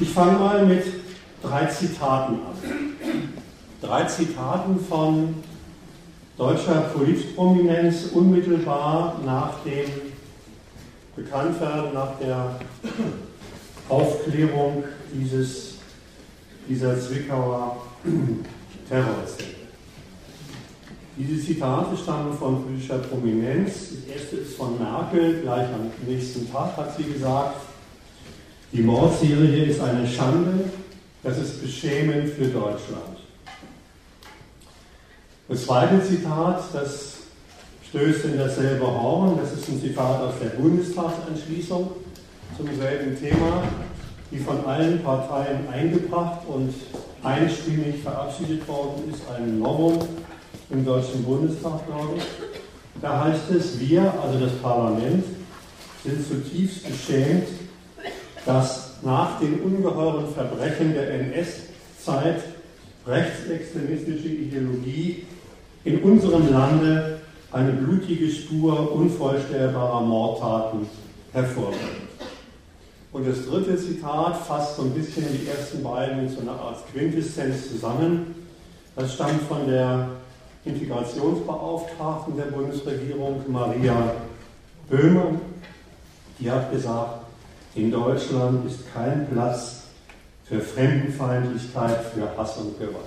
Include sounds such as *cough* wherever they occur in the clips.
Ich fange mal mit drei Zitaten an. Drei Zitaten von deutscher Politprominenz unmittelbar nach dem Bekanntwerden, nach der Aufklärung dieses, dieser Zwickauer *clears throat* Terrorzelle. Diese Zitate stammen von politischer Prominenz. Das erste ist von Merkel, gleich am nächsten Tag hat sie gesagt, die Mordserie ist eine Schande, das ist beschämend für Deutschland. Das zweite Zitat, das stößt in dasselbe Horn, das ist ein Zitat aus der Bundestagsentschließung zum selben Thema, die von allen Parteien eingebracht und einstimmig verabschiedet worden ist, ein Novum im Deutschen Bundestag, glaube ich. Da heißt es, wir, also das Parlament, sind zutiefst geschämt, dass nach den ungeheuren Verbrechen der NS-Zeit rechtsextremistische Ideologie in unserem Lande eine blutige Spur unvorstellbarer Mordtaten hervorbringt. Und das dritte Zitat fasst so ein bisschen die ersten beiden zu einer Art Quintessenz zusammen. Das stammt von der Integrationsbeauftragten der Bundesregierung, Maria Böhmer. Die hat gesagt, in Deutschland ist kein Platz für Fremdenfeindlichkeit, für Hass und Gewalt.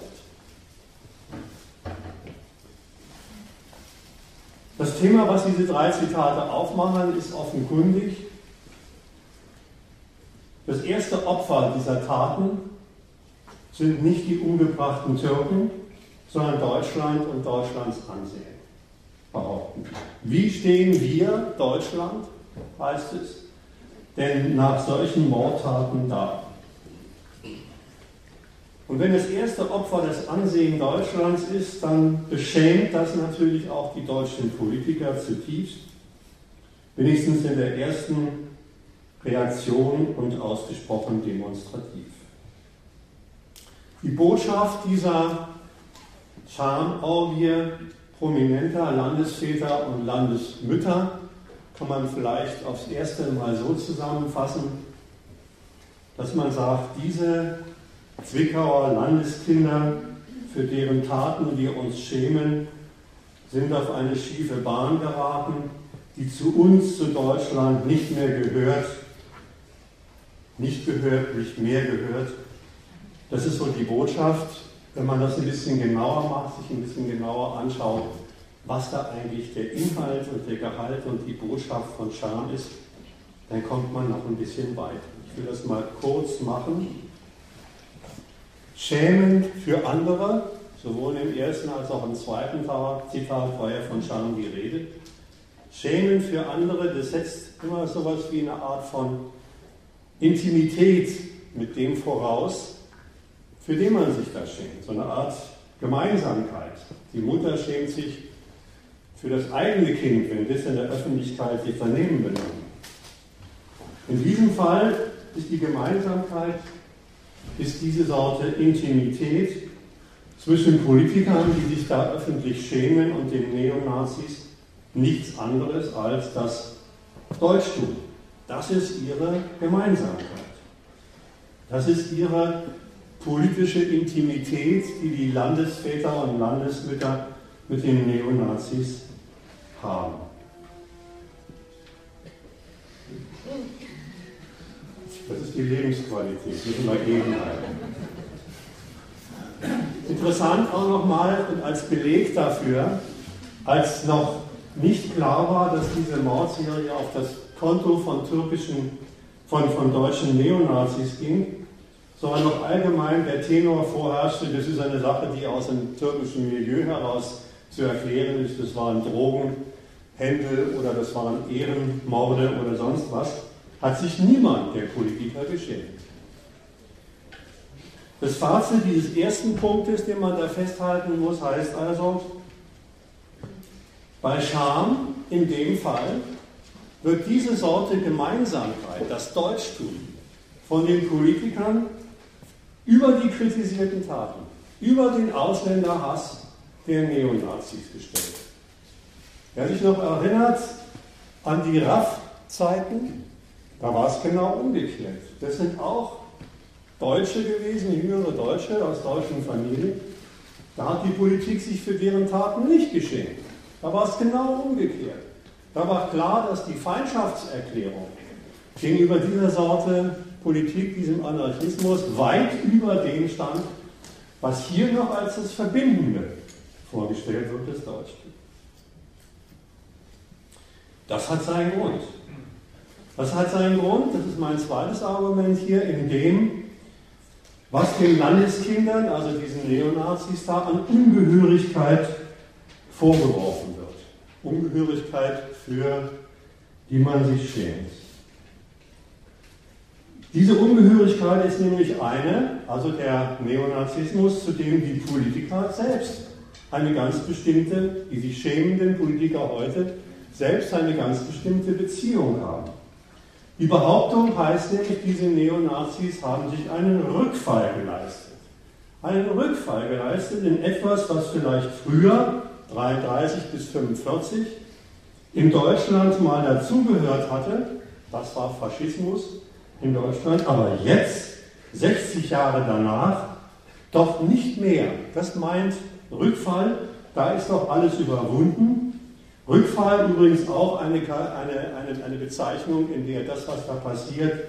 Das Thema, was diese drei Zitate aufmachen, ist offenkundig. Das erste Opfer dieser Taten sind nicht die umgebrachten Türken, sondern Deutschland und Deutschlands Ansehen behaupten. Wie stehen wir, Deutschland, heißt es, denn nach solchen Mordtaten da? Und wenn das erste Opfer das Ansehen Deutschlands ist, dann beschämt das natürlich auch die deutschen Politiker zutiefst, wenigstens in der ersten Reaktion und ausgesprochen demonstrativ. Die Botschaft dieser Schamorgie prominenter Landesväter und Landesmütter kann man vielleicht aufs erste Mal so zusammenfassen, dass man sagt, diese Zwickauer Landeskinder, für deren Taten wir uns schämen, sind auf eine schiefe Bahn geraten, die zu uns, zu Deutschland nicht mehr gehört, nicht gehört, nicht mehr gehört. Das ist so die Botschaft, wenn man das ein bisschen genauer macht, sich ein bisschen genauer anschaut, was da eigentlich der Inhalt und der Gehalt und die Botschaft von Scham ist, dann kommt man noch ein bisschen weiter. Ich will das mal kurz machen. Schämen für andere, sowohl im ersten als auch im zweiten Zitat war ja von Scham die Rede. Schämen für andere, das setzt immer so etwas wie eine Art von Intimität mit dem voraus, für den man sich da schämt. So eine Art Gemeinsamkeit. Die Mutter schämt sich für das eigene Kind, wenn das in der Öffentlichkeit sich daneben benimmt. In diesem Fall ist die Gemeinsamkeit, ist diese Sorte Intimität zwischen Politikern, die sich da öffentlich schämen, und den Neonazis nichts anderes als das Deutschtum. Das ist ihre Gemeinsamkeit. Das ist ihre politische Intimität, die die Landesväter und Landesmütter mit den Neonazis haben. Das ist die Lebensqualität, müssen wir gegenhalten. Interessant auch nochmal und als Beleg dafür, als noch nicht klar war, dass diese Mordserie auf das Konto von türkischen, von, von deutschen Neonazis ging, sondern noch allgemein der Tenor vorherrschte, das ist eine Sache, die aus dem türkischen Milieu heraus zu erklären ist, das waren Drogenhändel oder das waren Ehrenmorde oder sonst was, hat sich niemand der Politiker geschämt. Das Fazit dieses ersten Punktes, den man da festhalten muss, heißt also, bei Scham in dem Fall wird diese Sorte Gemeinsamkeit, das Deutschtum, von den Politikern über die kritisierten Taten, über den Ausländerhass der Neonazis gestellt. Wer sich noch erinnert an die RAF-Zeiten, da war es genau umgekehrt. Das sind auch Deutsche gewesen, jüngere Deutsche aus deutschen Familien. Da hat die Politik sich für deren Taten nicht geschämt. Da war es genau umgekehrt. Da war klar, dass die Feindschaftserklärung gegenüber dieser Sorte Politik, diesem Anarchismus, weit über dem stand, was hier noch als das Verbindende vorgestellt wird des Deutschen. Das hat seinen Grund. Das hat seinen Grund, das ist mein zweites Argument hier, in dem, was den Landeskindern, also diesen Neonazis, da an Ungehörigkeit vorgeworfen wird. Ungehörigkeit, für die man sich schämt. Diese Ungehörigkeit ist nämlich eine, also der Neonazismus, zu dem die Politiker selbst eine ganz bestimmte, die sich schämenden Politiker heute, selbst eine ganz bestimmte Beziehung haben. Die Behauptung heißt nämlich, diese Neonazis haben sich einen Rückfall geleistet. Einen Rückfall geleistet in etwas, was vielleicht früher, 33 bis 45, in Deutschland mal dazugehört hatte. Das war Faschismus in Deutschland. Aber jetzt, 60 Jahre danach, doch nicht mehr. Das meint Rückfall, da ist doch alles überwunden. Rückfall übrigens auch eine, eine, eine, eine Bezeichnung, in der das, was da passiert,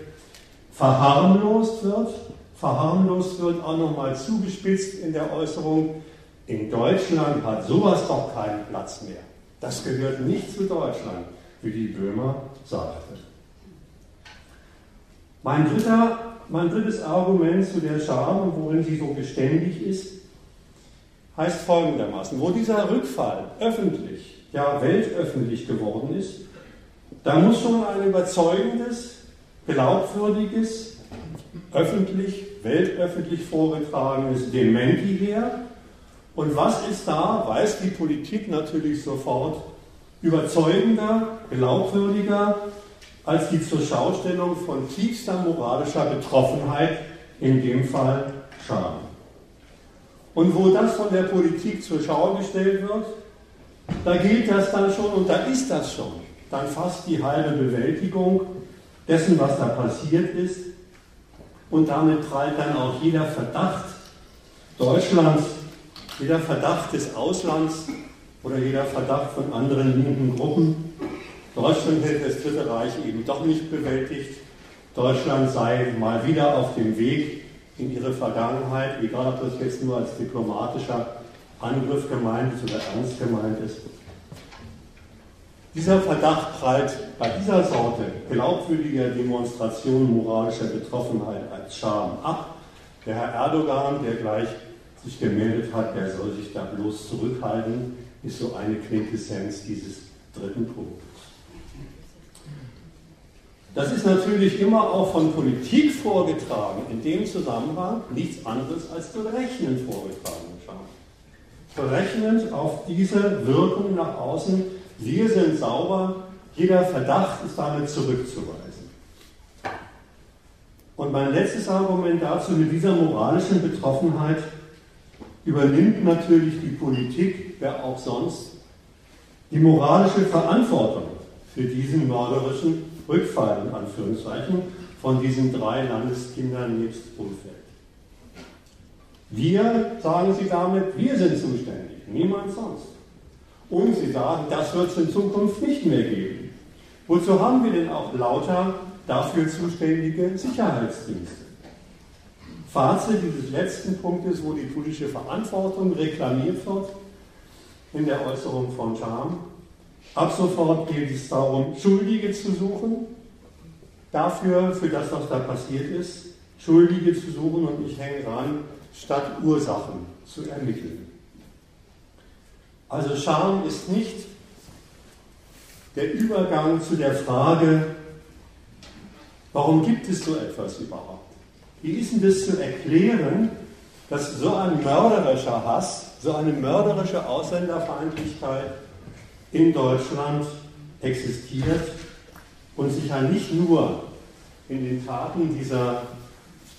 verharmlost wird. Verharmlost wird auch nochmal zugespitzt in der Äußerung, in Deutschland hat sowas doch keinen Platz mehr. Das gehört nicht zu Deutschland, wie die Böhmer sagte. Mein, dritter, mein drittes Argument zu der Scham, worin sie so beständig ist, heißt folgendermaßen, wo dieser Rückfall öffentlich ja weltöffentlich geworden ist, da muss schon ein überzeugendes, glaubwürdiges, öffentlich, weltöffentlich vorgetragenes Dementi her. Und was ist da, weiß die Politik natürlich sofort, überzeugender, glaubwürdiger als die Zurschaustellung von tiefster moralischer Betroffenheit, in dem Fall Scham. Und wo das von der Politik zur Schau gestellt wird, da gilt das dann schon und da ist das schon. Dann fast die halbe Bewältigung dessen, was da passiert ist. Und damit prallt dann auch jeder Verdacht Deutschlands, jeder Verdacht des Auslands oder jeder Verdacht von anderen linken Gruppen. Deutschland hätte das Dritte Reich eben doch nicht bewältigt. Deutschland sei mal wieder auf dem Weg in ihre Vergangenheit, egal ob das jetzt nur als diplomatischer Angriff gemeint ist oder ernst gemeint ist. Dieser Verdacht prallt bei dieser Sorte glaubwürdiger Demonstration moralischer Betroffenheit als Scham ab. Der Herr Erdogan, der gleich sich gemeldet hat, der soll sich da bloß zurückhalten, ist so eine Quintessenz dieses dritten Punktes. Das ist natürlich immer auch von Politik vorgetragen, in dem Zusammenhang nichts anderes als berechnend vorgetragen berechnend auf diese Wirkung nach außen. Wir sind sauber, jeder Verdacht ist damit zurückzuweisen. Und mein letztes Argument dazu mit dieser moralischen Betroffenheit übernimmt natürlich die Politik, wer auch sonst, die moralische Verantwortung für diesen mörderischen Rückfall in Anführungszeichen von diesen drei Landeskindern nebst Umfeld. Wir, sagen sie damit, wir sind zuständig, niemand sonst. Und sie sagen, das wird es in Zukunft nicht mehr geben. Wozu haben wir denn auch lauter dafür zuständige Sicherheitsdienste? Fazit dieses letzten Punktes, wo die politische Verantwortung reklamiert wird, in der Äußerung von Scham. Ab sofort geht es darum, Schuldige zu suchen, dafür, für das, was da passiert ist, Schuldige zu suchen und ich hänge ran, statt Ursachen zu ermitteln. Also Scham ist nicht der Übergang zu der Frage, warum gibt es so etwas überhaupt? Wie ist denn das zu erklären, dass so ein mörderischer Hass, so eine mörderische Ausländerfeindlichkeit in Deutschland existiert und sich ja nicht nur in den Taten dieser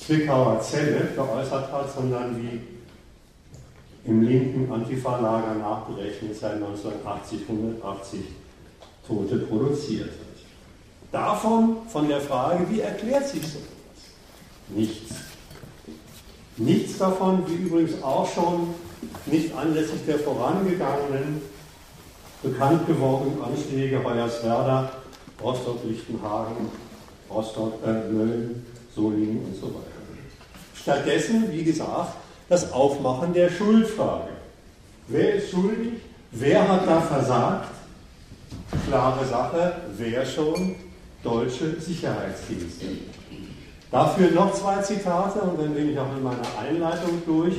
Zwickauer Zelle geäußert hat, sondern wie im linken Antifa-Lager nachgerechnet seit 1980, 180 Tote produziert hat. Davon, von der Frage, wie erklärt sich so etwas? Nichts. nichts davon, wie übrigens auch schon nicht anlässlich der vorangegangenen bekannt gewordenen Anschläge Hoyerswerda, Rostock-Lichtenhagen, Rostock, äh, Mölln, Solingen und so weiter. Stattdessen, wie gesagt, das Aufmachen der Schuldfrage. Wer ist schuldig? Wer hat da versagt? Klare Sache, wer schon? Deutsche Sicherheitsdienste. Dafür noch zwei Zitate und dann bin ich auch in meiner Einleitung durch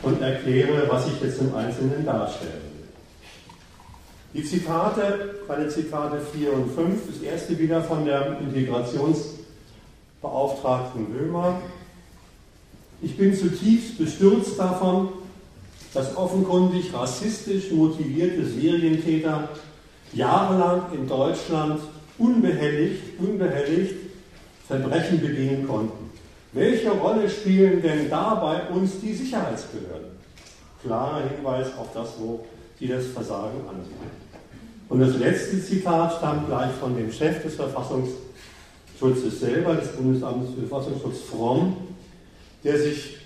und erkläre, was ich jetzt im Einzelnen darstellen will. Die Zitate, bei den Zitate 4 und 5, das erste wieder von der Integrationsbeauftragten Böhmer. Ich bin zutiefst bestürzt davon, dass offenkundig rassistisch motivierte Serientäter jahrelang in Deutschland unbehelligt, unbehelligt Verbrechen begehen konnten. Welche Rolle spielen denn da bei uns die Sicherheitsbehörden? Klarer Hinweis auf das, wo sie das Versagen ansehen. Und das letzte Zitat stammt gleich von dem Chef des Verfassungsschutzes selber, des Bundesamtes für Verfassungsschutz Fromm, der sich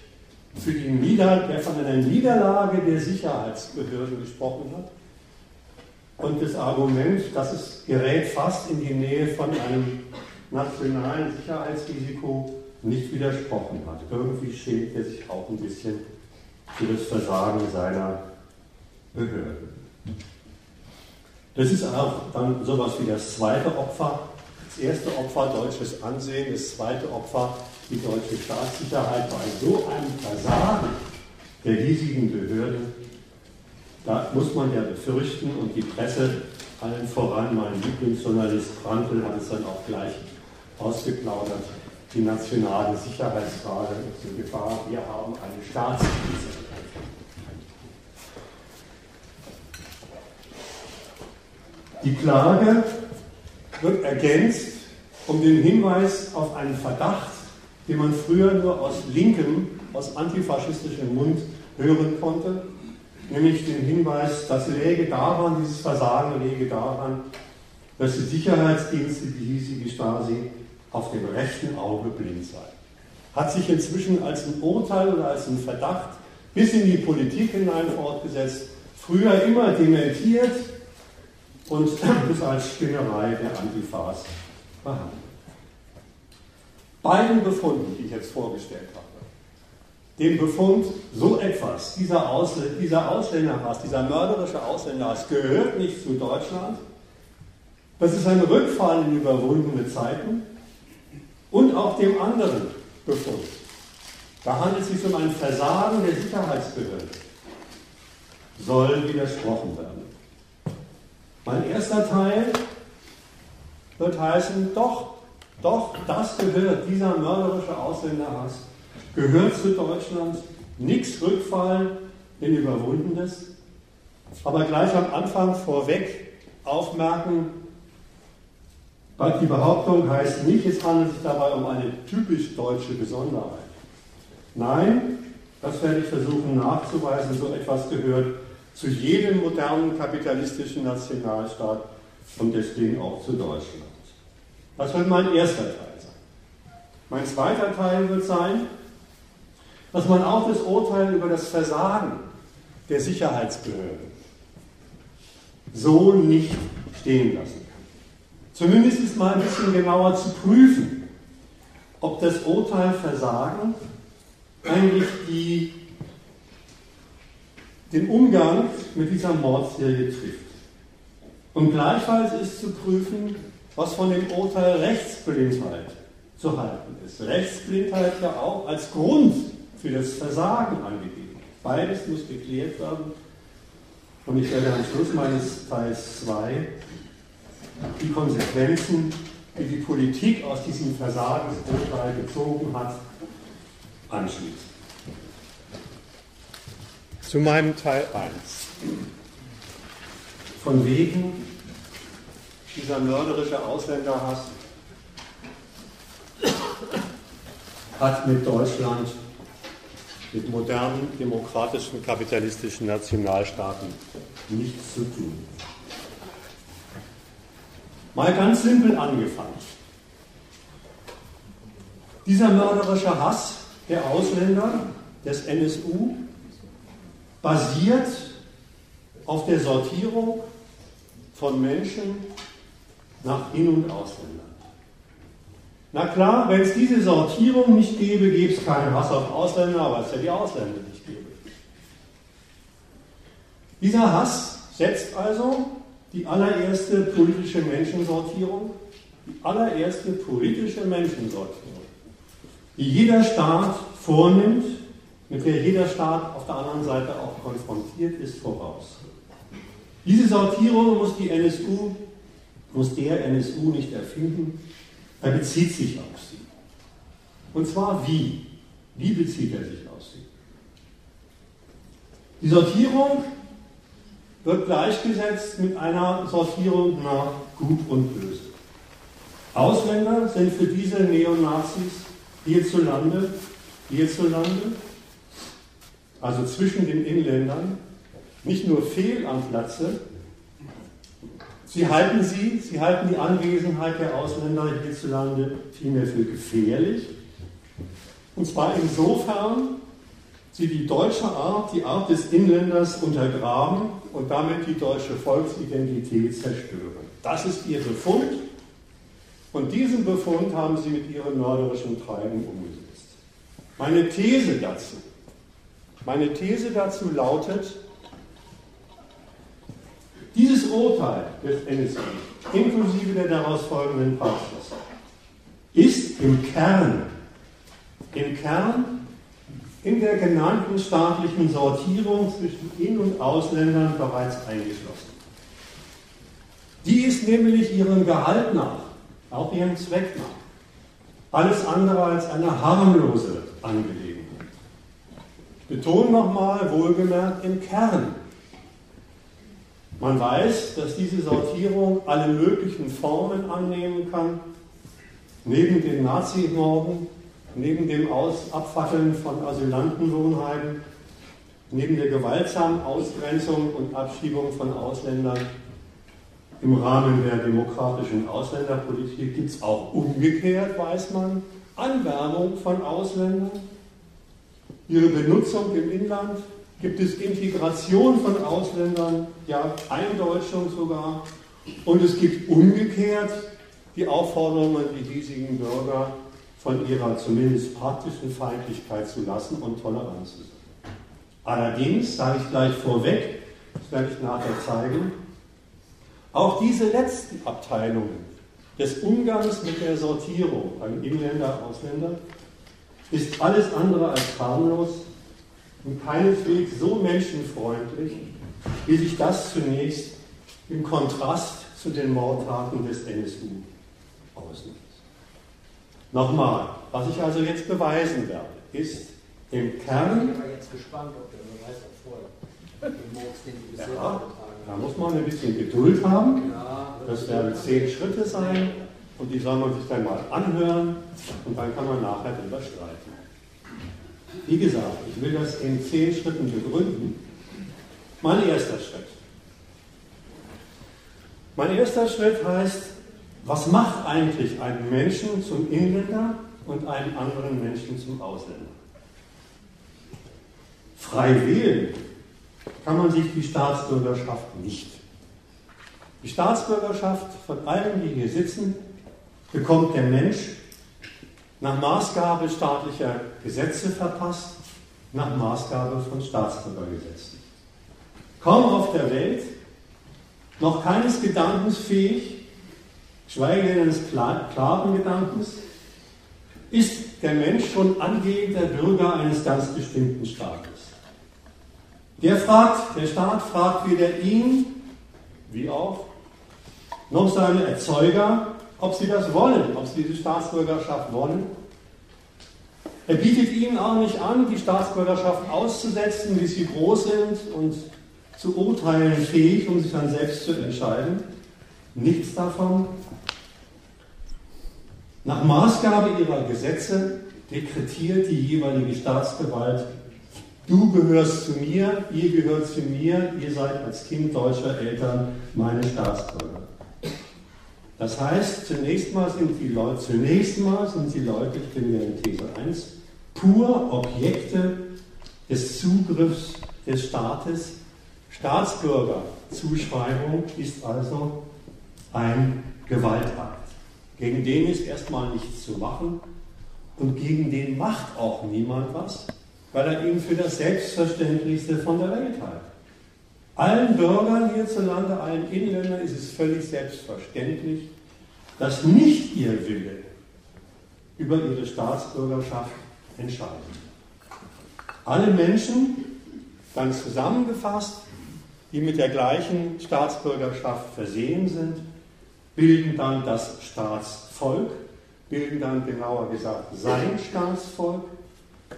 für die Nieder der von einer Niederlage der Sicherheitsbehörden gesprochen hat. Und das Argument, dass es gerät fast in die Nähe von einem nationalen Sicherheitsrisiko nicht widersprochen hat. Irgendwie schämt er sich auch ein bisschen für das Versagen seiner Behörden. Das ist auch dann sowas wie das zweite Opfer. Das erste Opfer deutsches Ansehen, das zweite Opfer die deutsche Staatssicherheit bei so einem Versagen der hiesigen Behörden. Da muss man ja befürchten und die Presse allen voran, mein Lieblingsjournalist Frankl hat es dann auch gleich ausgeplaudert, die nationale Sicherheitsfrage ist in Gefahr. Wir haben eine Staatskrise. Die Klage wird ergänzt um den Hinweis auf einen Verdacht, den man früher nur aus linkem, aus antifaschistischem Mund hören konnte, nämlich den Hinweis, das läge daran, dieses Versagen läge daran, dass die Sicherheitsdienste, die hiesige Stasi, auf dem rechten Auge blind sei. Hat sich inzwischen als ein Urteil oder als ein Verdacht bis in die Politik hinein fortgesetzt, früher immer dementiert und *laughs* bis als Spinnerei der Antifas behandelt. Beiden Befunden, die ich jetzt vorgestellt habe, dem Befund, so etwas, dieser, Ausl dieser Ausländerhass, dieser mörderische Ausländerhass gehört nicht zu Deutschland, das ist ein Rückfall in überwundene Zeiten, und auch dem anderen Befund. Da handelt es sich um ein Versagen der Sicherheitsbehörde. Soll widersprochen werden. Mein erster Teil wird heißen, doch, doch, das gehört, dieser mörderische Ausländerhass gehört zu Deutschland, nichts Rückfall in Überwundenes. Aber gleich am Anfang vorweg aufmerken, die Behauptung heißt nicht, es handelt sich dabei um eine typisch deutsche Besonderheit. Nein, das werde ich versuchen nachzuweisen, so etwas gehört zu jedem modernen kapitalistischen Nationalstaat und deswegen auch zu Deutschland. Das wird mein erster Teil sein. Mein zweiter Teil wird sein, dass man auch das Urteil über das Versagen der Sicherheitsbehörden so nicht stehen lassen Zumindest ist mal ein bisschen genauer zu prüfen, ob das Urteil Versagen eigentlich die, den Umgang mit dieser Mordserie trifft. Und gleichfalls ist zu prüfen, was von dem Urteil Rechtsblindheit zu halten ist. Rechtsblindheit ja auch als Grund für das Versagen angegeben. Beides muss geklärt werden. Und ich werde am Schluss meines Teils 2 die Konsequenzen, die die Politik aus diesem Versagensurteil gezogen hat, anschließen. Zu meinem Teil 1. Von wegen dieser mörderische Ausländerhass hat mit Deutschland, mit modernen, demokratischen, kapitalistischen Nationalstaaten nichts zu tun. Mal ganz simpel angefangen. Dieser mörderische Hass der Ausländer, des NSU basiert auf der Sortierung von Menschen nach In- und Ausländern. Na klar, wenn es diese Sortierung nicht gäbe, gäbe es keinen Hass auf Ausländer, weil es ja die Ausländer nicht gäbe. Dieser Hass setzt also die allererste politische Menschensortierung, die allererste politische Menschensortierung, die jeder Staat vornimmt, mit der jeder Staat auf der anderen Seite auch konfrontiert ist, voraus. Diese Sortierung muss die NSU, muss der NSU nicht erfinden, er bezieht sich auf sie. Und zwar wie? Wie bezieht er sich auf sie? Die Sortierung wird gleichgesetzt mit einer Sortierung nach Gut und Böse. Ausländer sind für diese Neonazis hierzulande, hierzulande, also zwischen den Inländern, nicht nur fehl am Platze, sie halten sie, sie halten die Anwesenheit der Ausländer hierzulande vielmehr für gefährlich. Und zwar insofern, sie die deutsche Art, die Art des Inländers untergraben und damit die deutsche Volksidentität zerstören. Das ist ihr Befund und diesen Befund haben sie mit ihrem mörderischen Treiben umgesetzt. Meine These dazu, meine These dazu lautet, dieses Urteil des NSU, inklusive der daraus folgenden Praxis, ist im Kern, im Kern in der genannten staatlichen Sortierung zwischen In- und Ausländern bereits eingeschlossen. Die ist nämlich ihrem Gehalt nach, auch ihrem Zweck nach, alles andere als eine harmlose Angelegenheit. Ich betone nochmal, wohlgemerkt im Kern. Man weiß, dass diese Sortierung alle möglichen Formen annehmen kann. Neben den Nazi-Morden, neben dem Aus Abfackeln von Asylantenwohnheimen, neben der gewaltsamen Ausgrenzung und Abschiebung von Ausländern im Rahmen der demokratischen Ausländerpolitik gibt es auch umgekehrt, weiß man, Anwerbung von Ausländern, ihre Benutzung im Inland, gibt es Integration von Ausländern, ja Eindeutschung sogar, und es gibt umgekehrt die Aufforderung an die hiesigen Bürger, von ihrer zumindest praktischen Feindlichkeit zu lassen und tolerant zu sein. Allerdings, sage ich gleich vorweg, das werde ich nachher zeigen, auch diese letzten Abteilungen des Umgangs mit der Sortierung an Inländer, Ausländer ist alles andere als harmlos und keineswegs so menschenfreundlich, wie sich das zunächst im Kontrast zu den Mordtaten des NSU ausnimmt. Nochmal, was ich also jetzt beweisen werde, ist im Kern. Ich bin jetzt gespannt, ob der Beweis auch folgt. Ja, da muss man ein bisschen Geduld haben. Das werden zehn Schritte sein und die soll man sich dann mal anhören und dann kann man nachher drüber streiten. Wie gesagt, ich will das in zehn Schritten begründen. Mein erster Schritt. Mein erster Schritt heißt, was macht eigentlich einen Menschen zum Inländer und einen anderen Menschen zum Ausländer? Frei wählen kann man sich die Staatsbürgerschaft nicht. Die Staatsbürgerschaft von allen, die hier sitzen, bekommt der Mensch nach Maßgabe staatlicher Gesetze verpasst, nach Maßgabe von Staatsbürgergesetzen. Kaum auf der Welt, noch keines Gedankens fähig, schweige eines klaren Gedankens, ist der Mensch schon angehender Bürger eines ganz bestimmten Staates. Der fragt, der Staat fragt weder ihn, wie auch, noch seine Erzeuger, ob sie das wollen, ob sie diese Staatsbürgerschaft wollen. Er bietet ihnen auch nicht an, die Staatsbürgerschaft auszusetzen, bis sie groß sind und zu urteilen fähig, um sich dann selbst zu entscheiden. Nichts davon. Nach Maßgabe ihrer Gesetze dekretiert die jeweilige Staatsgewalt, du gehörst zu mir, ihr gehört zu mir, ihr seid als Kind deutscher Eltern meine Staatsbürger. Das heißt, zunächst mal sind die Leute, zunächst mal sind die Leute, ich bin ja in These 1, pur Objekte des Zugriffs des Staates. Staatsbürgerzuschreibung ist also ein Gewaltakt. Gegen den ist erstmal nichts zu machen und gegen den macht auch niemand was, weil er ihn für das Selbstverständlichste von der Welt hat. Allen Bürgern hierzulande, allen Inländern ist es völlig selbstverständlich, dass nicht ihr Wille über ihre Staatsbürgerschaft entscheidet. Alle Menschen, ganz zusammengefasst, die mit der gleichen Staatsbürgerschaft versehen sind, bilden dann das Staatsvolk, bilden dann genauer gesagt sein Staatsvolk.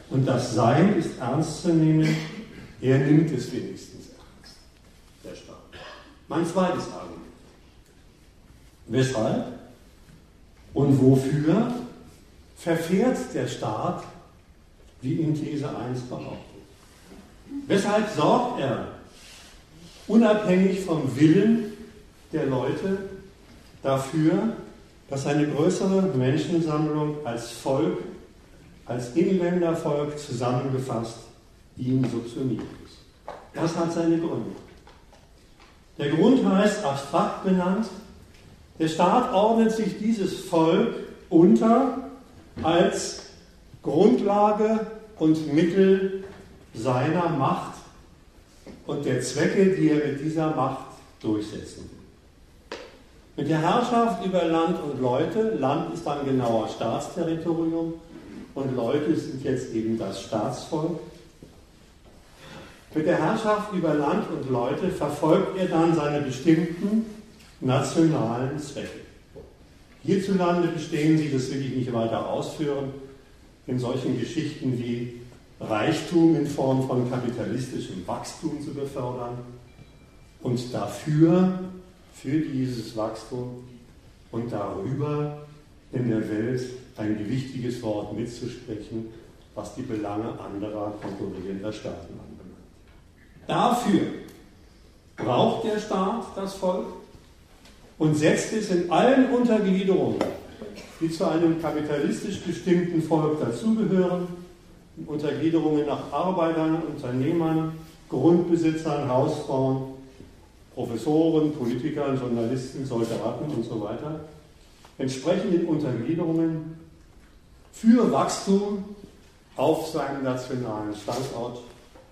Und das Sein ist ernst zu nehmen, er nimmt es wenigstens. Mein zweites Argument. Weshalb und wofür verfährt der Staat, wie in These 1 behauptet? Weshalb sorgt er, unabhängig vom Willen der Leute, dafür, dass eine größere Menschensammlung als Volk, als Inländervolk zusammengefasst ihm subsumiert ist. Das hat seine Gründe. Der Grund heißt abstrakt benannt, der Staat ordnet sich dieses Volk unter als Grundlage und Mittel seiner Macht und der Zwecke, die er mit dieser Macht durchsetzen will. Mit der Herrschaft über Land und Leute, Land ist dann genauer Staatsterritorium und Leute sind jetzt eben das Staatsvolk. Mit der Herrschaft über Land und Leute verfolgt er dann seine bestimmten nationalen Zwecke. Hierzulande bestehen sie, das will ich nicht weiter ausführen, in solchen Geschichten wie Reichtum in Form von kapitalistischem Wachstum zu befördern und dafür für dieses Wachstum und darüber in der Welt ein gewichtiges Wort mitzusprechen, was die Belange anderer konkurrierender Staaten anbelangt. Dafür braucht der Staat das Volk und setzt es in allen Untergliederungen, die zu einem kapitalistisch bestimmten Volk dazugehören, in Untergliederungen nach Arbeitern, Unternehmern, Grundbesitzern, Hausfrauen, Professoren, Politikern, Journalisten, Soldaten und so weiter, entsprechenden Untergliederungen für Wachstum auf seinem nationalen Standort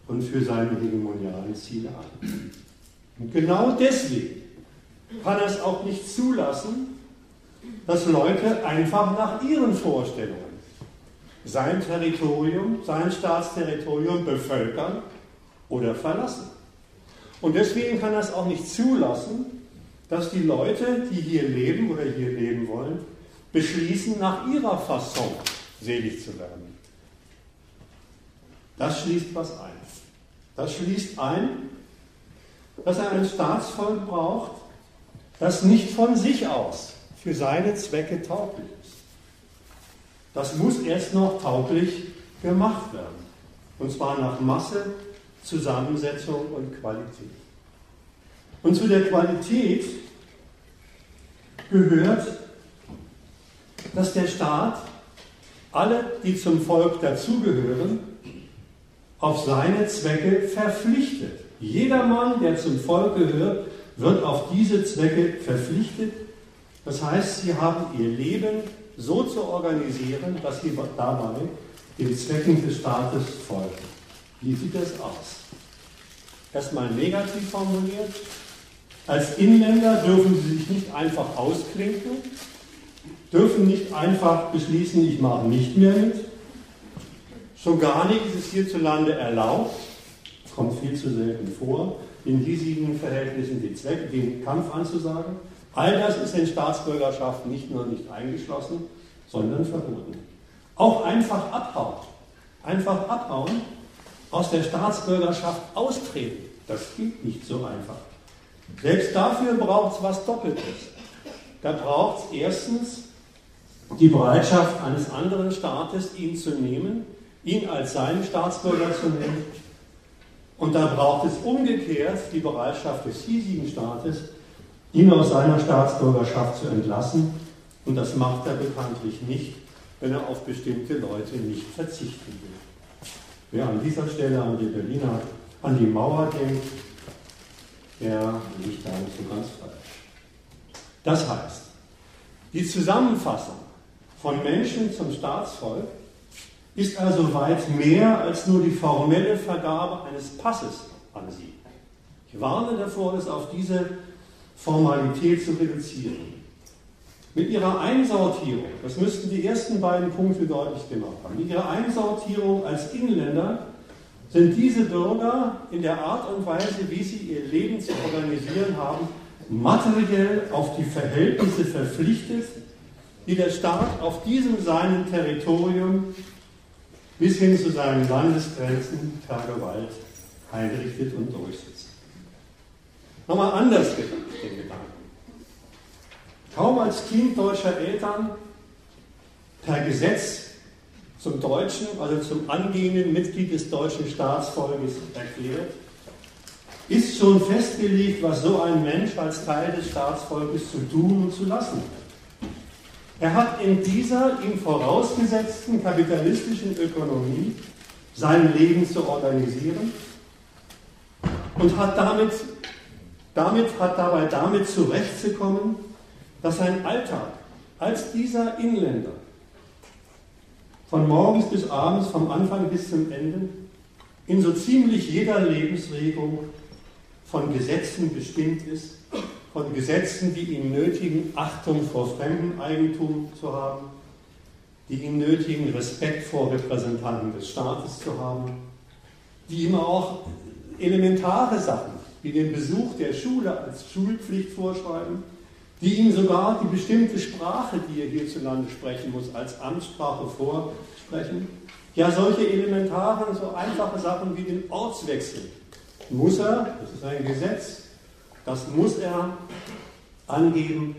und für seine hegemonialen Ziele an. Und genau deswegen kann es auch nicht zulassen, dass Leute einfach nach ihren Vorstellungen sein Territorium, sein Staatsterritorium bevölkern oder verlassen. Und deswegen kann er es auch nicht zulassen, dass die Leute, die hier leben oder hier leben wollen, beschließen, nach ihrer Fasson selig zu werden. Das schließt was ein. Das schließt ein, dass er ein Staatsvolk braucht, das nicht von sich aus für seine Zwecke tauglich ist. Das muss erst noch tauglich gemacht werden. Und zwar nach Masse Zusammensetzung und Qualität. Und zu der Qualität gehört, dass der Staat alle, die zum Volk dazugehören, auf seine Zwecke verpflichtet. Jeder Mann, der zum Volk gehört, wird auf diese Zwecke verpflichtet. Das heißt, sie haben ihr Leben so zu organisieren, dass sie dabei den Zwecken des Staates folgen. Wie sieht das aus? Erstmal negativ formuliert. Als Inländer dürfen sie sich nicht einfach ausklinken, dürfen nicht einfach beschließen, ich mache nicht mehr mit. Schon gar nicht ist es hierzulande erlaubt, kommt viel zu selten vor, in hiesigen Verhältnissen die Zwecke, den Kampf anzusagen. All das ist in Staatsbürgerschaft nicht nur nicht eingeschlossen, sondern verboten. Auch einfach abhauen. Einfach abhauen aus der Staatsbürgerschaft austreten. Das geht nicht so einfach. Selbst dafür braucht es was Doppeltes. Da braucht es erstens die Bereitschaft eines anderen Staates, ihn zu nehmen, ihn als seinen Staatsbürger zu nehmen. Und da braucht es umgekehrt die Bereitschaft des hiesigen Staates, ihn aus seiner Staatsbürgerschaft zu entlassen. Und das macht er bekanntlich nicht, wenn er auf bestimmte Leute nicht verzichten will. Wer an dieser Stelle an die Berliner, an die Mauer denkt, der liegt da nicht so ganz falsch. Das heißt, die Zusammenfassung von Menschen zum Staatsvolk ist also weit mehr als nur die formelle Vergabe eines Passes an sie. Ich warne davor, es auf diese Formalität zu reduzieren. Mit ihrer Einsortierung, das müssten die ersten beiden Punkte deutlich gemacht haben, mit ihrer Einsortierung als Inländer sind diese Bürger in der Art und Weise, wie sie ihr Leben zu organisieren haben, materiell auf die Verhältnisse verpflichtet, die der Staat auf diesem seinem Territorium bis hin zu seinen Landesgrenzen per Gewalt einrichtet und durchsetzt. Nochmal anders gedacht, den Gedanken. Kaum als Kind deutscher Eltern per Gesetz zum Deutschen, also zum angehenden Mitglied des deutschen Staatsvolkes erklärt, ist schon festgelegt, was so ein Mensch als Teil des Staatsvolkes zu tun und zu lassen hat. Er hat in dieser ihm vorausgesetzten kapitalistischen Ökonomie sein Leben zu organisieren und hat damit, damit hat dabei damit zurechtzukommen, dass sein Alltag als dieser Inländer von morgens bis abends, vom Anfang bis zum Ende, in so ziemlich jeder Lebensregung von Gesetzen bestimmt ist, von Gesetzen, die ihn nötigen, Achtung vor fremdem Eigentum zu haben, die ihn nötigen, Respekt vor Repräsentanten des Staates zu haben, die ihm auch elementare Sachen wie den Besuch der Schule als Schulpflicht vorschreiben, die ihm sogar die bestimmte Sprache, die er hierzulande sprechen muss, als Amtssprache vorsprechen. Ja, solche elementaren, so einfache Sachen wie den Ortswechsel muss er, das ist ein Gesetz, das muss er angeben,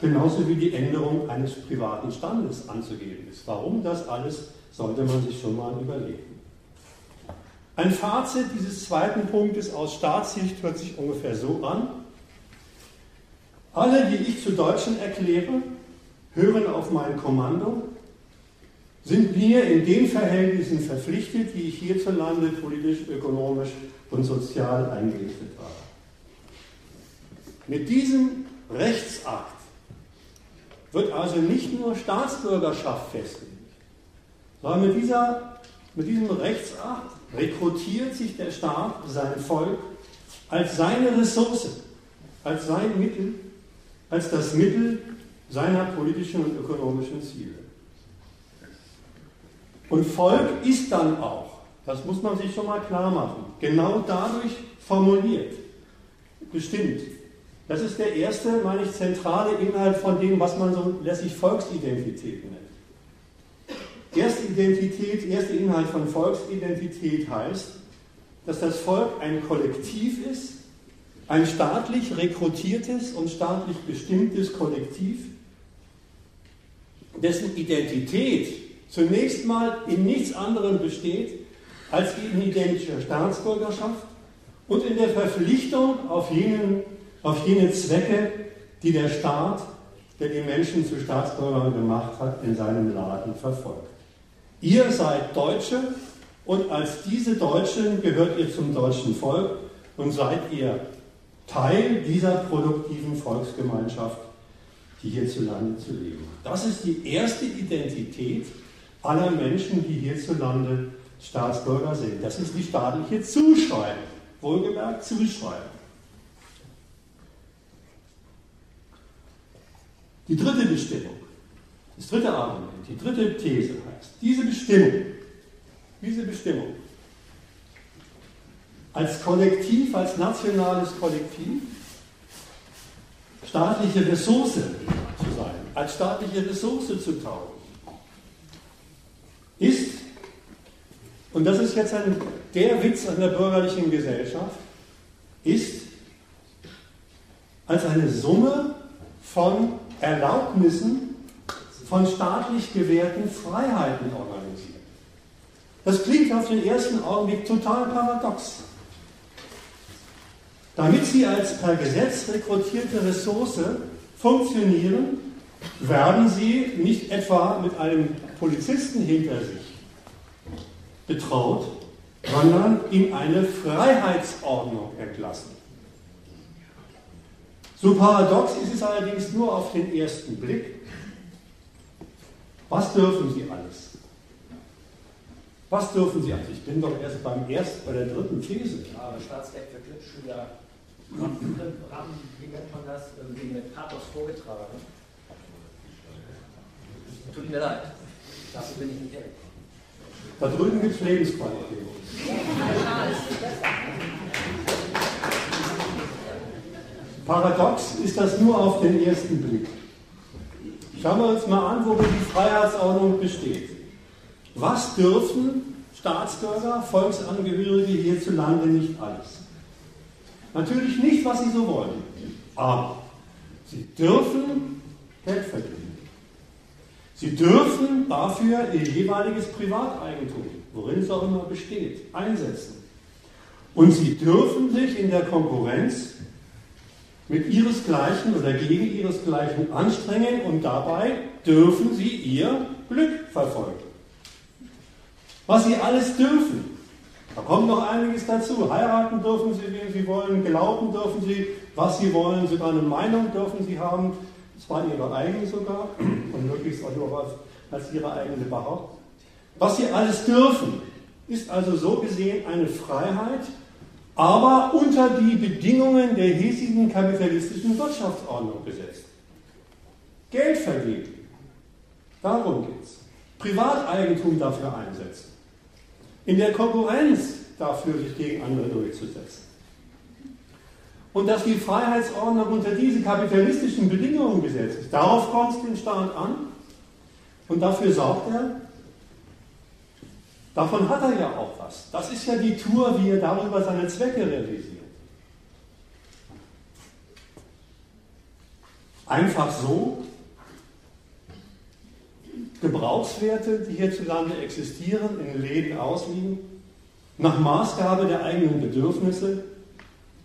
genauso wie die Änderung eines privaten Standes anzugeben ist. Warum das alles, sollte man sich schon mal überlegen. Ein Fazit dieses zweiten Punktes aus Staatssicht hört sich ungefähr so an. Alle, die ich zu Deutschen erkläre, hören auf mein Kommando, sind mir in den Verhältnissen verpflichtet, die ich hierzulande politisch, ökonomisch und sozial eingerichtet habe. Mit diesem Rechtsakt wird also nicht nur Staatsbürgerschaft festgelegt, sondern mit, dieser, mit diesem Rechtsakt rekrutiert sich der Staat sein Volk als seine Ressource, als sein Mittel als das Mittel seiner politischen und ökonomischen Ziele. Und Volk ist dann auch, das muss man sich schon mal klar machen, genau dadurch formuliert, bestimmt. Das ist der erste, meine ich, zentrale Inhalt von dem, was man so lässig Volksidentität nennt. Erste Identität, erster Inhalt von Volksidentität heißt, dass das Volk ein Kollektiv ist, ein staatlich rekrutiertes und staatlich bestimmtes Kollektiv, dessen Identität zunächst mal in nichts anderem besteht als in identischer Staatsbürgerschaft und in der Verpflichtung auf, jenen, auf jene Zwecke, die der Staat, der die Menschen zu Staatsbürgern gemacht hat, in seinem Laden verfolgt. Ihr seid Deutsche und als diese Deutschen gehört ihr zum deutschen Volk und seid ihr Teil dieser produktiven Volksgemeinschaft, die hierzulande zu leben hat. Das ist die erste Identität aller Menschen, die hierzulande Staatsbürger sind. Das ist die staatliche Zuschreibung. Wohlgemerkt Zuschreibung. Die dritte Bestimmung, das dritte Argument, die dritte These heißt, diese Bestimmung, diese Bestimmung als Kollektiv, als nationales Kollektiv staatliche Ressource zu sein, als staatliche Ressource zu taugen, ist, und das ist jetzt ein, der Witz an der bürgerlichen Gesellschaft, ist als eine Summe von Erlaubnissen, von staatlich gewährten Freiheiten organisiert. Das klingt auf den ersten Augenblick total paradox. Damit sie als per Gesetz rekrutierte Ressource funktionieren, werden sie nicht etwa mit einem Polizisten hinter sich betraut, sondern in eine Freiheitsordnung entlassen. So paradox ist es allerdings nur auf den ersten Blick. Was dürfen Sie alles? Was dürfen Sie alles? Ich bin doch erst beim ersten, bei der dritten These. Ja, aber Staatsrecht für Glücksschüler, wie nennt man das, irgendwie mit Pathos vorgetragen. Tut mir leid, dafür bin ich nicht ehrlich. Da drüben gibt es Lebensqualität. Paradox ist das nur auf den ersten Blick. Schauen wir uns mal an, wo die Freiheitsordnung besteht. Was dürfen Staatsbürger, Volksangehörige hierzulande nicht alles? Natürlich nicht, was sie so wollen, aber sie dürfen Geld verdienen. Sie dürfen dafür ihr jeweiliges Privateigentum, worin es auch immer besteht, einsetzen. Und sie dürfen sich in der Konkurrenz mit ihresgleichen oder gegen ihresgleichen anstrengen und dabei dürfen sie ihr Glück verfolgen. Was sie alles dürfen, da kommt noch einiges dazu. Heiraten dürfen sie, wen sie wollen, glauben dürfen sie, was sie wollen, sogar eine Meinung dürfen sie haben, zwar ihre eigene sogar, und möglichst auch nur was als ihre eigene behaupten. Was sie alles dürfen, ist also so gesehen eine Freiheit, aber unter die Bedingungen der hiesigen kapitalistischen Wirtschaftsordnung gesetzt. Geld verdienen. Darum geht es. Privateigentum dafür einsetzen. In der Konkurrenz dafür, sich gegen andere durchzusetzen. Und dass die Freiheitsordnung unter diese kapitalistischen Bedingungen gesetzt ist, darauf kommt es den Staat an. Und dafür sorgt er, Davon hat er ja auch was. Das ist ja die Tour, wie er darüber seine Zwecke realisiert. Einfach so Gebrauchswerte, die hierzulande existieren, in Läden ausliegen, nach Maßgabe der eigenen Bedürfnisse,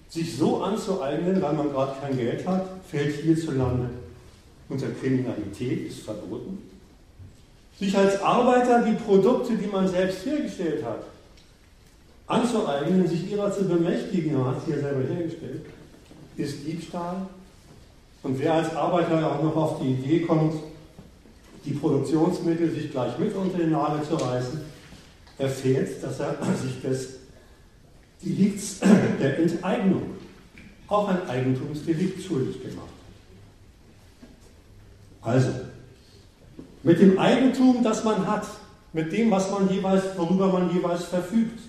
sich so anzueignen, weil man gerade kein Geld hat, fällt hierzulande unter Kriminalität, ist verboten sich als Arbeiter die Produkte, die man selbst hergestellt hat, anzueignen, sich ihrer zu bemächtigen, man hat sie ja selber hergestellt, ist Diebstahl. Und wer als Arbeiter auch noch auf die Idee kommt, die Produktionsmittel sich gleich mit unter den Nagel zu reißen, erfährt, dass er sich des Delikts *clears throat* der Enteignung, auch ein Eigentumsdelikt, schuldig gemacht hat. Also, mit dem Eigentum, das man hat, mit dem, was man jeweils, worüber man jeweils verfügt.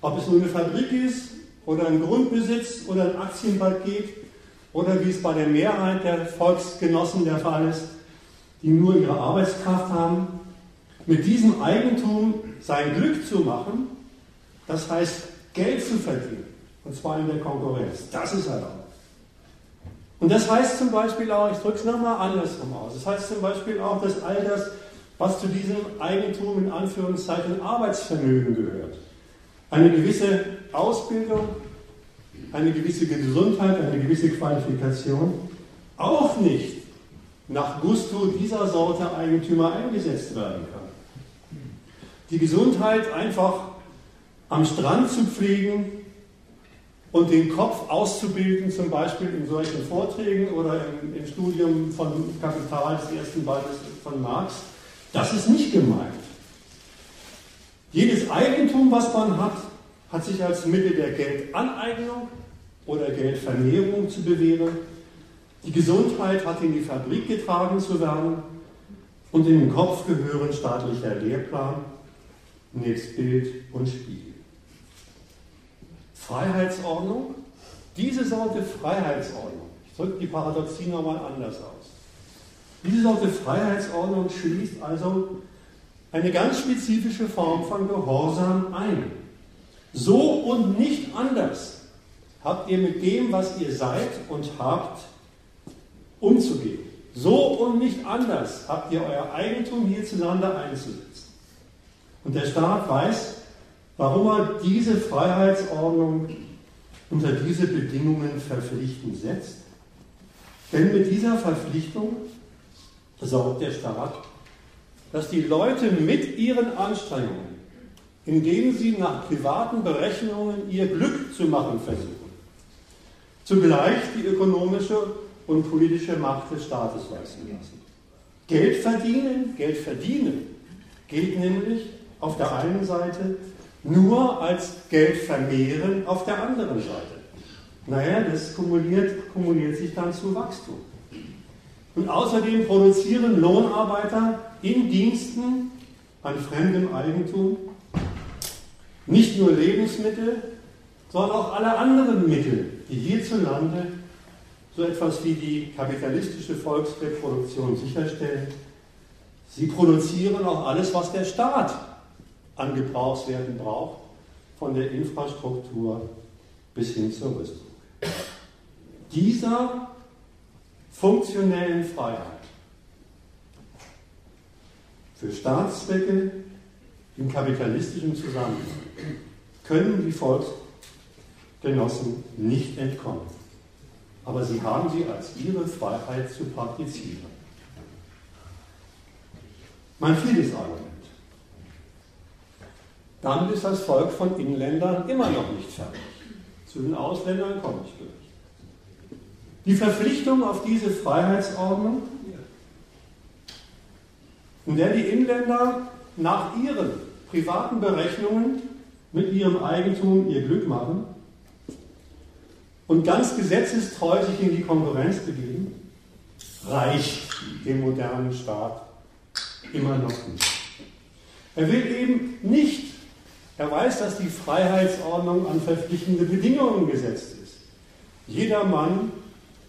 Ob es nur eine Fabrik ist oder ein Grundbesitz oder ein Aktienpaket oder wie es bei der Mehrheit der Volksgenossen der Fall ist, die nur ihre Arbeitskraft haben, mit diesem Eigentum sein Glück zu machen, das heißt Geld zu verdienen, und zwar in der Konkurrenz. Das ist erlaubt. Und das heißt zum Beispiel auch, ich drücke es nochmal andersrum aus, das heißt zum Beispiel auch, dass all das, was zu diesem Eigentum in Anführungszeichen Arbeitsvermögen gehört, eine gewisse Ausbildung, eine gewisse Gesundheit, eine gewisse Qualifikation, auch nicht nach Gusto dieser Sorte Eigentümer eingesetzt werden kann. Die Gesundheit einfach am Strand zu pflegen, und den Kopf auszubilden, zum Beispiel in solchen Vorträgen oder im, im Studium von Kapital des ersten Bandes von Marx, das ist nicht gemeint. Jedes Eigentum, was man hat, hat sich als Mittel der Geldaneignung oder Geldvermehrung zu bewähren. Die Gesundheit hat in die Fabrik getragen zu werden und in den Kopf gehören staatlicher Lehrplan, nebst Bild und Spiegel. Freiheitsordnung, diese Sorte Freiheitsordnung, ich drücke die Paradoxie nochmal anders aus, diese Sorte Freiheitsordnung schließt also eine ganz spezifische Form von Gehorsam ein. So und nicht anders habt ihr mit dem, was ihr seid und habt, umzugehen. So und nicht anders habt ihr euer Eigentum hierzulande einzusetzen. Und der Staat weiß, warum er diese Freiheitsordnung unter diese Bedingungen verpflichtend setzt. Denn mit dieser Verpflichtung sorgt der Staat, dass die Leute mit ihren Anstrengungen indem sie nach privaten Berechnungen ihr Glück zu machen versuchen. Zugleich die ökonomische und politische Macht des Staates weisen lassen. Geld verdienen, Geld verdienen gilt nämlich auf der einen Seite nur als Geld vermehren auf der anderen Seite. Naja, das kumuliert, kumuliert sich dann zu Wachstum. Und außerdem produzieren Lohnarbeiter in Diensten an fremdem Eigentum nicht nur Lebensmittel, sondern auch alle anderen Mittel, die hierzulande so etwas wie die kapitalistische Volksreproduktion sicherstellen. Sie produzieren auch alles, was der Staat an Gebrauchswerten braucht, von der Infrastruktur bis hin zur Rüstung. Dieser funktionellen Freiheit für Staatszwecke im kapitalistischen Zusammenhang können die Volksgenossen nicht entkommen. Aber sie haben sie als ihre Freiheit zu praktizieren. Mein viertes Argument. Damit ist das Volk von Inländern immer noch nicht fertig. Zu den Ausländern komme ich gleich. Die Verpflichtung auf diese Freiheitsordnung, in der die Inländer nach ihren privaten Berechnungen mit ihrem Eigentum ihr Glück machen und ganz gesetzestreu sich in die Konkurrenz begeben, reicht dem modernen Staat immer noch nicht. Er will eben nicht er weiß, dass die Freiheitsordnung an verpflichtende Bedingungen gesetzt ist. Jeder Mann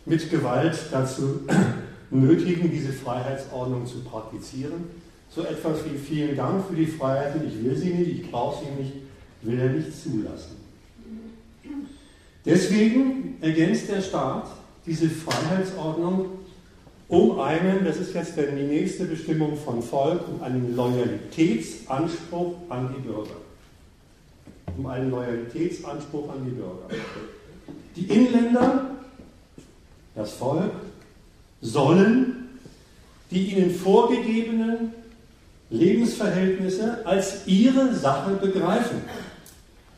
mit Gewalt dazu *clears throat* nötigen, diese Freiheitsordnung zu praktizieren. So etwas wie vielen Dank für die Freiheiten, ich will sie nicht, ich brauche sie nicht, will er nicht zulassen. Deswegen ergänzt der Staat diese Freiheitsordnung um einen, das ist jetzt die nächste Bestimmung von Volk, um einen Loyalitätsanspruch an die Bürger um einen Loyalitätsanspruch an die Bürger. Die Inländer, das Volk, sollen die ihnen vorgegebenen Lebensverhältnisse als ihre Sache begreifen.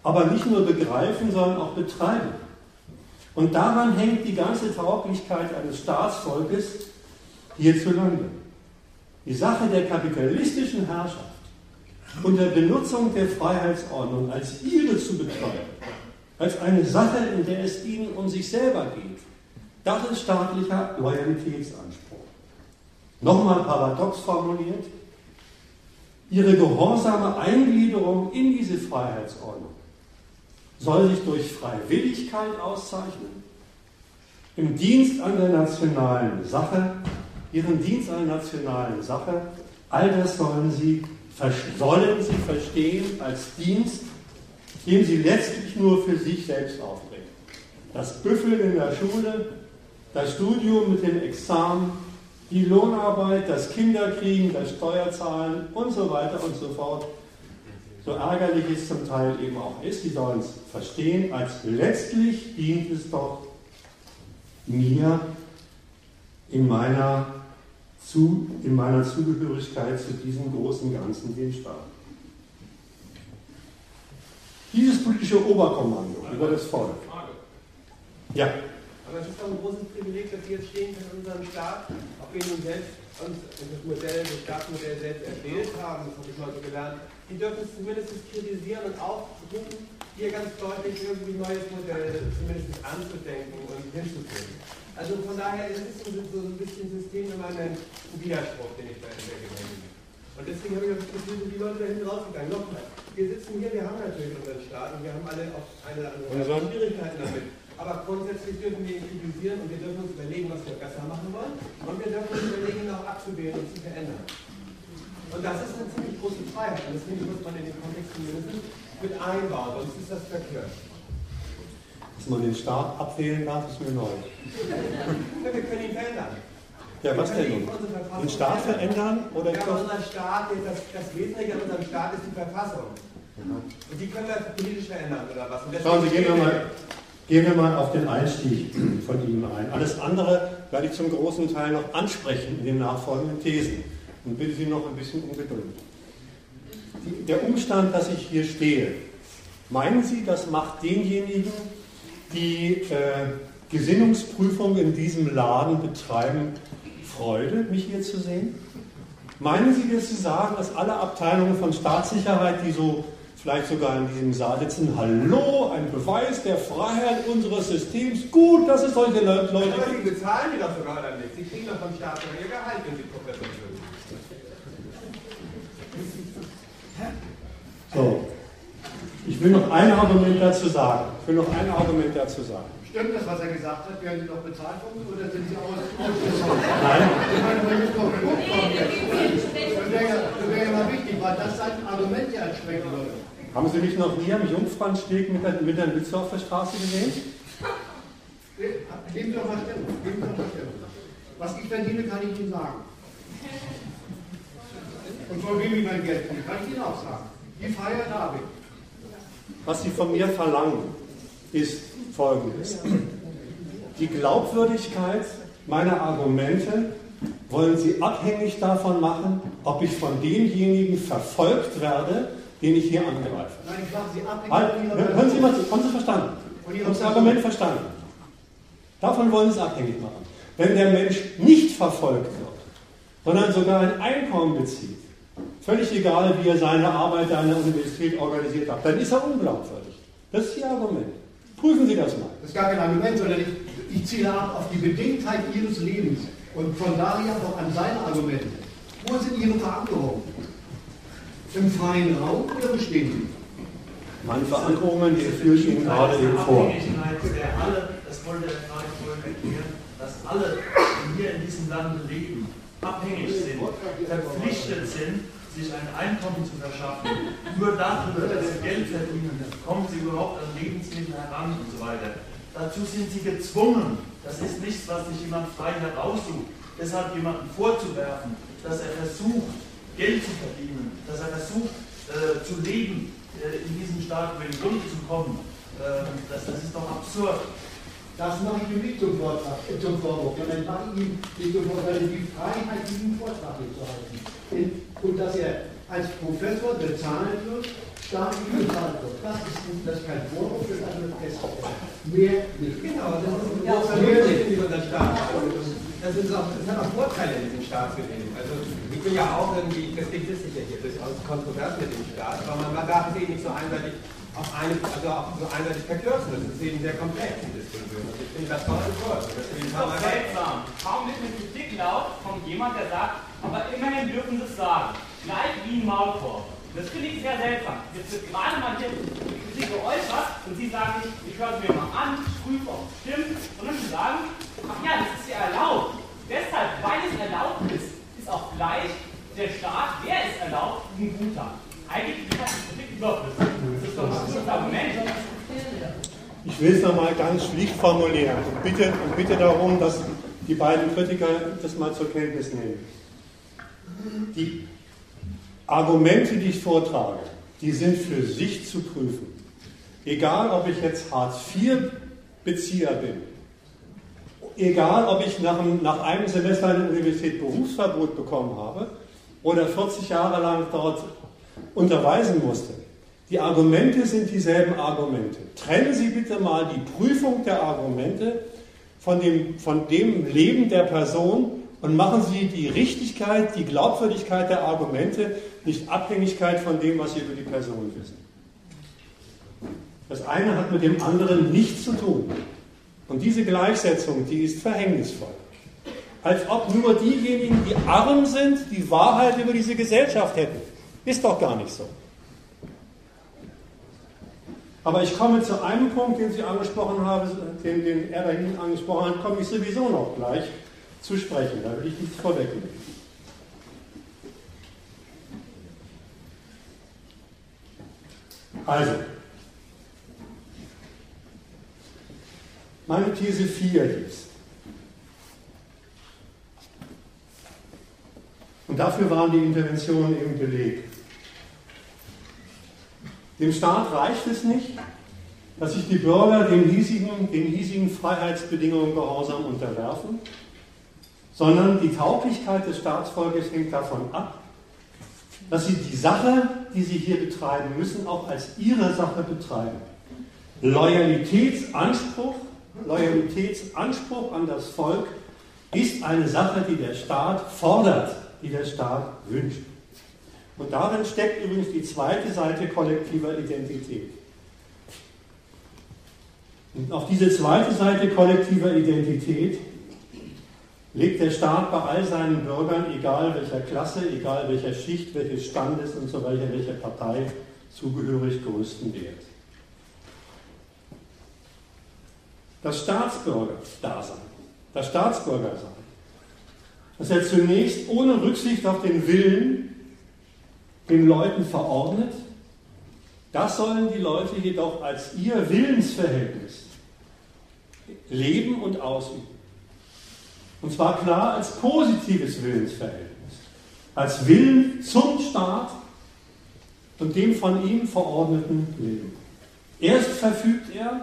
Aber nicht nur begreifen, sondern auch betreiben. Und daran hängt die ganze Tauglichkeit eines Staatsvolkes hierzulande. Die Sache der kapitalistischen Herrschaft unter Benutzung der Freiheitsordnung als ihre zu betreiben, als eine Sache, in der es ihnen um sich selber geht, das ist staatlicher Loyalitätsanspruch. Nochmal paradox formuliert, ihre gehorsame Eingliederung in diese Freiheitsordnung soll sich durch Freiwilligkeit auszeichnen, im Dienst an der nationalen Sache, ihren Dienst an der nationalen Sache, all das sollen sie sollen sie verstehen als Dienst, den sie letztlich nur für sich selbst aufbringen. Das Büffeln in der Schule, das Studium mit dem Examen, die Lohnarbeit, das Kinderkriegen, das Steuerzahlen und so weiter und so fort. So ärgerlich es zum Teil eben auch ist, die sollen es verstehen, als letztlich dient es doch mir in meiner zu, in meiner Zugehörigkeit zu diesem großen Ganzen, dem Staat. Dieses politische Oberkommando über das Volk. Ja. Aber es ist doch ein großes Privileg, dass wir jetzt stehen können in unserem Staat, auch wenn wir selbst uns das Modell, das Staatsmodell selbst erwählt haben, das habe ich so gelernt, die dürfen es zumindest kritisieren und aufrufen, hier ganz deutlich irgendwie ein neues Modell zumindest anzudenken und hinzuführen. Also von daher ist es so, ein bisschen systemimmanent ein Widerspruch, den ich da entdecke. Und deswegen habe ich das Gefühl, sind die Leute da hinten rausgegangen. Nochmal, wir sitzen hier, wir haben natürlich unseren Staat und wir haben alle auch eine oder andere Schwierigkeiten damit. Aber grundsätzlich dürfen wir kritisieren und wir dürfen uns überlegen, was wir besser machen wollen. Und wir dürfen uns überlegen, ihn auch abzuwählen und zu verändern. Und das ist eine ziemlich große Freiheit. Und deswegen muss man in den Kontext mindestens mit einbauen, sonst ist das verkehrt. Dass man den Staat abwählen darf, ist mir neu. wir können ihn verändern. Ja, was denn nun? Den Staat verändern? Oder ja, unser Staat, das, das Wesentliche an unserem Staat ist die Verfassung. Und die können wir politisch verändern, oder was? Schauen Sie, gehen wir, mal, gehen wir mal auf den Einstieg von Ihnen ein. Alles andere werde ich zum großen Teil noch ansprechen in den nachfolgenden Thesen. Und bitte Sie noch ein bisschen um Geduld. der Umstand, dass ich hier stehe, meinen Sie, das macht denjenigen, die äh, Gesinnungsprüfung in diesem Laden betreiben, Freude, mich hier zu sehen? Meinen Sie, dass Sie sagen, dass alle Abteilungen von Staatssicherheit, die so vielleicht sogar in diesem Saal sitzen, hallo, ein Beweis der Freiheit unseres Systems, gut, dass es solche Leute Aber gibt. Sie bezahlen die doch sogar dann nicht. Sie kriegen doch vom Staat ihr Gehalt, wenn Sie Professor sind. So, ich will noch ein Argument dazu sagen. Ich will noch ein Argument dazu sagen. Stimmt das, was er gesagt hat? Werden Sie noch bezahlt von uns oder sind Sie aus? Nein, Ich meine, wenn wir doch hochkommen jetzt. Das wäre ja, mal wichtig, weil das sein Argument ja entsprechen würde. haben Sie mich noch nie am Jungfernsteg mit der, mit der Mütze auf der Straße gesehen? Geben Sie doch mal Stellung. Geben Sie doch mal Stellung. Was ich verdiene, kann ich Ihnen sagen. Und von wem ich mein Geld kriege, kann ich Ihnen auch sagen. Die habe ich. Was Sie von mir verlangen, ist folgendes. Die Glaubwürdigkeit meiner Argumente wollen Sie abhängig davon machen, ob ich von demjenigen verfolgt werde, den ich hier angreife. Nein, ich mache Sie abhängig Halt, von Ihrer hören Sie mal, zu, haben Sie verstanden? Haben Sie das Argument verstanden? Davon wollen Sie es abhängig machen. Wenn der Mensch nicht verfolgt wird, sondern sogar ein Einkommen bezieht, völlig egal, wie er seine Arbeit an der Universität organisiert hat, dann ist er unglaubwürdig. Das ist Ihr Argument. Prüfen Sie das mal. Das ist gar kein Argument, sondern ich, ich ziele ab auf die Bedingtheit Ihres Lebens und von daher auch an seine Argumente. Wo sind Ihre Verankerungen? Im freien Raum oder bestehen Sie? Meine Verankerungen, die führe ich Ihnen gerade eben vor. Abhängigkeit, der alle, das wollte er gerade vorhin erklären, dass alle, die hier in diesem Land leben, abhängig sind, verpflichtet sind, sich ein Einkommen zu verschaffen. *laughs* Nur darüber, dass sie Geld verdienen, kommen sie überhaupt an Lebensmittel heran und so weiter. Dazu sind sie gezwungen. Das ist nichts, was sich jemand frei heraussucht. Deshalb jemanden vorzuwerfen, dass er versucht, Geld zu verdienen, dass er versucht, äh, zu leben, äh, in diesem Staat über die Runde zu kommen, äh, das, das ist doch absurd. Das mache ich ihm nicht zum, Vortrag, äh, zum Vorwurf, sondern mache ich ihm die Freiheit, diesen Vortrag hier zu halten. In- Und dass er als Professor bezahlt wird, staatlich bezahlt wird. Das ist, das ist kein Vorwurf, das ist eine Feststellung. Mehr nicht. Genau, das ist ein Ja, großer mehr nicht. in unserem Staat. Das, ist auch, das hat auch Vorteile in diesem Staatsgebilde. Also ich bin ja auch irgendwie, deswegen sitze ich ja hier, durchaus kontrovers mit dem Staat, aber man, man darf es eben nicht so einseitig auf eine, also auch so einseitig verkürzen. Das ist eben sehr komplex, die Diskussion. Und ich finde das toll. Und deswegen Das ist doch seltsam. Kaum wird eine Kritik laut, kommt jemand, der sagt, aber immerhin dürfen sie es sagen. Gleich wie ein Maulkorb. Das finde ich sehr seltsam. Jetzt wird gerade mal hier Kritik geäußert und Sie sagen nicht, ich höre es mir mal an, ich prüfe, ob es stimmt, sondern Sie sagen, ach ja, das ist ja erlaubt. Deshalb, weil es erlaubt ist, ist auch gleich der Staat, wer es erlaubt, ein guter. Eigentlich ist das Kritik überflüssig. Das ist doch ein gutes Argument. Ich will es nochmal ganz schlicht formulieren und bitte, und bitte darum, dass die beiden Kritiker das mal zur Kenntnis nehmen. Die Argumente, die ich vortrage, die sind für sich zu prüfen. Egal, ob ich jetzt Hartz-IV-Bezieher bin, egal, ob ich nach einem, nach einem Semester an der Universität Berufsverbot bekommen habe oder 40 Jahre lang dort unterweisen musste. Die Argumente sind dieselben Argumente. Trennen Sie bitte mal die Prüfung der Argumente von dem, von dem Leben der Person und machen Sie die Richtigkeit, die Glaubwürdigkeit der Argumente nicht Abhängigkeit von dem, was Sie über die Person wissen. Das eine hat mit dem anderen nichts zu tun. Und diese Gleichsetzung, die ist verhängnisvoll. Als ob nur diejenigen, die arm sind, die Wahrheit über diese Gesellschaft hätten. Ist doch gar nicht so. Aber ich komme zu einem Punkt, den Sie angesprochen haben, den, den er da hinten angesprochen hat, komme ich sowieso noch gleich zu sprechen. Da will ich nichts vorwegnehmen. Also, meine These 4 ist, und dafür waren die Interventionen eben belegt. Dem Staat reicht es nicht, dass sich die Bürger den hiesigen, den hiesigen Freiheitsbedingungen gehorsam unterwerfen, sondern die Tauglichkeit des Staatsvolkes hängt davon ab, dass sie die Sache die sie hier betreiben, müssen auch als ihre Sache betreiben. Loyalitätsanspruch, Loyalitätsanspruch an das Volk ist eine Sache, die der Staat fordert, die der Staat wünscht. Und darin steckt übrigens die zweite Seite kollektiver Identität. Und auf diese zweite Seite kollektiver Identität legt der Staat bei all seinen Bürgern, egal welcher Klasse, egal welcher Schicht, welches Standes und so weiter, welcher Partei zugehörig größten Wert. Das Staatsbürger-Dasein, das Staatsbürgersein, das er zunächst ohne Rücksicht auf den Willen den Leuten verordnet, das sollen die Leute jedoch als ihr Willensverhältnis leben und ausüben. Und zwar klar als positives Willensverhältnis. Als Willen zum Staat und dem von ihm verordneten Leben. Erst verfügt er,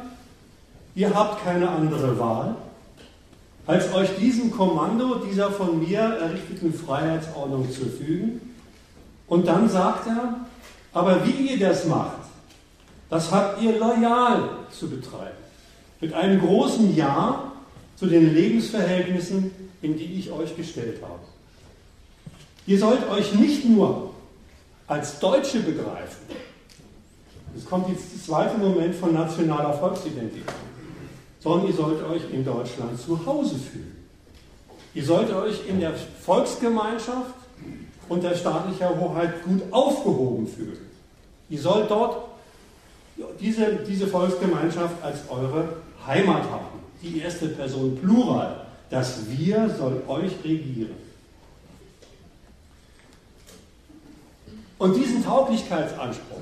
ihr habt keine andere Wahl, als euch diesem Kommando dieser von mir errichteten Freiheitsordnung zu fügen. Und dann sagt er, aber wie ihr das macht, das habt ihr loyal zu betreiben. Mit einem großen Ja zu den Lebensverhältnissen, in die ich euch gestellt habe. Ihr sollt euch nicht nur als Deutsche begreifen, es kommt jetzt der zweite Moment von nationaler Volksidentität, sondern ihr sollt euch in Deutschland zu Hause fühlen. Ihr sollt euch in der Volksgemeinschaft und der staatlicher Hoheit gut aufgehoben fühlen. Ihr sollt dort diese, diese Volksgemeinschaft als eure Heimat haben die erste Person Plural. Das Wir soll euch regieren. Und diesen Tauglichkeitsanspruch,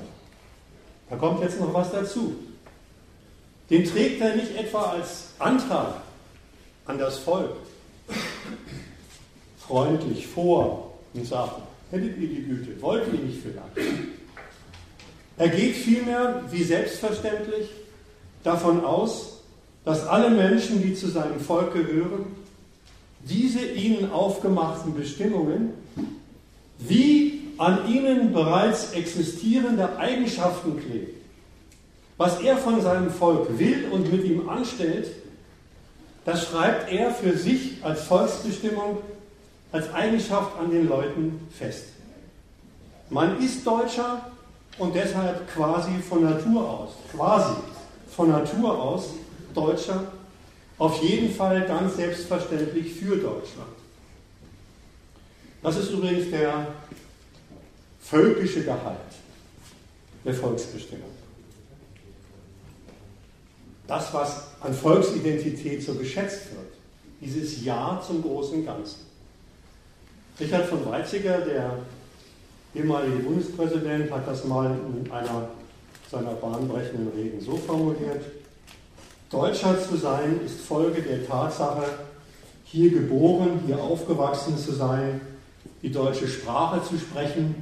da kommt jetzt noch was dazu, den trägt er nicht etwa als Antrag an das Volk freundlich vor und sagt, hättet ihr die Güte, wollt ihr nicht vielleicht. Er geht vielmehr, wie selbstverständlich, davon aus, dass alle Menschen, die zu seinem Volk gehören, diese ihnen aufgemachten Bestimmungen wie an ihnen bereits existierende Eigenschaften kleben. Was er von seinem Volk will und mit ihm anstellt, das schreibt er für sich als Volksbestimmung, als Eigenschaft an den Leuten fest. Man ist Deutscher und deshalb quasi von Natur aus, quasi von Natur aus Deutscher, auf jeden Fall ganz selbstverständlich für Deutschland. Das ist übrigens der völkische Gehalt der Volksbestimmung. Das, was an Volksidentität so geschätzt wird, dieses Ja zum großen Ganzen. Richard von Weizsäcker, der ehemalige Bundespräsident, hat das mal in einer seiner bahnbrechenden Reden so formuliert, Deutscher zu sein ist Folge der Tatsache, hier geboren, hier aufgewachsen zu sein, die deutsche Sprache zu sprechen,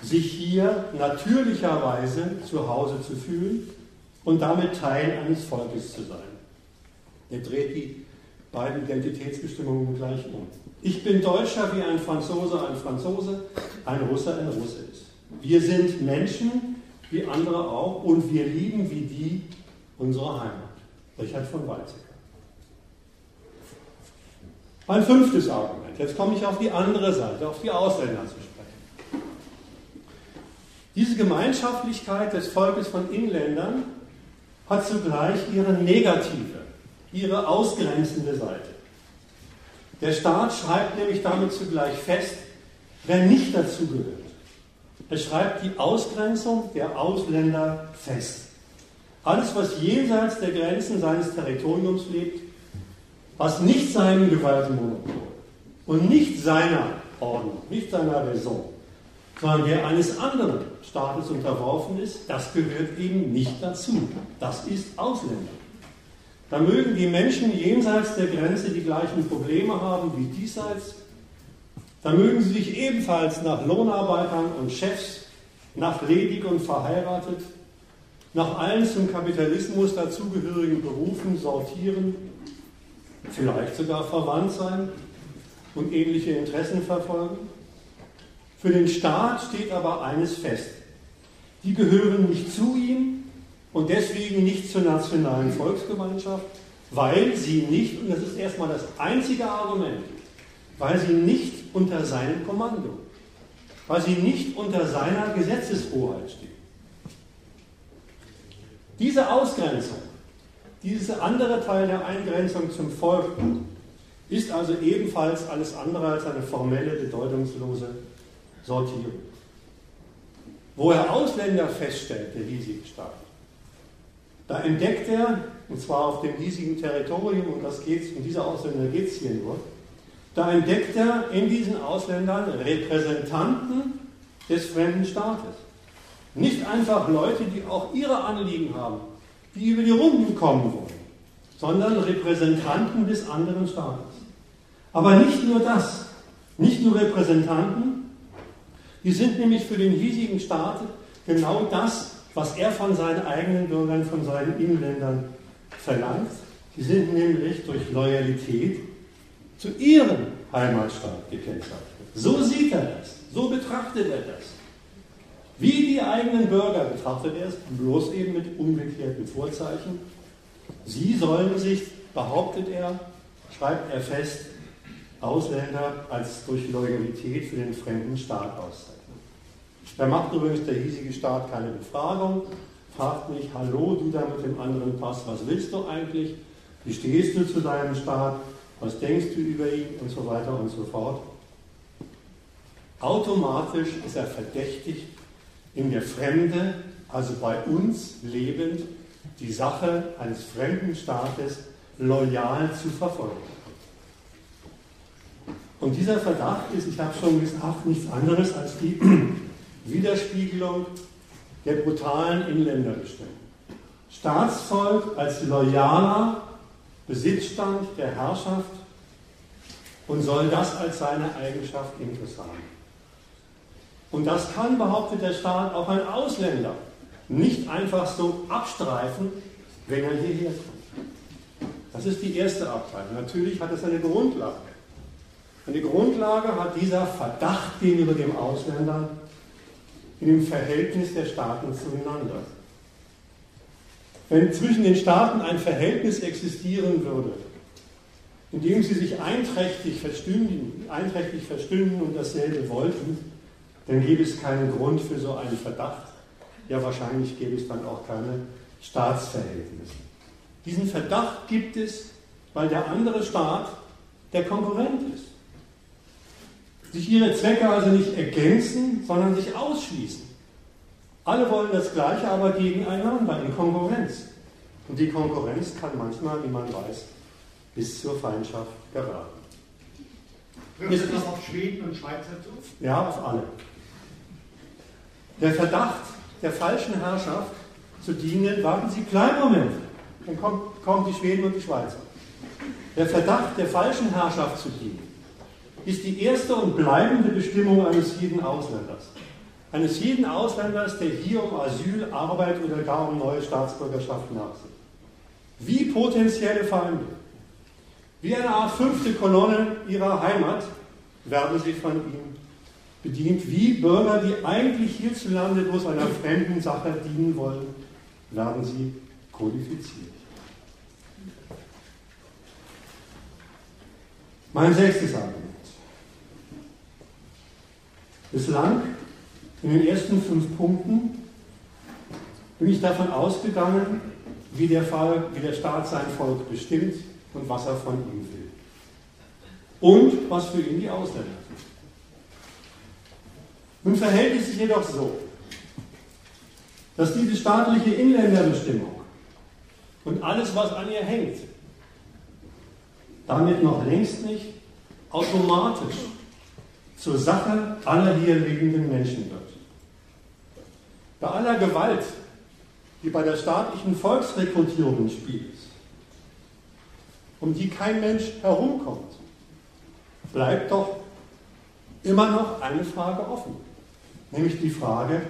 sich hier natürlicherweise zu Hause zu fühlen und damit Teil eines Volkes zu sein. Er dreht die beiden Identitätsbestimmungen gleich um. Ich bin Deutscher, wie ein Franzose ein Franzose, ein Russe ein Russe ist. Wir sind Menschen, wie andere auch, und wir lieben wie die unsere Heimat. Richard von Weizsäcker. Mein fünftes Argument. Jetzt komme ich auf die andere Seite, auf die Ausländer zu sprechen. Diese Gemeinschaftlichkeit des Volkes von Inländern hat zugleich ihre negative, ihre ausgrenzende Seite. Der Staat schreibt nämlich damit zugleich fest, wer nicht dazugehört. Er schreibt die Ausgrenzung der Ausländer fest. Alles, was jenseits der Grenzen seines Territoriums lebt, was nicht seinem Gewaltenmonopol und nicht seiner Ordnung, nicht seiner Raison, sondern der eines anderen Staates unterworfen ist, das gehört eben nicht dazu. Das ist Ausländer. Da mögen die Menschen jenseits der Grenze die gleichen Probleme haben wie diesseits. Da mögen sie sich ebenfalls nach Lohnarbeitern und Chefs, nach ledig und verheiratet, nach allen zum Kapitalismus dazugehörigen Berufen sortieren, vielleicht sogar verwandt sein und ähnliche Interessen verfolgen. Für den Staat steht aber eines fest. die gehören nicht zu ihm und deswegen nicht zur nationalen Volksgemeinschaft, weil sie nicht, und das ist erstmal das einzige Argument, weil sie nicht unter seinem Kommando, weil sie nicht unter seiner Gesetzeshoheit stehen. Diese Ausgrenzung, dieser andere Teil der Eingrenzung zum Volk, ist also ebenfalls alles andere als eine formelle, bedeutungslose Sortierung. Wo er Ausländer feststellt, der hiesige Staat, da entdeckt er, und zwar auf dem hiesigen Territorium, und das geht's, um diese Ausländer geht es hier nur, da entdeckt er in diesen Ausländern Repräsentanten des fremden Staates. Nicht einfach Leute, die auch ihre Anliegen haben, die über die Runden kommen wollen, sondern Repräsentanten des anderen Staates. Aber nicht nur das, nicht nur Repräsentanten, die sind nämlich für den hiesigen Staat genau das, was er von seinen eigenen Bürgern, von seinen Inländern verlangt. Sie sind nämlich durch Loyalität zu ihrem Heimatstaat gekennzeichnet. So sieht er das, so betrachtet er das. Wie die eigenen Bürger betrachtet er es, bloß eben mit umgekehrten Vorzeichen. Sie sollen sich, behauptet er, schreibt er fest, Ausländer als durch Loyalität für den fremden Staat auszeichnen. Da macht übrigens der hiesige Staat keine Befragung, fragt nicht, hallo, du da mit dem anderen Pass, was willst du eigentlich? Wie stehst du zu deinem Staat? Was denkst du über ihn? Und so weiter und so fort. Automatisch ist er verdächtigt, in der Fremde, also bei uns lebend, die Sache eines fremden Staates loyal zu verfolgen. Und dieser Verdacht ist, ich habe schon gesagt, nichts anderes als die *clears throat* Widerspiegelung der brutalen Inländerbestimmung. Staatsvolk als loyaler Besitzstand der Herrschaft und soll das als seine Eigenschaft haben. Und das kann, behauptet der Staat, auch ein Ausländer nicht einfach so abstreifen, wenn er hierher kommt. Das ist die erste Abteilung. Natürlich hat es eine Grundlage. Eine Grundlage hat dieser Verdacht gegenüber dem Ausländer in dem Verhältnis der Staaten zueinander. Wenn zwischen den Staaten ein Verhältnis existieren würde, in dem sie sich einträchtig verstünden, einträchtig verstünden und dasselbe wollten, dann gäbe es keinen Grund für so einen Verdacht. Ja, wahrscheinlich gäbe es dann auch keine Staatsverhältnisse. Diesen Verdacht gibt es, weil der andere Staat der Konkurrent ist sich ihre Zwecke also nicht ergänzen, sondern sich ausschließen. Alle wollen das Gleiche, aber gegeneinander, in Konkurrenz. Und die Konkurrenz kann manchmal, wie man weiß, bis zur Feindschaft geraten. Trifft noch auf Schweden und Schweizer zu? Ja, auf alle. Der Verdacht der falschen Herrschaft zu dienen, warten Sie, kleinen Moment, dann kommen, kommen die Schweden und die Schweizer. Der Verdacht der falschen Herrschaft zu dienen ist die erste und bleibende Bestimmung eines jeden Ausländers. Eines jeden Ausländers, der hier um Asyl, Arbeit oder gar um neue Staatsbürgerschaft nachsieht. Wie potenzielle Feinde, wie eine Art fünfte Kolonne ihrer Heimat werden sie von ihm bedient, wie Bürger, die eigentlich hierzulande bloß einer fremden Sache dienen wollen, werden sie kodifiziert. Mein sechstes Argument. Bislang, in den ersten fünf Punkten, bin ich davon ausgegangen, wie der, Fall, wie der Staat sein Volk bestimmt und was er von ihm will. Und was für ihn die Ausländer. Nun verhält es sich jedoch so, dass diese staatliche Inländerbestimmung und alles, was an ihr hängt, damit noch längst nicht automatisch zur Sache aller hier lebenden Menschen wird. Bei aller Gewalt, die bei der staatlichen Volksrekrutierung im Spiel ist, um die kein Mensch herumkommt, bleibt doch immer noch eine Frage offen. Nämlich die Frage,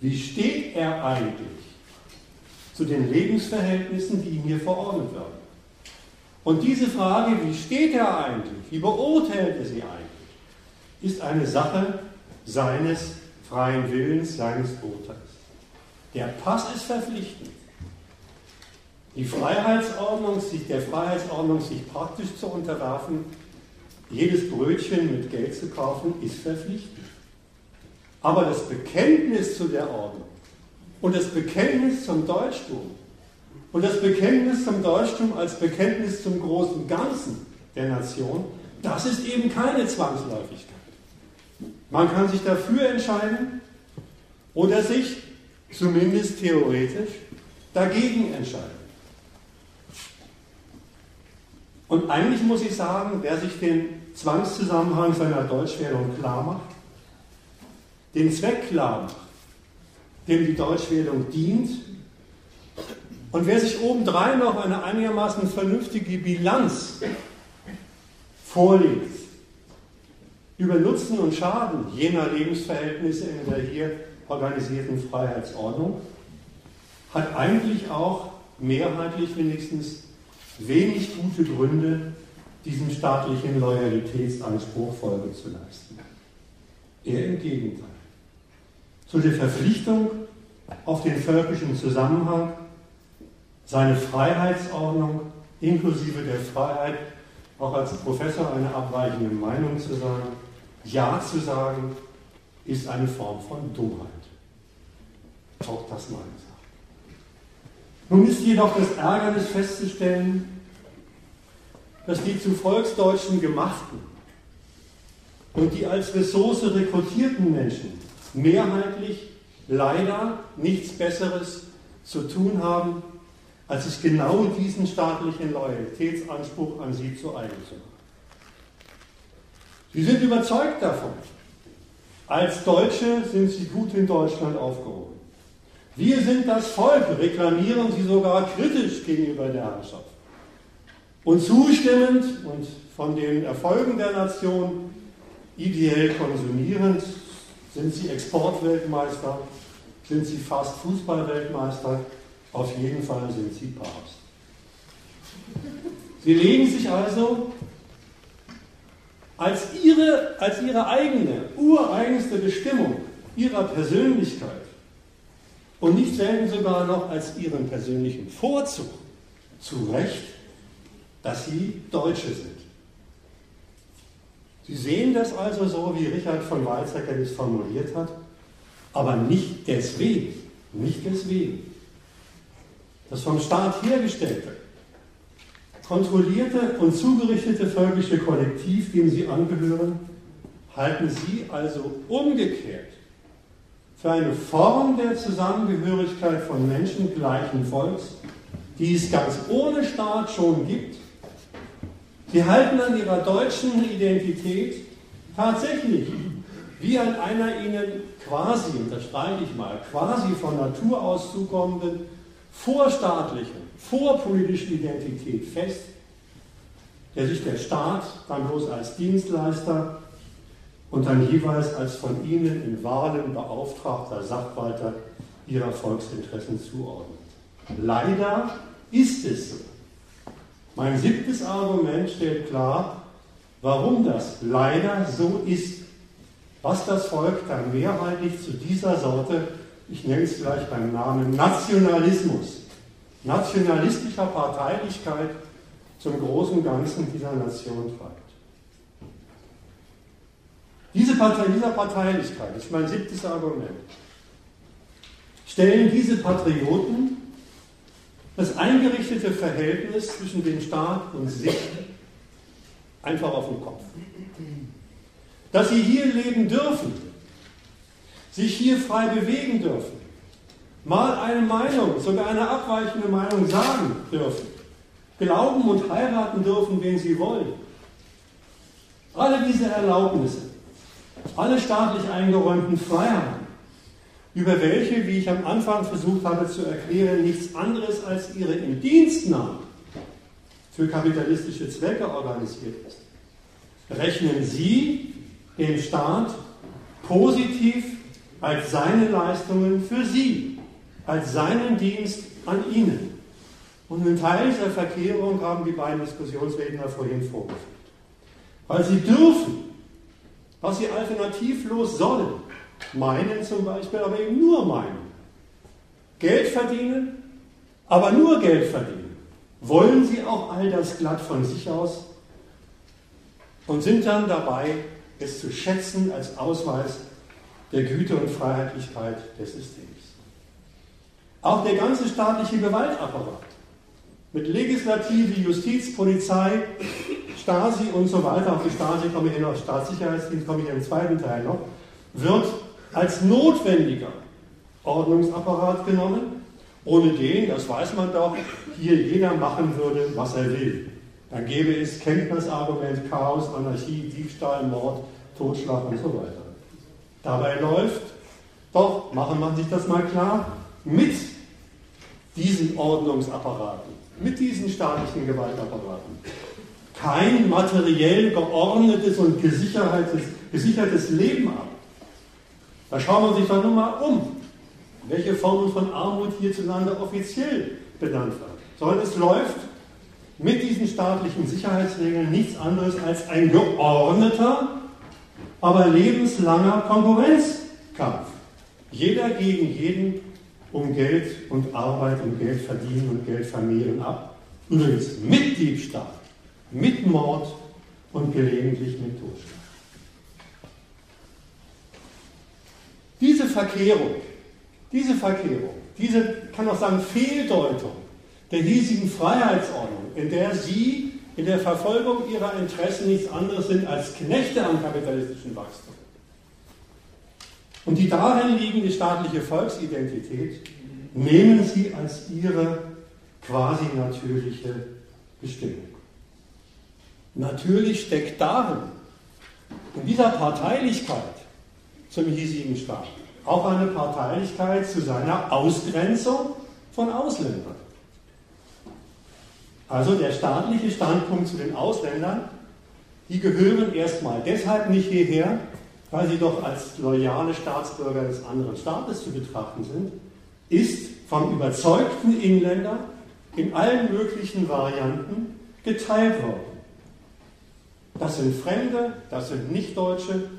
wie steht er eigentlich zu den Lebensverhältnissen, die ihm hier verordnet werden? Und diese Frage, wie steht er eigentlich, wie beurteilt er sie eigentlich? ist eine Sache seines freien Willens, seines Urteils. Der Pass ist verpflichtend. Die Freiheitsordnung, sich der Freiheitsordnung sich praktisch zu unterwerfen, jedes Brötchen mit Geld zu kaufen, ist verpflichtend. Aber das Bekenntnis zu der Ordnung und das Bekenntnis zum Deutschtum und das Bekenntnis zum Deutschtum als Bekenntnis zum großen Ganzen der Nation, das ist eben keine Zwangsläufigkeit. Man kann sich dafür entscheiden oder sich zumindest theoretisch dagegen entscheiden. Und eigentlich muss ich sagen, wer sich den Zwangszusammenhang seiner Deutschwählung klar macht, den Zweck klar macht, dem die Deutschwählung dient, und wer sich obendrein noch eine einigermaßen vernünftige Bilanz vorlegt über Nutzen und Schaden jener Lebensverhältnisse in der hier organisierten Freiheitsordnung, hat eigentlich auch mehrheitlich wenigstens wenig gute Gründe, diesem staatlichen Loyalitätsanspruch Folge zu leisten. Eher im Gegenteil. So die Verpflichtung auf den völkischen Zusammenhang, seine Freiheitsordnung inklusive der Freiheit, auch als Professor eine abweichende Meinung zu sagen, Ja zu sagen, ist eine Form von Dummheit. Auch das mal gesagt. Nun ist jedoch das Ärgernis festzustellen, dass die zu Volksdeutschen gemachten und die als Ressource rekrutierten Menschen mehrheitlich leider nichts Besseres zu tun haben, als sich genau diesen staatlichen Loyalitätsanspruch an sie zu eigen zu machen. Sie sind überzeugt davon. Als Deutsche sind sie gut in Deutschland aufgehoben. Wir sind das Volk, reklamieren sie sogar kritisch gegenüber der Herrschaft. Und zustimmend und von den Erfolgen der Nation ideell konsumierend sind sie Exportweltmeister, sind sie fast Fußballweltmeister, auf jeden Fall sind sie Papst. Sie legen sich also als ihre, als ihre eigene, ureigenste Bestimmung ihrer Persönlichkeit und nicht selten sogar noch als ihren persönlichen Vorzug zu Recht dass sie Deutsche sind. Sie sehen das also so, wie Richard von Weizsäcker es formuliert hat, aber nicht deswegen, nicht deswegen. Das vom Staat hergestellte, kontrollierte und zugerichtete völkische Kollektiv, dem Sie angehören, halten Sie also umgekehrt für eine Form der Zusammengehörigkeit von Menschen gleichen Volks, die es ganz ohne Staat schon gibt Sie halten an ihrer deutschen Identität tatsächlich wie an einer ihnen quasi, unterstreiche ich mal, quasi von Natur aus zukommenden vorstaatlichen, vorpolitischen Identität fest, der sich der Staat dann bloß als Dienstleister und dann jeweils als von ihnen in Wahlen beauftragter Sachwalter ihrer Volksinteressen zuordnet. Leider ist es so. Mein siebtes Argument stellt klar, warum das leider so ist. Was das Volk dann mehrheitlich zu dieser Sorte, ich nenne es gleich beim Namen Nationalismus, nationalistischer Parteilichkeit zum großen Ganzen dieser Nation treibt. Diese Partei, dieser Parteilichkeit, ist mein siebtes Argument, stellen diese Patrioten das eingerichtete Verhältnis zwischen dem Staat und sich einfach auf den Kopf. Dass sie hier leben dürfen, sich hier frei bewegen dürfen, mal eine Meinung, sogar eine abweichende Meinung sagen dürfen, glauben und heiraten dürfen, wen sie wollen. Alle diese Erlaubnisse, alle staatlich eingeräumten Freiheiten, über welche, wie ich am Anfang versucht habe zu erklären, nichts anderes als ihre Indienstnahme für kapitalistische Zwecke organisiert ist, rechnen Sie den Staat positiv als seine Leistungen für Sie, als seinen Dienst an Ihnen. Und einen Teil dieser Verkehrung haben die beiden Diskussionsredner vorhin vorgeführt. Weil sie dürfen, was sie alternativlos sollen, meinen zum Beispiel, aber eben nur meinen, Geld verdienen, aber nur Geld verdienen, wollen sie auch all das glatt von sich aus? Und sind dann dabei, es zu schätzen als Ausweis der Güte und Freiheitlichkeit des Systems. Auch der ganze staatliche Gewaltapparat mit Legislative, Justiz, Polizei, Stasi und so weiter, auf die Stasi komme ich noch, Staatssicherheitsdienst komme ich im zweiten Teil noch, wird als notwendiger Ordnungsapparat genommen, ohne den, das weiß man doch, hier jeder machen würde, was er will. Dann gäbe es Kenntnisargument, Chaos, Anarchie, Diebstahl, Mord, Totschlag und so weiter. Dabei läuft, doch, machen wir sich das mal klar, mit diesen Ordnungsapparaten, mit diesen staatlichen Gewaltapparaten, kein materiell geordnetes und gesichertes, gesichertes Leben ab. Da schauen wir sich doch nur mal um, welche Formen von Armut hierzulande offiziell benannt werden. Sondern es läuft mit diesen staatlichen Sicherheitsregeln nichts anderes als ein geordneter, aber lebenslanger Konkurrenzkampf. Jeder gegen jeden um Geld und Arbeit und Geld verdienen und Geld vermehren ab. Übrigens mit Diebstahl, mit Mord und gelegentlich mit Totschlag. Diese Verkehrung, diese Verkehrung, diese, kann auch sagen, Fehldeutung der hiesigen Freiheitsordnung, in der Sie in der Verfolgung Ihrer Interessen nichts anderes sind als Knechte am kapitalistischen Wachstum. Und die darin liegende staatliche Volksidentität nehmen Sie als Ihre quasi natürliche Bestimmung. Natürlich steckt darin, in dieser Parteilichkeit zum hiesigen Staat, auch eine Parteilichkeit zu seiner Ausgrenzung von Ausländern. Also der staatliche Standpunkt zu den Ausländern, die gehören erstmal deshalb nicht hierher, weil sie doch als loyale Staatsbürger des anderen Staates zu betrachten sind, ist vom überzeugten Inländer in allen möglichen Varianten geteilt worden. Das sind Fremde, das sind Nichtdeutsche,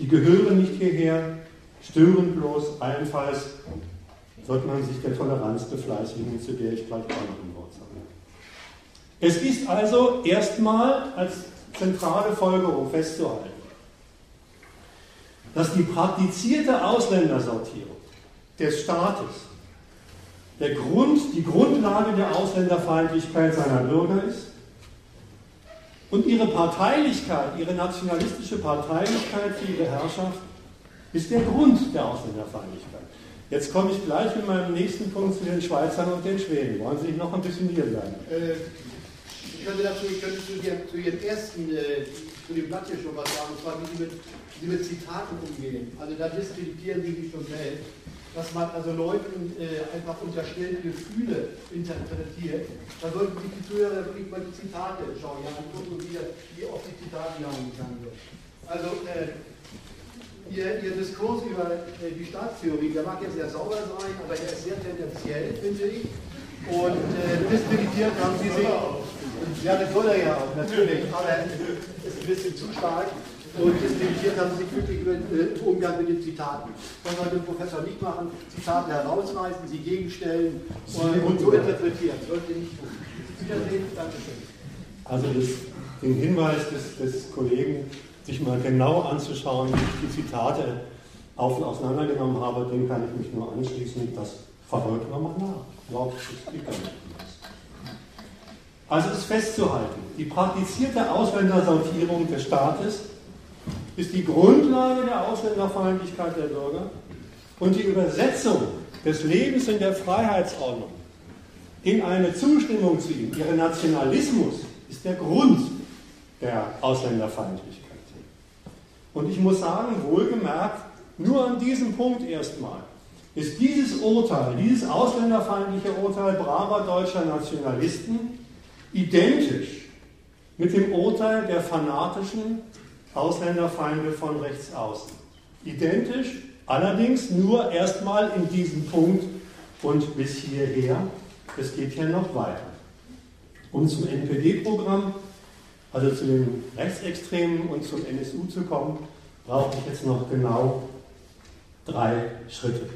die gehören nicht hierher, stören bloß, allenfalls sollte man sich der Toleranz befleißigen, zu der ich gleich auch noch ein Wort sage. Es ist also erstmal als zentrale Folgerung festzuhalten, dass die praktizierte Ausländersortierung des Staates der Grund, die Grundlage der Ausländerfeindlichkeit seiner Bürger ist und ihre Parteilichkeit, ihre nationalistische Parteilichkeit für ihre Herrschaft ist der Grund der Ausländerfeindlichkeit. Jetzt komme ich gleich mit meinem nächsten Punkt zu den Schweizern und den Schweden. Wollen Sie noch ein bisschen hier bleiben? Äh, ich könnte dazu, ich könnte zu, Ihrem, zu Ihrem ersten, äh, zu dem Blatt hier schon was sagen, und zwar wie Sie mit, Sie mit Zitaten umgehen. Also da diskreditieren Sie sich schon selbst dass man also Leuten äh, einfach unterstellte Gefühle interpretiert, da sollten sich die Zuhörer wirklich mal die Zitate schauen, ja, und gucken, wie, wie oft die Zitate hier umgegangen wird. Also, äh, ihr, ihr, Diskurs über äh, die Staatstheorie, der mag ja sehr sauber sein, aber er ist sehr tendenziell, finde ich. Und äh, diskreditiert haben sie sich. Ja, das soll er ja auch, natürlich, aber es ist ein bisschen zu stark und diskreditiert haben sie sich wirklich über den äh, Umgang mit den Zitaten. Das soll den Professor nicht machen, Zitate herausreißen, sie gegenstellen und, und so interpretieren. Sollte nicht tun. Wiedersehen, Dankeschön. Also das, den Hinweis des, des Kollegen, sich mal genau anzuschauen, wie ich die Zitate auf, auseinandergenommen habe, dem kann ich mich nur anschließen. Das verfolgt man mal nach. Überhaupt nicht also ist festzuhalten, die praktizierte Ausländersortierung des Staates ist die Grundlage der Ausländerfeindlichkeit der Bürger und die Übersetzung des Lebens in der Freiheitsordnung in eine Zustimmung zu ihm, ihren Nationalismus, ist der Grund der Ausländerfeindlichkeit. Und ich muss sagen, wohlgemerkt, nur an diesem Punkt erstmal ist dieses Urteil, dieses ausländerfeindliche Urteil braver deutscher Nationalisten identisch mit dem Urteil der fanatischen Ausländerfeinde von rechts außen. Identisch, allerdings nur erstmal in diesem Punkt und bis hierher. Es geht hier noch weiter. Um zum NPD-Programm, also zu den Rechtsextremen und zum NSU zu kommen, brauche ich jetzt noch genau drei Schritte.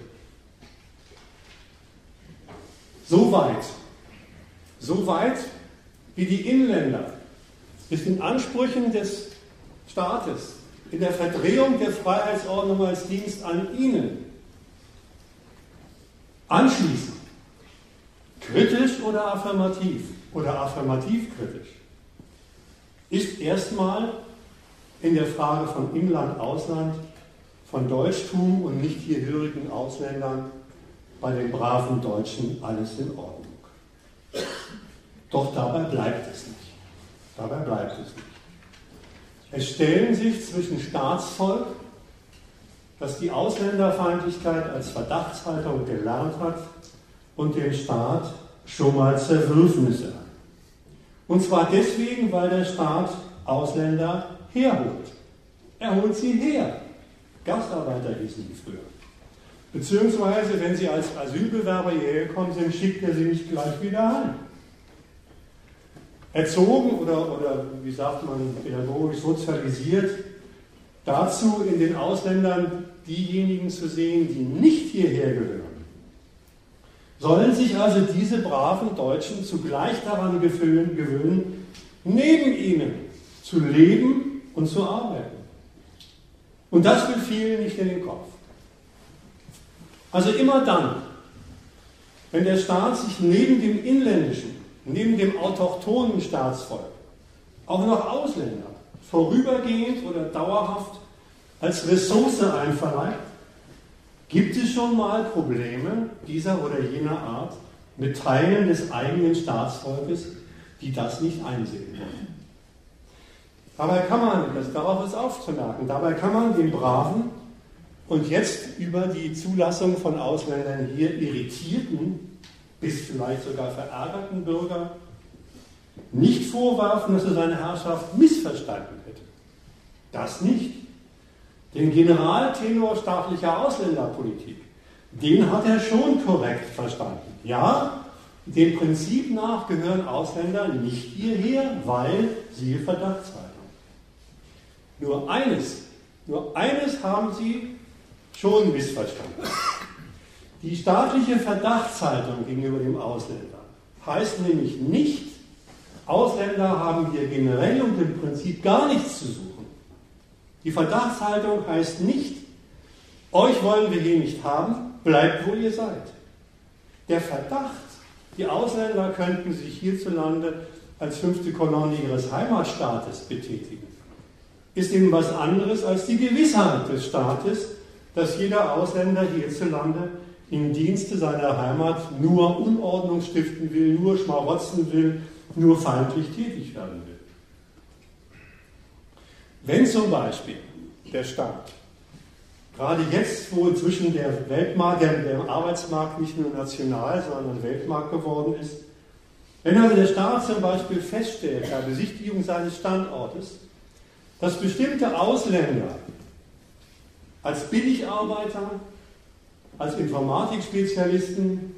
so weit, so weit, wie die Inländer mit den Ansprüchen des Staates in der Verdrehung der Freiheitsordnung als Dienst an ihnen anschließen, kritisch oder affirmativ oder affirmativ kritisch, ist erstmal in der Frage von Inland, Ausland, von Deutschtum und nicht hierhörigen Ausländern bei den braven Deutschen alles in Ordnung. Doch dabei bleibt es nicht. Dabei bleibt es nicht. Es stellen sich zwischen Staatsvolk, das die Ausländerfeindlichkeit als Verdachtshaltung gelernt hat, und dem Staat schon mal Zerwürfnisse an. Und zwar deswegen, weil der Staat Ausländer herholt. Er holt sie her. Gastarbeiter hießen die früher. Beziehungsweise, wenn sie als Asylbewerber hierher gekommen sind, schickt er sie nicht gleich wieder heim. Erzogen oder, oder wie sagt man, pädagogisch sozialisiert, dazu in den Ausländern diejenigen zu sehen, die nicht hierher gehören. Sollen sich also diese braven Deutschen zugleich daran gewöhnen, neben ihnen zu leben und zu arbeiten. Und das will vielen nicht in den Kopf. Also immer dann, wenn der Staat sich neben dem inländischen, neben dem autochthonen Staatsvolk auch noch Ausländer vorübergehend oder dauerhaft als Ressource einverleibt, gibt es schon mal Probleme dieser oder jener Art mit Teilen des eigenen Staatsvolkes, die das nicht einsehen wollen. Dabei kann man, das darauf ist aufzumerken, dabei kann man den braven und jetzt über die Zulassung von Ausländern hier irritierten, bis vielleicht sogar verärgerten Bürger nicht vorwerfen, dass er seine Herrschaft missverstanden hätte. Das nicht. Den Generaltenor staatlicher Ausländerpolitik, den hat er schon korrekt verstanden. Ja, dem Prinzip nach gehören Ausländer nicht hierher, weil sie Verdachtshaltung. Nur eines, nur eines haben sie schon missverstanden. Die staatliche Verdachtshaltung gegenüber dem Ausländer heißt nämlich nicht, Ausländer haben hier generell und im Prinzip gar nichts zu suchen. Die Verdachtshaltung heißt nicht, euch wollen wir hier nicht haben, bleibt wo ihr seid. Der Verdacht, die Ausländer könnten sich hierzulande als fünfte Kolonie ihres Heimatstaates betätigen, ist eben was anderes als die Gewissheit des Staates, dass jeder Ausländer hierzulande im Dienste seiner Heimat nur Unordnung stiften will, nur schmarotzen will, nur feindlich tätig werden will. Wenn zum Beispiel der Staat, gerade jetzt, wo inzwischen der Weltmarkt, der, der Arbeitsmarkt nicht nur national, sondern Weltmarkt geworden ist, wenn also der Staat zum Beispiel feststellt, bei Besichtigung seines Standortes, dass bestimmte Ausländer als Billigarbeiter, als Informatikspezialisten,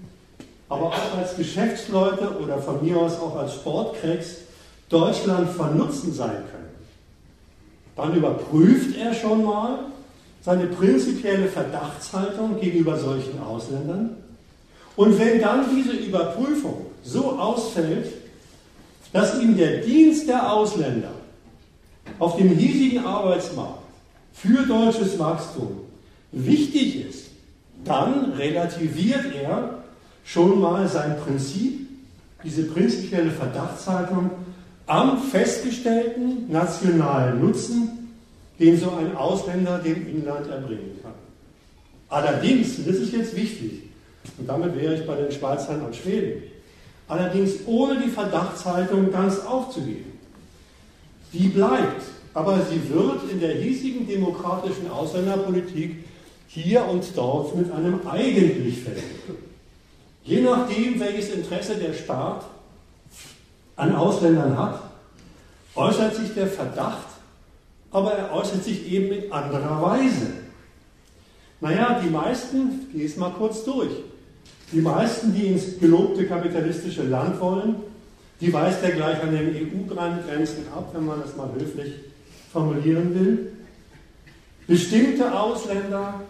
aber auch als Geschäftsleute oder von mir aus auch als Sportcracks Deutschland von Nutzen sein können dann überprüft er schon mal seine prinzipielle Verdachtshaltung gegenüber solchen Ausländern. Und wenn dann diese Überprüfung so ausfällt, dass ihm der Dienst der Ausländer auf dem hiesigen Arbeitsmarkt für deutsches Wachstum wichtig ist, dann relativiert er schon mal sein Prinzip, diese prinzipielle Verdachtshaltung am festgestellten nationalen Nutzen, den so ein Ausländer dem Inland erbringen kann. Allerdings, und das ist jetzt wichtig, und damit wäre ich bei den Schweizern und Schweden, allerdings ohne die Verdachtshaltung ganz aufzugeben. Die bleibt, aber sie wird in der hiesigen demokratischen Ausländerpolitik hier und dort mit einem eigentlich fällig. Je nachdem, welches Interesse der Staat an Ausländern hat, äußert sich der Verdacht, aber er äußert sich eben in anderer Weise. Naja, die meisten, ich gehe es mal kurz durch, die meisten, die ins gelobte kapitalistische Land wollen, die weist er gleich an den EU-Grenzen ab, wenn man das mal höflich formulieren will. Bestimmte Ausländer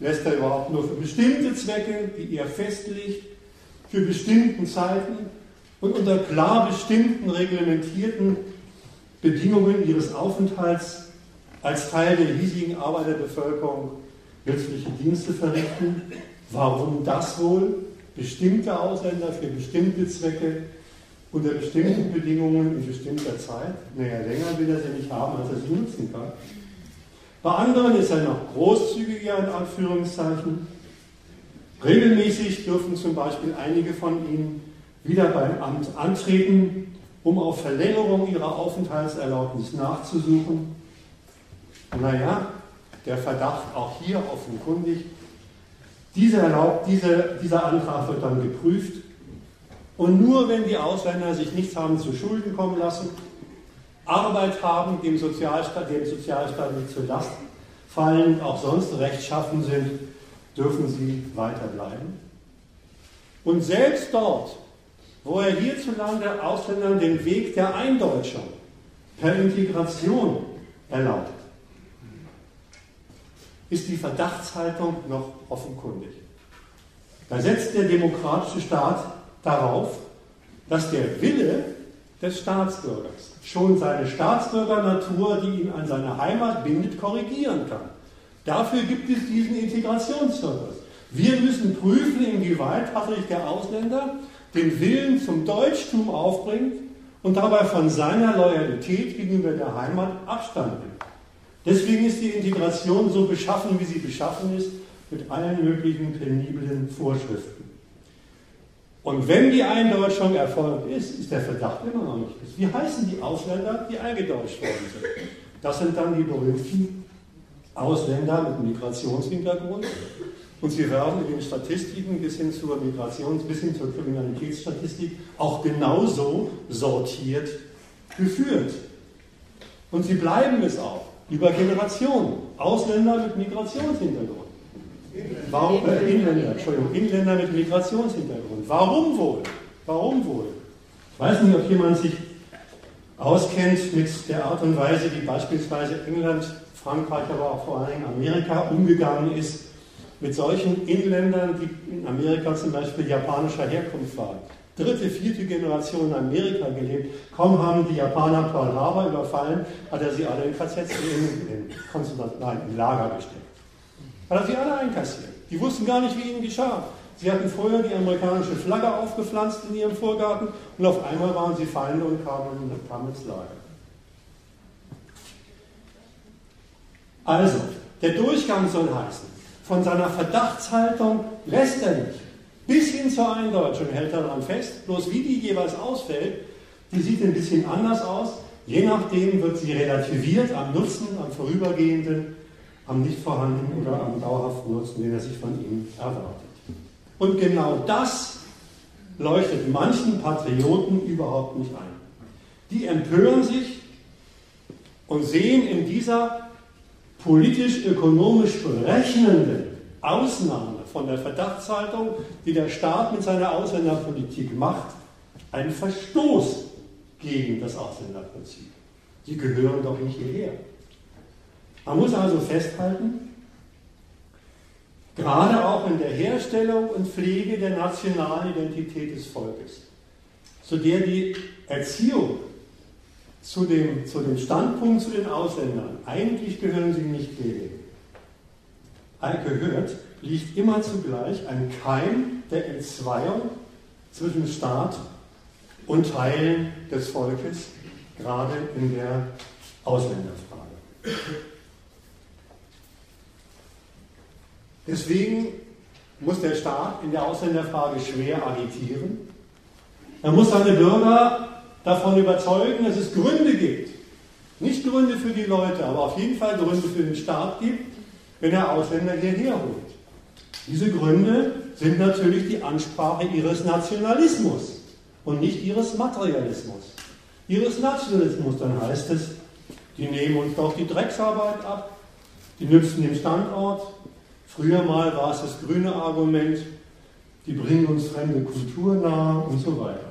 lässt er überhaupt nur für bestimmte Zwecke, die er festlegt, für bestimmten Zeiten und unter klar bestimmten, reglementierten Bedingungen ihres Aufenthalts als Teil der hiesigen Arbeiterbevölkerung nützliche Dienste verrichten. Warum das wohl? Bestimmte Ausländer für bestimmte Zwecke unter bestimmten Bedingungen in bestimmter Zeit. Naja, länger will er sie nicht haben, als er sie nutzen kann. Bei anderen ist er noch großzügiger in Anführungszeichen. Regelmäßig dürfen zum Beispiel einige von ihnen wieder beim Amt antreten, um auf Verlängerung ihrer Aufenthaltserlaubnis nachzusuchen. Naja, der Verdacht auch hier offenkundig. Diese erlaubt, diese, dieser Antrag wird dann geprüft. Und nur wenn die Ausländer sich nichts haben zu Schulden kommen lassen, Arbeit haben, dem Sozialstaat, dem Sozialstaat nicht zur Last fallen auch sonst rechtschaffen sind, dürfen sie weiterbleiben. Und selbst dort, wo er hierzulande Ausländern den Weg der Eindeutschung per Integration erlaubt, ist die Verdachtshaltung noch offenkundig. Da setzt der demokratische Staat darauf, dass der Wille des Staatsbürgers schon seine Staatsbürgernatur, die ihn an seine Heimat bindet, korrigieren kann. Dafür gibt es diesen Integrationsservice. Wir müssen prüfen, inwieweit tatsächlich der Ausländer den Willen zum Deutschtum aufbringt und dabei von seiner Loyalität gegenüber der Heimat Abstand nimmt. Deswegen ist die Integration so beschaffen, wie sie beschaffen ist, mit allen möglichen peniblen Vorschriften. Und wenn die Eindeutschung erfolgt ist, ist der Verdacht immer noch nicht. Wie heißen die Ausländer, die eingedeutscht worden sind? Das sind dann die berühmten Ausländer mit Migrationshintergrund. Und sie werden in den Statistiken bis hin zur Migrations-, bis hin zur Kriminalitätsstatistik auch genauso sortiert geführt. Und sie bleiben es auch über Generationen. Ausländer mit Migrationshintergrund. Warum, äh, Inländer, Entschuldigung, Inländer mit Migrationshintergrund. Warum wohl? Warum wohl? Ich weiß nicht, ob jemand sich auskennt mit der Art und Weise, wie beispielsweise England, Frankreich, aber auch vor allem Amerika umgegangen ist mit solchen Inländern, die in Amerika zum Beispiel japanischer Herkunft waren dritte, vierte Generation in Amerika gelebt. Kaum haben die Japaner Pearl Harbor überfallen, hat er sie alle in KZs, in, in, Lager gesteckt. Hat er sie alle einkassiert. Die wussten gar nicht, wie ihnen geschah. Sie hatten vorher die amerikanische Flagge aufgepflanzt in ihrem Vorgarten und auf einmal waren sie Feinde und kamen, kamen ins Lager. Also, der Durchgang soll heißen, von seiner Verdachtshaltung lässt er nicht. Bis hin zur Eindeutschung hält er daran fest, bloß wie die jeweils ausfällt, die sieht ein bisschen anders aus. Je nachdem wird sie relativiert am Nutzen, am Vorübergehenden, am nicht vorhandenen oder am dauerhaften Nutzen, den er sich von ihm erwartet. Und genau das leuchtet manchen Patrioten überhaupt nicht ein. Die empören sich und sehen in dieser politisch-ökonomisch berechnenden Ausnahme von der Verdachtshaltung, die der Staat mit seiner Ausländerpolitik macht, einen Verstoß gegen das Ausländerprinzip. Sie gehören doch nicht hierher. Man muss also festhalten, gerade auch in der Herstellung und Pflege der nationalen Identität des Volkes, zu der die Erziehung zu dem, zu dem Standpunkt zu den Ausländern, eigentlich gehören sie nicht hierher, gehört, liegt immer zugleich ein Keim der Entzweiung zwischen Staat und Teilen des Volkes, gerade in der Ausländerfrage. Deswegen muss der Staat in der Ausländerfrage schwer agitieren. Er muss seine Bürger davon überzeugen, dass es Gründe gibt. Nicht Gründe für die Leute, aber auf jeden Fall Gründe für den Staat gibt, wenn er Ausländer hierher holt. Diese Gründe sind natürlich die Ansprache ihres Nationalismus und nicht ihres Materialismus. Ihres Nationalismus, dann heißt es, die nehmen uns doch die Drecksarbeit ab, die nützen den Standort. Früher mal war es das grüne Argument, die bringen uns fremde Kultur nahe und so weiter.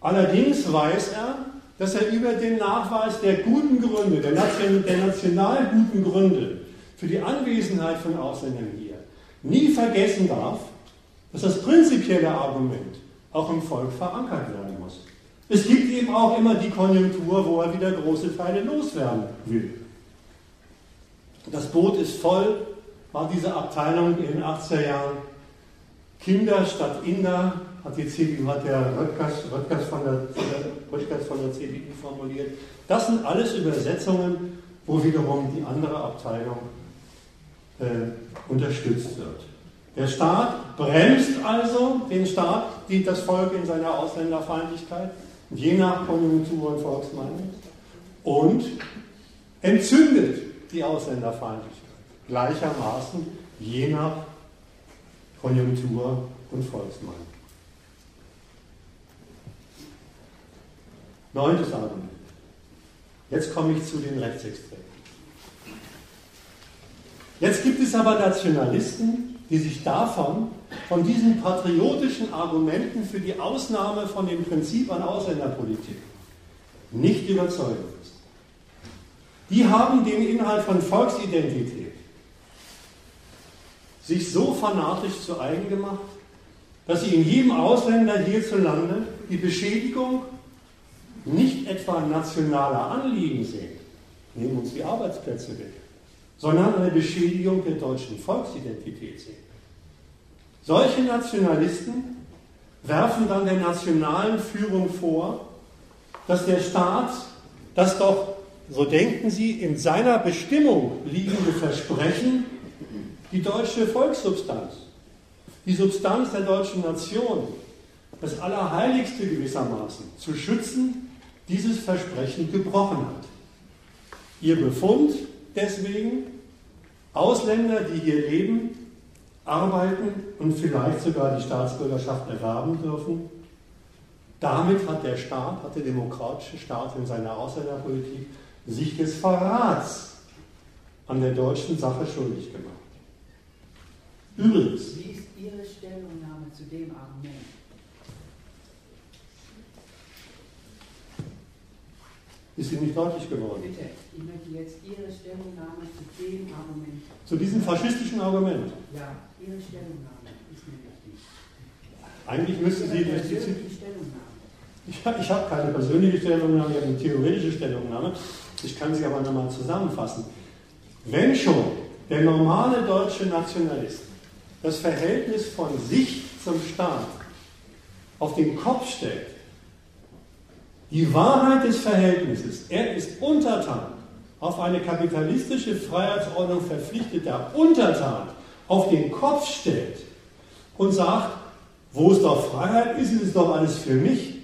Allerdings weiß er, dass er über den Nachweis der guten Gründe, der, nation, der national guten Gründe für die Anwesenheit von Ausländern hier nie vergessen darf, dass das prinzipielle Argument auch im Volk verankert werden muss. Es gibt eben auch immer die Konjunktur, wo er wieder große Teile loswerden will. Das Boot ist voll, war diese Abteilung in den 80er Jahren. Kinder statt Inder, hat, die CDU, hat der Röttgers, Röttgers, von der, Röttgers von der CDU formuliert. Das sind alles Übersetzungen, wo wiederum die andere Abteilung äh, unterstützt wird. Der Staat bremst also den Staat, die, das Volk in seiner Ausländerfeindlichkeit, je nach Konjunktur und Volksmeinung, und entzündet die Ausländerfeindlichkeit gleichermaßen je nach Konjunktur und Volksmeinung. Neuntes Argument. Jetzt komme ich zu den Rechtsextremen. Jetzt gibt es aber Nationalisten, die sich davon, von diesen patriotischen Argumenten für die Ausnahme von dem Prinzip an Ausländerpolitik nicht überzeugen müssen. Die haben den Inhalt von Volksidentität sich so fanatisch zu eigen gemacht, dass sie in jedem Ausländer hierzulande die Beschädigung nicht etwa nationaler Anliegen sehen, nehmen uns die Arbeitsplätze weg, sondern eine Beschädigung der deutschen Volksidentität sehen. Solche Nationalisten werfen dann der nationalen Führung vor, dass der Staat das doch, so denken sie, in seiner Bestimmung liegende Versprechen, die deutsche Volkssubstanz, die Substanz der deutschen Nation, das Allerheiligste gewissermaßen, zu schützen, dieses Versprechen gebrochen hat. Ihr Befund deswegen, Ausländer, die hier leben, arbeiten und vielleicht sogar die Staatsbürgerschaft erwerben dürfen, damit hat der Staat, hat der demokratische Staat in seiner Ausländerpolitik sich des Verrats an der deutschen Sache schuldig gemacht. Übrigens. Wie ist Ihre Stellungnahme zu dem Argument? Ist Ihnen nicht deutlich geworden? Bitte, ich möchte jetzt Ihre Stellungnahme zu dem Argument. Zu diesem faschistischen Argument? Ja, Ihre Stellungnahme ist mir wichtig. Eigentlich müssten Sie durch die Stellungnahme. Ich, ich habe keine persönliche Stellungnahme, ich habe eine theoretische Stellungnahme. Ich kann sie aber nochmal zusammenfassen. Wenn schon der normale deutsche Nationalist das Verhältnis von sich zum Staat auf den Kopf stellt, die Wahrheit des Verhältnisses, er ist untertan, auf eine kapitalistische Freiheitsordnung verpflichteter Untertan, auf den Kopf stellt und sagt, wo es doch Freiheit ist, ist es doch alles für mich,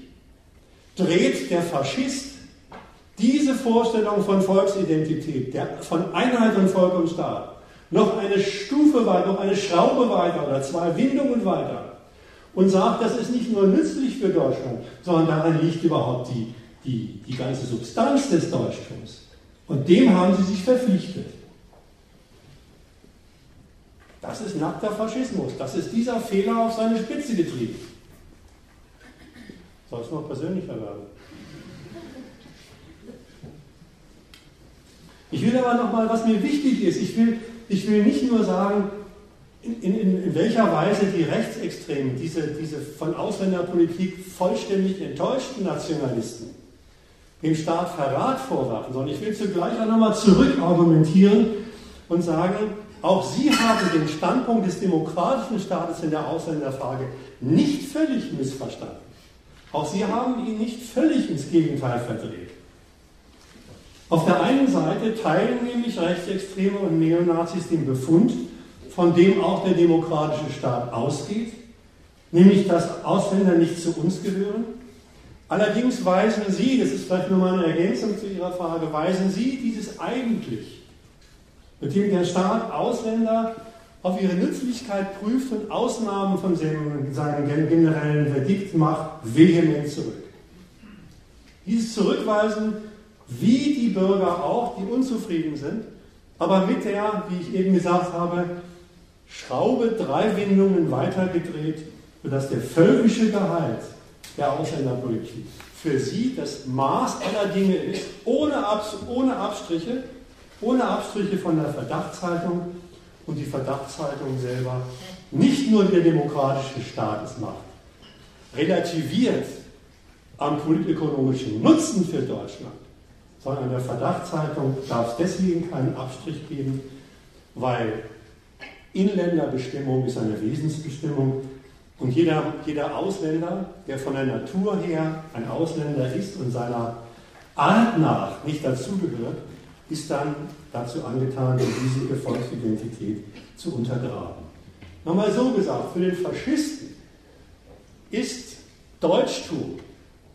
dreht der Faschist diese Vorstellung von Volksidentität, der, von Einheit von Volk und Staat, noch eine Stufe weiter, noch eine Schraube weiter oder zwei Windungen weiter und sagt, das ist nicht nur nützlich für Deutschland, sondern daran liegt überhaupt die, die, die ganze Substanz des Deutschtums. Und dem haben sie sich verpflichtet. Das ist nackter Faschismus. Das ist dieser Fehler auf seine Spitze getrieben. Soll es noch persönlicher werden? Ich will aber nochmal, was mir wichtig ist, ich will, ich will nicht nur sagen, in, in, in, welcher Weise die Rechtsextremen, diese, diese von Ausländerpolitik vollständig enttäuschten Nationalisten, dem Staat Verrat vorwerfen, sondern ich will zugleich auch nochmal zurückargumentieren und sagen, auch Sie haben den Standpunkt des demokratischen Staates in der Ausländerfrage nicht völlig missverstanden. Auch Sie haben ihn nicht völlig ins Gegenteil verdreht. Auf der einen Seite teilen nämlich Rechtsextreme und Neonazis den Befund, von dem auch der demokratische Staat ausgeht, nämlich dass Ausländer nicht zu uns gehören. Allerdings weisen Sie, das ist vielleicht nur mal eine Ergänzung zu Ihrer Frage, weisen Sie dieses eigentlich, mit dem der Staat Ausländer auf ihre Nützlichkeit prüft und Ausnahmen von seinem generellen Verdikt macht, vehement zurück. Dieses Zurückweisen, wie die Bürger auch, die unzufrieden sind, aber mit der, wie ich eben gesagt habe, Schraube drei Windungen weitergedreht, sodass der völkische Gehalt der Ausländerpolitik für sie das Maß aller Dinge ist, ohne, Abs ohne Abstriche, ohne Abstriche von der Verdachtshaltung und die Verdachtshaltung selber nicht nur der demokratische Staat es macht, relativiert am politökonomischen Nutzen für Deutschland, sondern der Verdachtshaltung darf es deswegen keinen Abstrich geben, weil Inländerbestimmung ist eine Wesensbestimmung und jeder, jeder Ausländer, der von der Natur her ein Ausländer ist und seiner Art nach nicht dazugehört, ist dann dazu angetan, die riesige Volksidentität zu untergraben. Nochmal so gesagt, für den Faschisten ist Deutschtum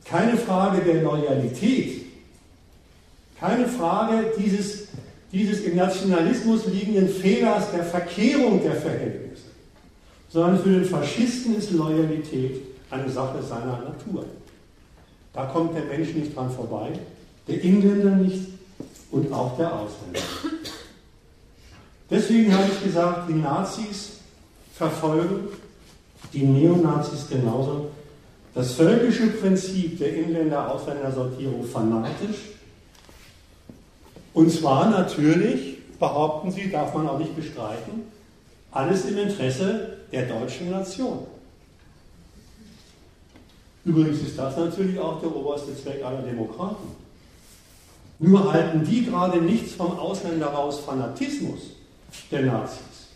keine Frage der Loyalität, keine Frage dieses, dieses im Nationalismus liegenden Fehlers der Verkehrung der Verhältnisse, sondern für den Faschisten ist Loyalität eine Sache seiner Natur. Da kommt der Mensch nicht dran vorbei, der Engländer nicht und auch der Ausländer. Deswegen habe ich gesagt, die Nazis verfolgen, die Neonazis genauso, das völkische Prinzip der Inländer-Ausländersortierung fanatisch. Und zwar natürlich, behaupten sie, darf man auch nicht bestreiten, alles im Interesse der deutschen Nation. Übrigens ist das natürlich auch der oberste Zweck aller Demokraten. Nur halten die gerade nichts vom Ausländer raus Fanatismus der Nazis.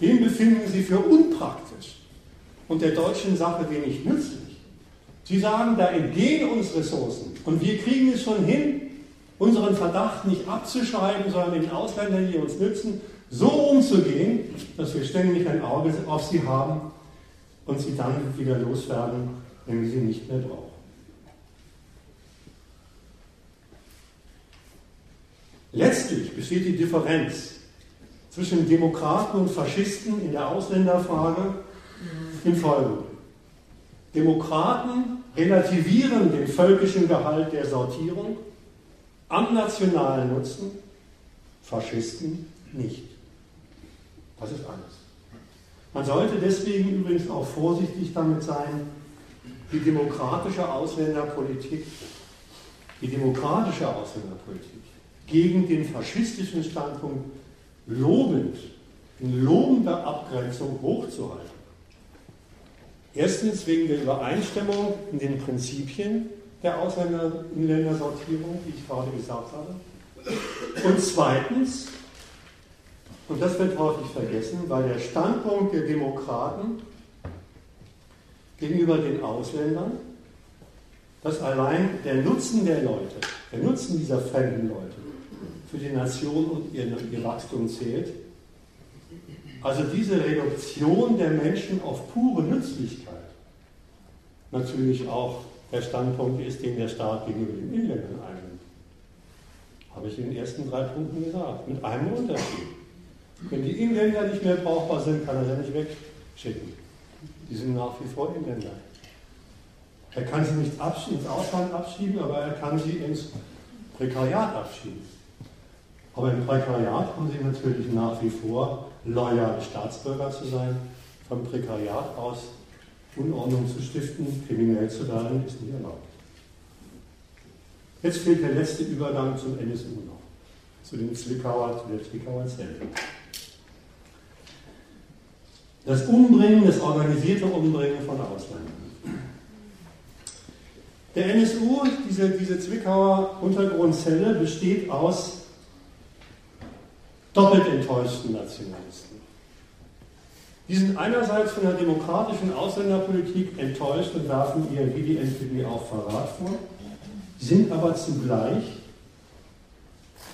Den befinden sie für unpraktisch und der deutschen Sache wenig nützlich. Sie sagen, da entgehen uns Ressourcen und wir kriegen es schon hin, unseren Verdacht nicht abzuschreiben, sondern den Ausländern, die uns nützen, so umzugehen, dass wir ständig ein Auge auf sie haben und sie dann wieder loswerden, wenn wir sie nicht mehr brauchen. Letztlich besteht die Differenz zwischen Demokraten und Faschisten in der Ausländerfrage in folgendem. Demokraten relativieren den völkischen Gehalt der Sortierung am nationalen Nutzen, Faschisten nicht. Das ist alles. Man sollte deswegen übrigens auch vorsichtig damit sein, die demokratische Ausländerpolitik, die demokratische Ausländerpolitik gegen den faschistischen Standpunkt lobend, in lobender Abgrenzung hochzuhalten. Erstens wegen der Übereinstimmung in den Prinzipien der Ausländer-Inländersortierung, wie ich gerade gesagt habe. Und zweitens, und das wird häufig vergessen, weil der Standpunkt der Demokraten gegenüber den Ausländern, dass allein der Nutzen der Leute, der Nutzen dieser fremden Leute für die Nation und ihr, ihr Wachstum zählt, also diese Reduktion der Menschen auf pure Nützlichkeit natürlich auch der Standpunkt ist, den der Staat gegenüber den Inländern einnimmt. Habe ich in den ersten drei Punkten gesagt. Mit einem Unterschied. Wenn die Inländer nicht mehr brauchbar sind, kann er sie nicht wegschicken. Die sind nach wie vor Inländer. Er kann sie nicht ins Ausland abschieben, aber er kann sie ins Prekariat abschieben. Aber im Prekariat haben sie natürlich nach wie vor loyale Staatsbürger zu sein. Vom Prekariat aus Unordnung zu stiften, kriminell zu werden, ist nicht erlaubt. Jetzt fehlt der letzte Übergang zum NSU noch, zu den Zwickauer, zu der Zwickauer Zelle. Das Umbringen, das organisierte Umbringen von Ausländern. Der NSU, diese, diese Zwickauer Untergrundzelle, besteht aus doppelt enttäuschten Nationalisten. Die sind einerseits von der demokratischen Ausländerpolitik enttäuscht und werfen ihr wie die NPD auch Verrat vor, sind aber zugleich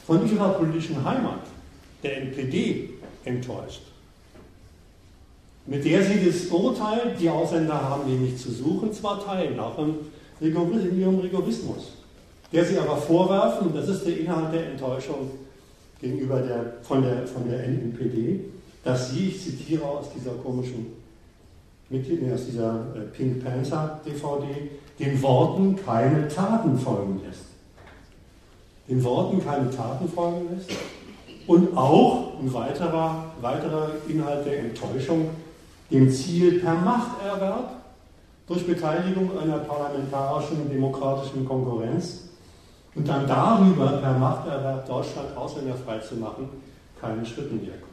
von ihrer politischen Heimat, der NPD, enttäuscht. Mit der sie das Urteil, die Ausländer haben die nicht zu suchen, zwar teilen, auch in ihrem Rigorismus, der sie aber vorwerfen, und das ist der Inhalt der Enttäuschung gegenüber der, von, der, von der NPD, dass sie, ich zitiere aus dieser komischen aus dieser äh, Pink Panther DVD, den Worten keine Taten folgen lässt. Den Worten keine Taten folgen lässt. Und auch ein weiterer, weiterer Inhalt der Enttäuschung, dem Ziel per Machterwerb durch Beteiligung einer parlamentarischen demokratischen Konkurrenz und dann darüber per Machterwerb Deutschland ausländerfrei zu machen, keinen Schritten näher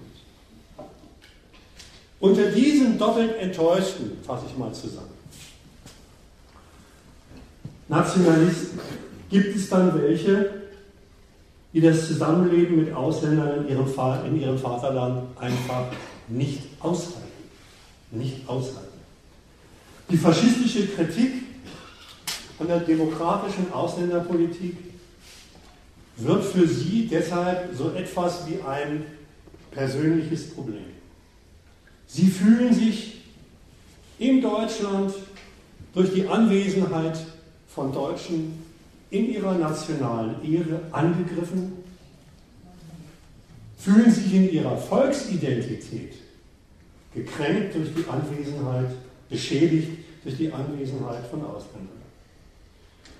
Unter diesen doppelt Enttäuschten fasse ich mal zusammen. Nationalisten gibt es dann welche, die das Zusammenleben mit Ausländern in ihrem, in ihrem Vaterland einfach nicht aushalten. Nicht aushalten. Die faschistische Kritik an der demokratischen Ausländerpolitik wird für sie deshalb so etwas wie ein persönliches Problem. Sie fühlen sich in Deutschland durch die Anwesenheit von Deutschen in ihrer nationalen Ehre angegriffen, fühlen sich in ihrer Volksidentität gekränkt durch die Anwesenheit, beschädigt durch die Anwesenheit von Ausländern.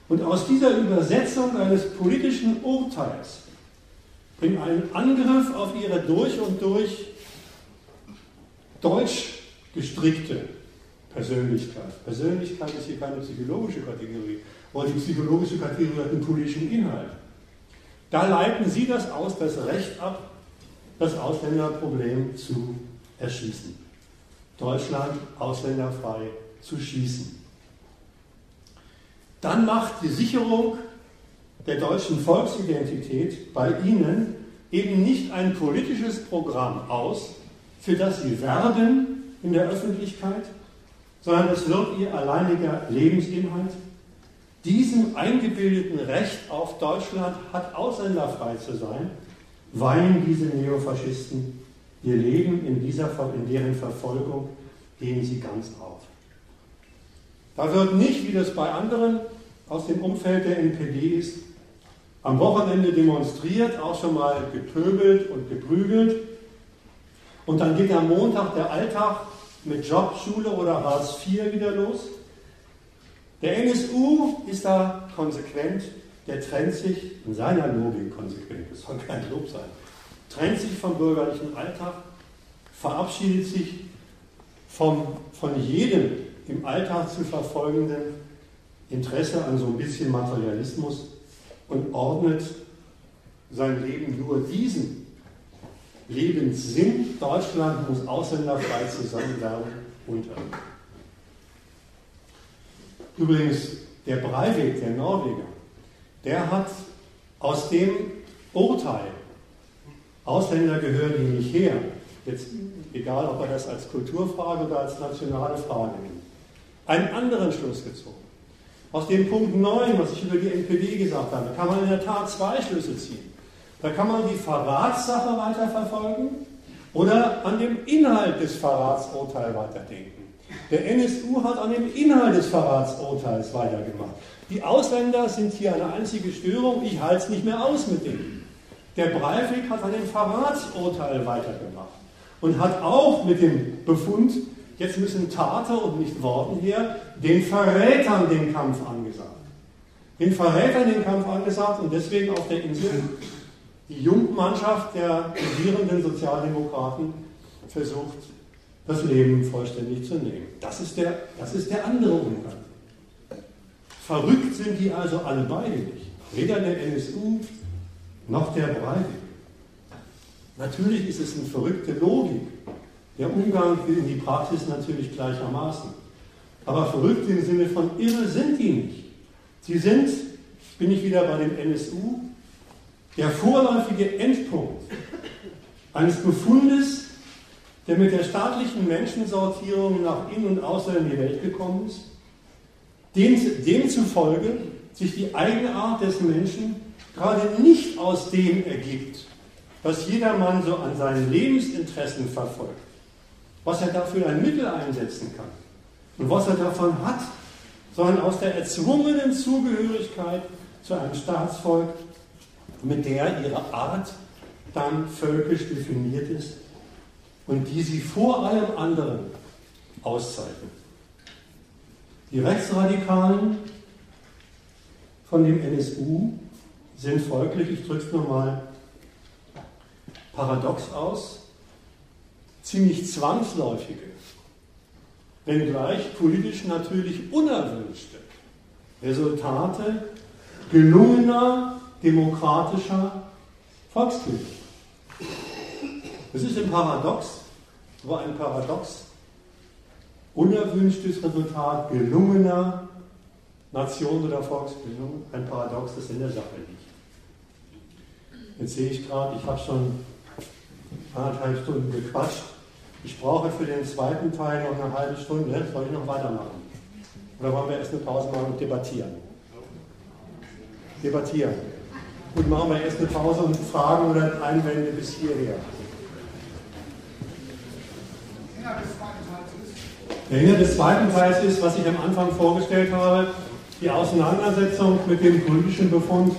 Und aus dieser Übersetzung eines politischen Urteils in einen Angriff auf ihre durch und durch deutsch gestrickte Persönlichkeit. Persönlichkeit ist hier keine psychologische Kategorie, weil die psychologische Kategorie hat einen politischen Inhalt. Da leiten Sie das aus, das Recht ab, das Ausländerproblem zu erschießen. Deutschland ausländerfrei zu schießen. Dann macht die Sicherung der deutschen Volksidentität bei Ihnen eben nicht ein politisches Programm aus, für das Sie werben in der Öffentlichkeit, sondern es wird Ihr alleiniger Lebensinhalt. Diesem eingebildeten Recht auf Deutschland hat ausländerfrei zu sein, weihen diese Neofaschisten ihr Leben in, dieser, in deren Verfolgung, gehen sie ganz auf. Da wird nicht, wie das bei anderen aus dem Umfeld der NPD ist, am Wochenende demonstriert, auch schon mal gepöbelt und geprügelt. Und dann geht am Montag der Alltag mit Job, Schule oder Hartz IV wieder los. Der NSU ist da konsequent, der trennt sich in seiner Logik konsequent, das soll kein Lob sein, trennt sich vom bürgerlichen Alltag, verabschiedet sich vom, von jedem im Alltag zu verfolgenden Interesse an so ein bisschen Materialismus und ordnet sein Leben nur diesem Lebenssinn, Deutschland muss ausländerfrei zusammen werden, unter. Übrigens, der Breivik, der Norweger, der hat aus dem Urteil, Ausländer gehören hier nicht her, jetzt egal ob er das als Kulturfrage oder als nationale Frage nimmt, einen anderen Schluss gezogen. Aus dem Punkt 9, was ich über die NPD gesagt habe, kann man in der Tat zwei Schlüsse ziehen. Da kann man die Verratssache weiterverfolgen oder an dem Inhalt des Verratsurteils weiterdenken. Der NSU hat an dem Inhalt des Verratsurteils weitergemacht. Die Ausländer sind hier eine einzige Störung, ich halte es nicht mehr aus mit denen. Der Breivik hat an dem Verratsurteil weitergemacht und hat auch mit dem Befund Jetzt müssen Taten und nicht Worten her den Verrätern den Kampf angesagt. Den Verrätern den Kampf angesagt und deswegen auf der Insel die Jugendmannschaft der regierenden Sozialdemokraten versucht, das Leben vollständig zu nehmen. Das ist der, das ist der andere Umgang. Verrückt sind die also alle beide nicht. Weder der NSU noch der Breivik. Natürlich ist es eine verrückte Logik, der Umgang in die Praxis natürlich gleichermaßen. Aber verrückt im Sinne von irre sind die nicht. Sie sind, bin ich wieder bei dem NSU, der vorläufige Endpunkt eines Befundes, der mit der staatlichen Menschensortierung nach innen und außer in die Welt gekommen ist, dem, demzufolge sich die Eigenart des Menschen gerade nicht aus dem ergibt, was jedermann so an seinen Lebensinteressen verfolgt, was er dafür ein Mittel einsetzen kann und was er davon hat, sondern aus der erzwungenen Zugehörigkeit zu einem Staatsvolk, mit der ihre Art dann völkisch definiert ist und die sie vor allem anderen auszeichnet. Die Rechtsradikalen von dem NSU sind folglich, ich drücke es nochmal paradox aus, ziemlich zwangsläufige, wenngleich politisch natürlich unerwünschte Resultate gelungener demokratischer Volkskriege. Es ist ein Paradox, war ein Paradox. Unerwünschtes Resultat gelungener Nation oder Volksbildung, ein Paradox, das in der Sache liegt. Jetzt sehe ich gerade, ich habe schon anderthalb Stunden gequatscht. Ich brauche für den zweiten Teil noch eine halbe Stunde. Soll ich noch weitermachen? Oder wollen wir erst eine Pause machen und debattieren? Debattieren. Gut, machen wir erst eine Pause und Fragen oder Einwände bis hierher. Der Inhalt des zweiten Teils ist, was ich am Anfang vorgestellt habe, die Auseinandersetzung mit dem politischen Befund.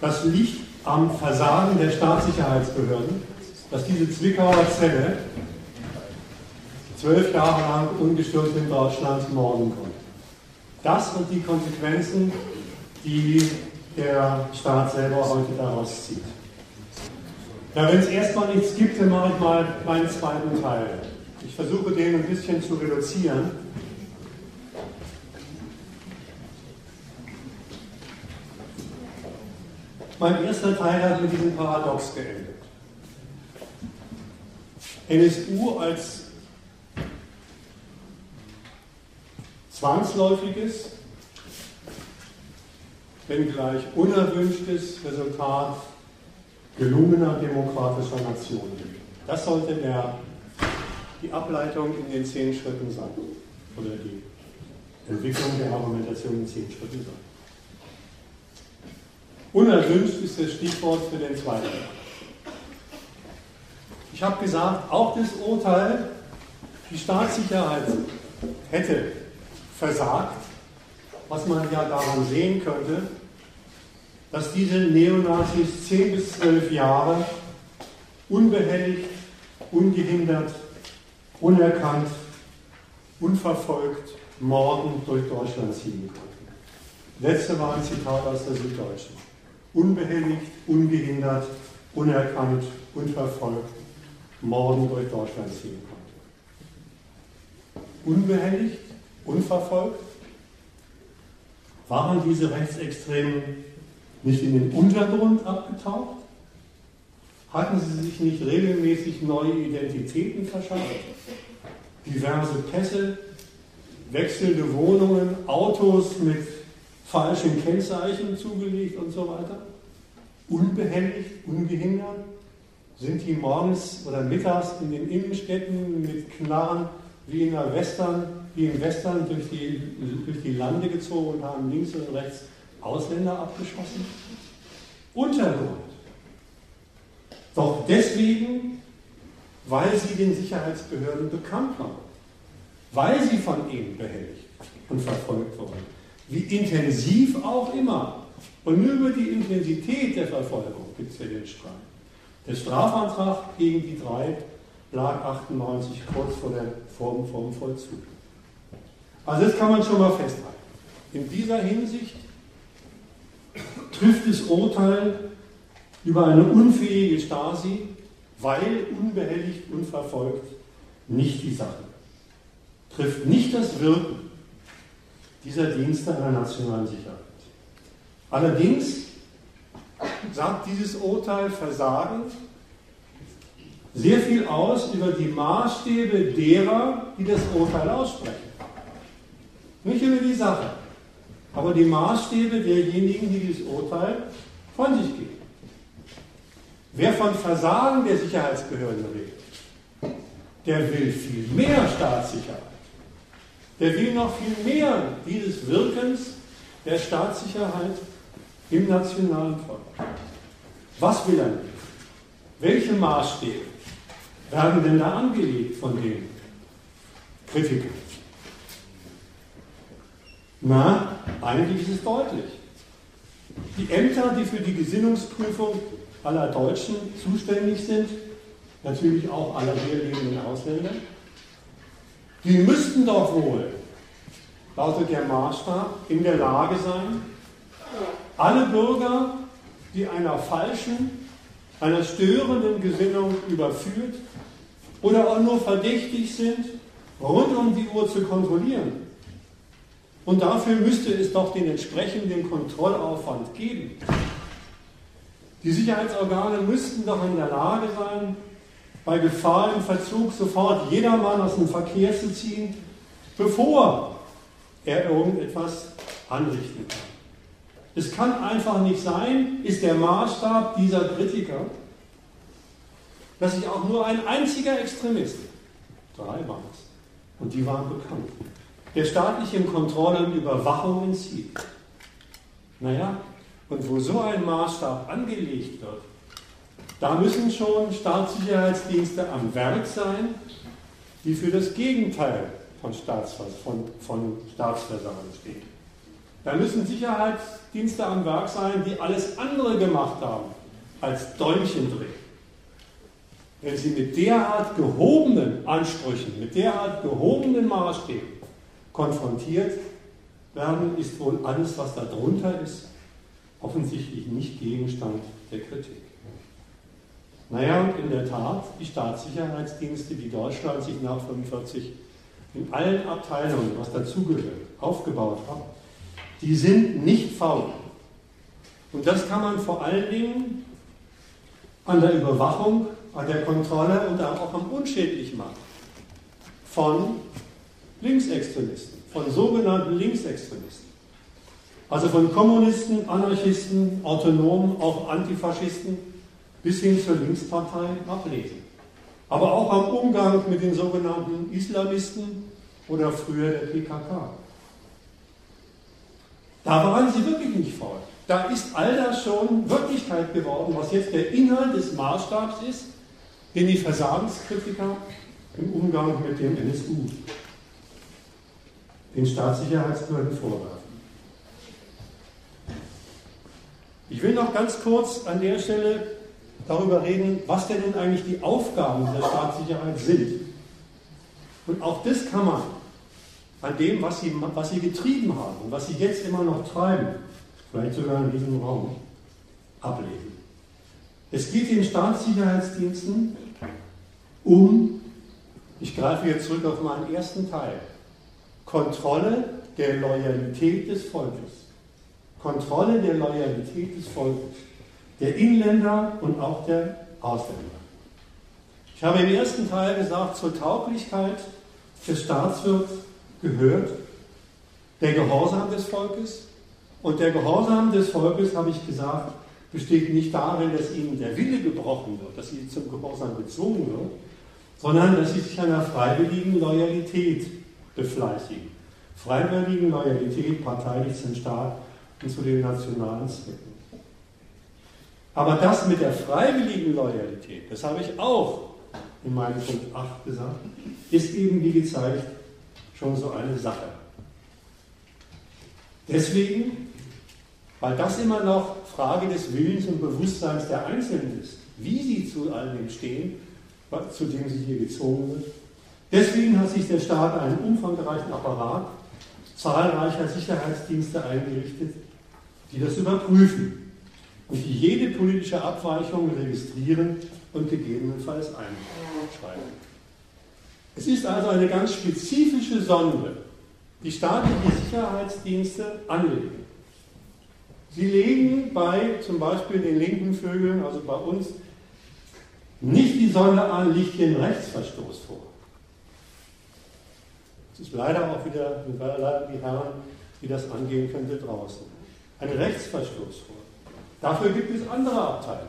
Das liegt am Versagen der Staatssicherheitsbehörden, dass diese Zwickauer Zelle zwölf Jahre lang ungestört in Deutschland morden konnte. Das und die Konsequenzen, die der Staat selber heute daraus zieht. Ja, wenn es erstmal nichts gibt, dann mache ich mal meinen zweiten Teil. Ich versuche den ein bisschen zu reduzieren. Mein erster Teil hat mit diesem Paradox geendet. NSU als zwangsläufiges, wenngleich unerwünschtes Resultat gelungener demokratischer Nationen. Das sollte der, die Ableitung in den zehn Schritten sein. Oder die Entwicklung der Argumentation in zehn Schritten sein. Unerwünscht ist das Stichwort für den zweiten. Ich habe gesagt, auch das Urteil, die Staatssicherheit hätte versagt, was man ja daran sehen könnte, dass diese Neonazis zehn bis zwölf Jahre unbehelligt, ungehindert, unerkannt, unverfolgt Morden durch Deutschland ziehen konnten. Letzte war ein Zitat aus der Süddeutschen. Unbehelligt, ungehindert, unerkannt, unverfolgt Morden durch Deutschland ziehen konnte. Unbehelligt, unverfolgt? Waren diese Rechtsextremen nicht in den Untergrund abgetaucht? Hatten sie sich nicht regelmäßig neue Identitäten verschafft? Diverse Pässe, wechselnde Wohnungen, Autos mit falschen Kennzeichen zugelegt und so weiter? Unbehelligt, ungehindert? Sind die morgens oder mittags in den Innenstädten mit Knarren wie in der Western, wie im Western durch die, durch die Lande gezogen und haben links und rechts Ausländer abgeschossen? Untergrund. Doch deswegen, weil sie den Sicherheitsbehörden bekannt waren, weil sie von ihnen behelligt und verfolgt wurden, wie intensiv auch immer. Und nur über die Intensität der Verfolgung gibt es ja den Streit. Der Strafantrag gegen die drei lag 98 kurz vor der Form vom Vollzug. Also das kann man schon mal festhalten. In dieser Hinsicht trifft das Urteil über eine unfähige Stasi, weil unbehelligt, unverfolgt, nicht die Sache. Trifft nicht das Wirken dieser Dienste einer nationalen Sicherheit. Allerdings sagt dieses Urteil Versagen sehr viel aus über die Maßstäbe derer, die das Urteil aussprechen. Nicht über die Sache, aber die Maßstäbe derjenigen, die dieses Urteil von sich geben. Wer von Versagen der Sicherheitsbehörden redet, der will viel mehr Staatssicherheit. Der will noch viel mehr dieses Wirkens der Staatssicherheit im nationalen Volk. Was will er nicht? Welche Maßstäbe werden denn da angelegt von den Kritikern? Na, eigentlich ist es deutlich. Die Ämter, die für die Gesinnungsprüfung aller Deutschen zuständig sind, natürlich auch aller hier lebenden Ausländer, die müssten doch wohl, lautet der Maßstab, in der Lage sein, alle Bürger, die einer falschen, einer störenden Gesinnung überführt oder auch nur verdächtig sind, rund um die Uhr zu kontrollieren. Und dafür müsste es doch den entsprechenden Kontrollaufwand geben. Die Sicherheitsorgane müssten doch in der Lage sein, bei Gefahr im Verzug sofort jedermann aus dem Verkehr zu ziehen, bevor er irgendetwas anrichten kann. Es kann einfach nicht sein, ist der Maßstab dieser Kritiker, dass sich auch nur ein einziger Extremist, drei waren es, und die waren bekannt, der staatlichen Kontrolle und Überwachung entzieht. Naja, und wo so ein Maßstab angelegt wird, da müssen schon Staatssicherheitsdienste am Werk sein, die für das Gegenteil von, Staatsvers von, von Staatsversagen stehen. Da müssen Sicherheitsdienste am Werk sein, die alles andere gemacht haben als Däumchen drehen. Wenn sie mit derart gehobenen Ansprüchen, mit derart gehobenen Maßstäben konfrontiert werden, ist wohl alles, was darunter ist, offensichtlich nicht Gegenstand der Kritik. Naja, und in der Tat, die Staatssicherheitsdienste, die Deutschland sich nach 1945 in allen Abteilungen, was dazugehört, aufgebaut hat, die sind nicht faul. Und das kann man vor allen Dingen an der Überwachung, an der Kontrolle und auch am Unschädlichmachen von Linksextremisten, von sogenannten Linksextremisten. Also von Kommunisten, Anarchisten, Autonomen, auch Antifaschisten bis hin zur Linkspartei ablesen. Aber auch am Umgang mit den sogenannten Islamisten oder früher der PKK. Da waren sie wirklich nicht faul. Da ist all das schon Wirklichkeit geworden, was jetzt der Inhalt des Maßstabs ist, den die Versagenskritiker im Umgang mit dem NSU, den Staatssicherheitsbehörden vorwerfen. Ich will noch ganz kurz an der Stelle darüber reden, was denn nun eigentlich die Aufgaben der Staatssicherheit sind. Und auch das kann man an dem, was sie, was sie getrieben haben und was sie jetzt immer noch treiben, vielleicht sogar in diesem Raum, ablesen. Es geht den Staatssicherheitsdiensten um, ich greife jetzt zurück auf meinen ersten Teil, Kontrolle der Loyalität des Volkes. Kontrolle der Loyalität des Volkes, der Inländer und auch der Ausländer. Ich habe im ersten Teil gesagt, zur Tauglichkeit des Staatswirts gehört der Gehorsam des Volkes. Und der Gehorsam des Volkes, habe ich gesagt, besteht nicht darin, dass ihnen der Wille gebrochen wird, dass sie zum Gehorsam gezwungen wird, sondern dass sie sich einer freiwilligen Loyalität befleißigen. Freiwilligen Loyalität parteilich zum Staat und zu den nationalen Zwecken. Aber das mit der freiwilligen Loyalität, das habe ich auch in meinem Punkt 8 gesagt, ist eben wie gezeigt schon so eine Sache. Deswegen, weil das immer noch Frage des Willens und Bewusstseins der Einzelnen ist, wie sie zu all dem stehen, zu dem sie hier gezogen wird. Deswegen hat sich der Staat einen umfangreichen Apparat zahlreicher Sicherheitsdienste eingerichtet, die das überprüfen und die jede politische Abweichung registrieren und gegebenenfalls einschreiben. Es ist also eine ganz spezifische Sonde, die staatliche Sicherheitsdienste anlegen. Sie legen bei zum Beispiel den linken Vögeln, also bei uns, nicht die Sonde an, liegt hier ein Rechtsverstoß vor. Ist leider auch wieder, leider die Herren, die das angehen könnte, draußen. Ein Rechtsverstoß vor. Dafür gibt es andere Abteilungen.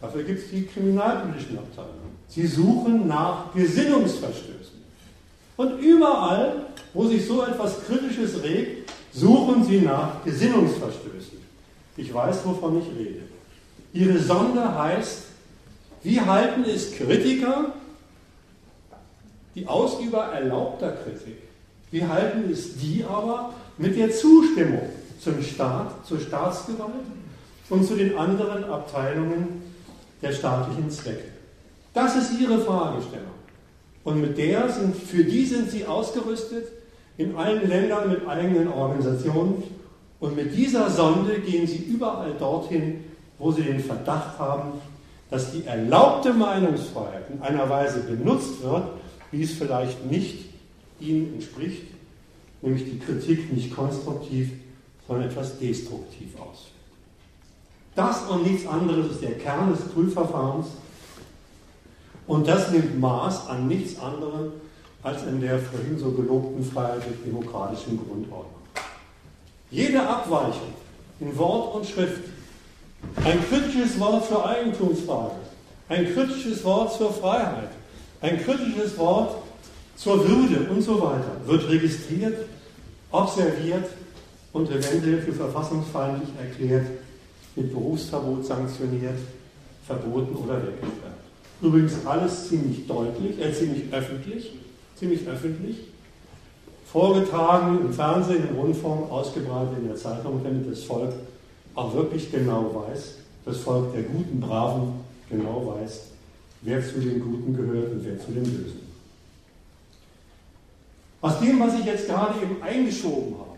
Dafür gibt es die kriminalpolitischen Abteilungen. Sie suchen nach Gesinnungsverstößen. Und überall, wo sich so etwas Kritisches regt, suchen sie nach Gesinnungsverstößen. Ich weiß, wovon ich rede. Ihre Sonde heißt, wie halten es Kritiker, die Ausüber erlaubter Kritik, wie halten es die aber mit der Zustimmung zum Staat, zur Staatsgewalt und zu den anderen Abteilungen der staatlichen Zwecke? Das ist Ihre Fragestellung. Und mit der sind, für die sind Sie ausgerüstet, in allen Ländern mit eigenen Organisationen. Und mit dieser Sonde gehen Sie überall dorthin, wo Sie den Verdacht haben, dass die erlaubte Meinungsfreiheit in einer Weise benutzt wird, wie es vielleicht nicht Ihnen entspricht, nämlich die Kritik nicht konstruktiv, sondern etwas destruktiv ausführt. Das und nichts anderes ist der Kern des Prüfverfahrens Und das nimmt Maß an nichts anderem als in der vorhin so gelobten freiheitlich-demokratischen Grundordnung. Jede Abweichung in Wort und Schrift, ein kritisches Wort zur Eigentumsfrage, ein kritisches Wort zur Freiheit, ein kritisches Wort zur Würde und so weiter wird registriert, observiert und eventuell für verfassungsfeindlich erklärt, mit Berufsverbot sanktioniert, verboten oder weggesperrt. Übrigens alles ziemlich deutlich, äh, ziemlich öffentlich, ziemlich öffentlich, vorgetragen im Fernsehen, im Rundfunk, ausgebreitet in der Zeitung, damit das Volk auch wirklich genau weiß, das Volk der guten, braven genau weiß, wer zu den Guten gehört und wer zu den Bösen. Aus dem, was ich jetzt gerade eben eingeschoben habe,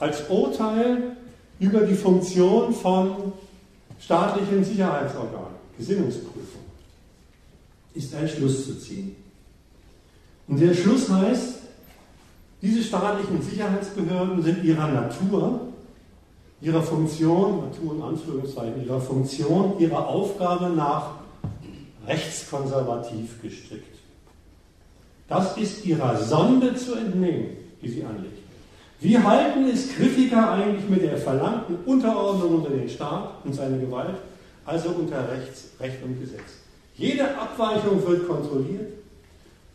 als Urteil über die Funktion von staatlichen Sicherheitsorganen, Gesinnungsprüfung, ist ein Schluss zu ziehen. Und der Schluss heißt, diese staatlichen Sicherheitsbehörden sind ihrer Natur, ihrer Funktion, Natur in Anführungszeichen, ihrer Funktion, ihrer Aufgabe nach rechtskonservativ gestrickt. Das ist ihrer Sonde zu entnehmen, die sie anlegt. Wie halten es Kritiker eigentlich mit der verlangten Unterordnung unter den Staat und seine Gewalt, also unter Rechts, Recht und Gesetz? Jede Abweichung wird kontrolliert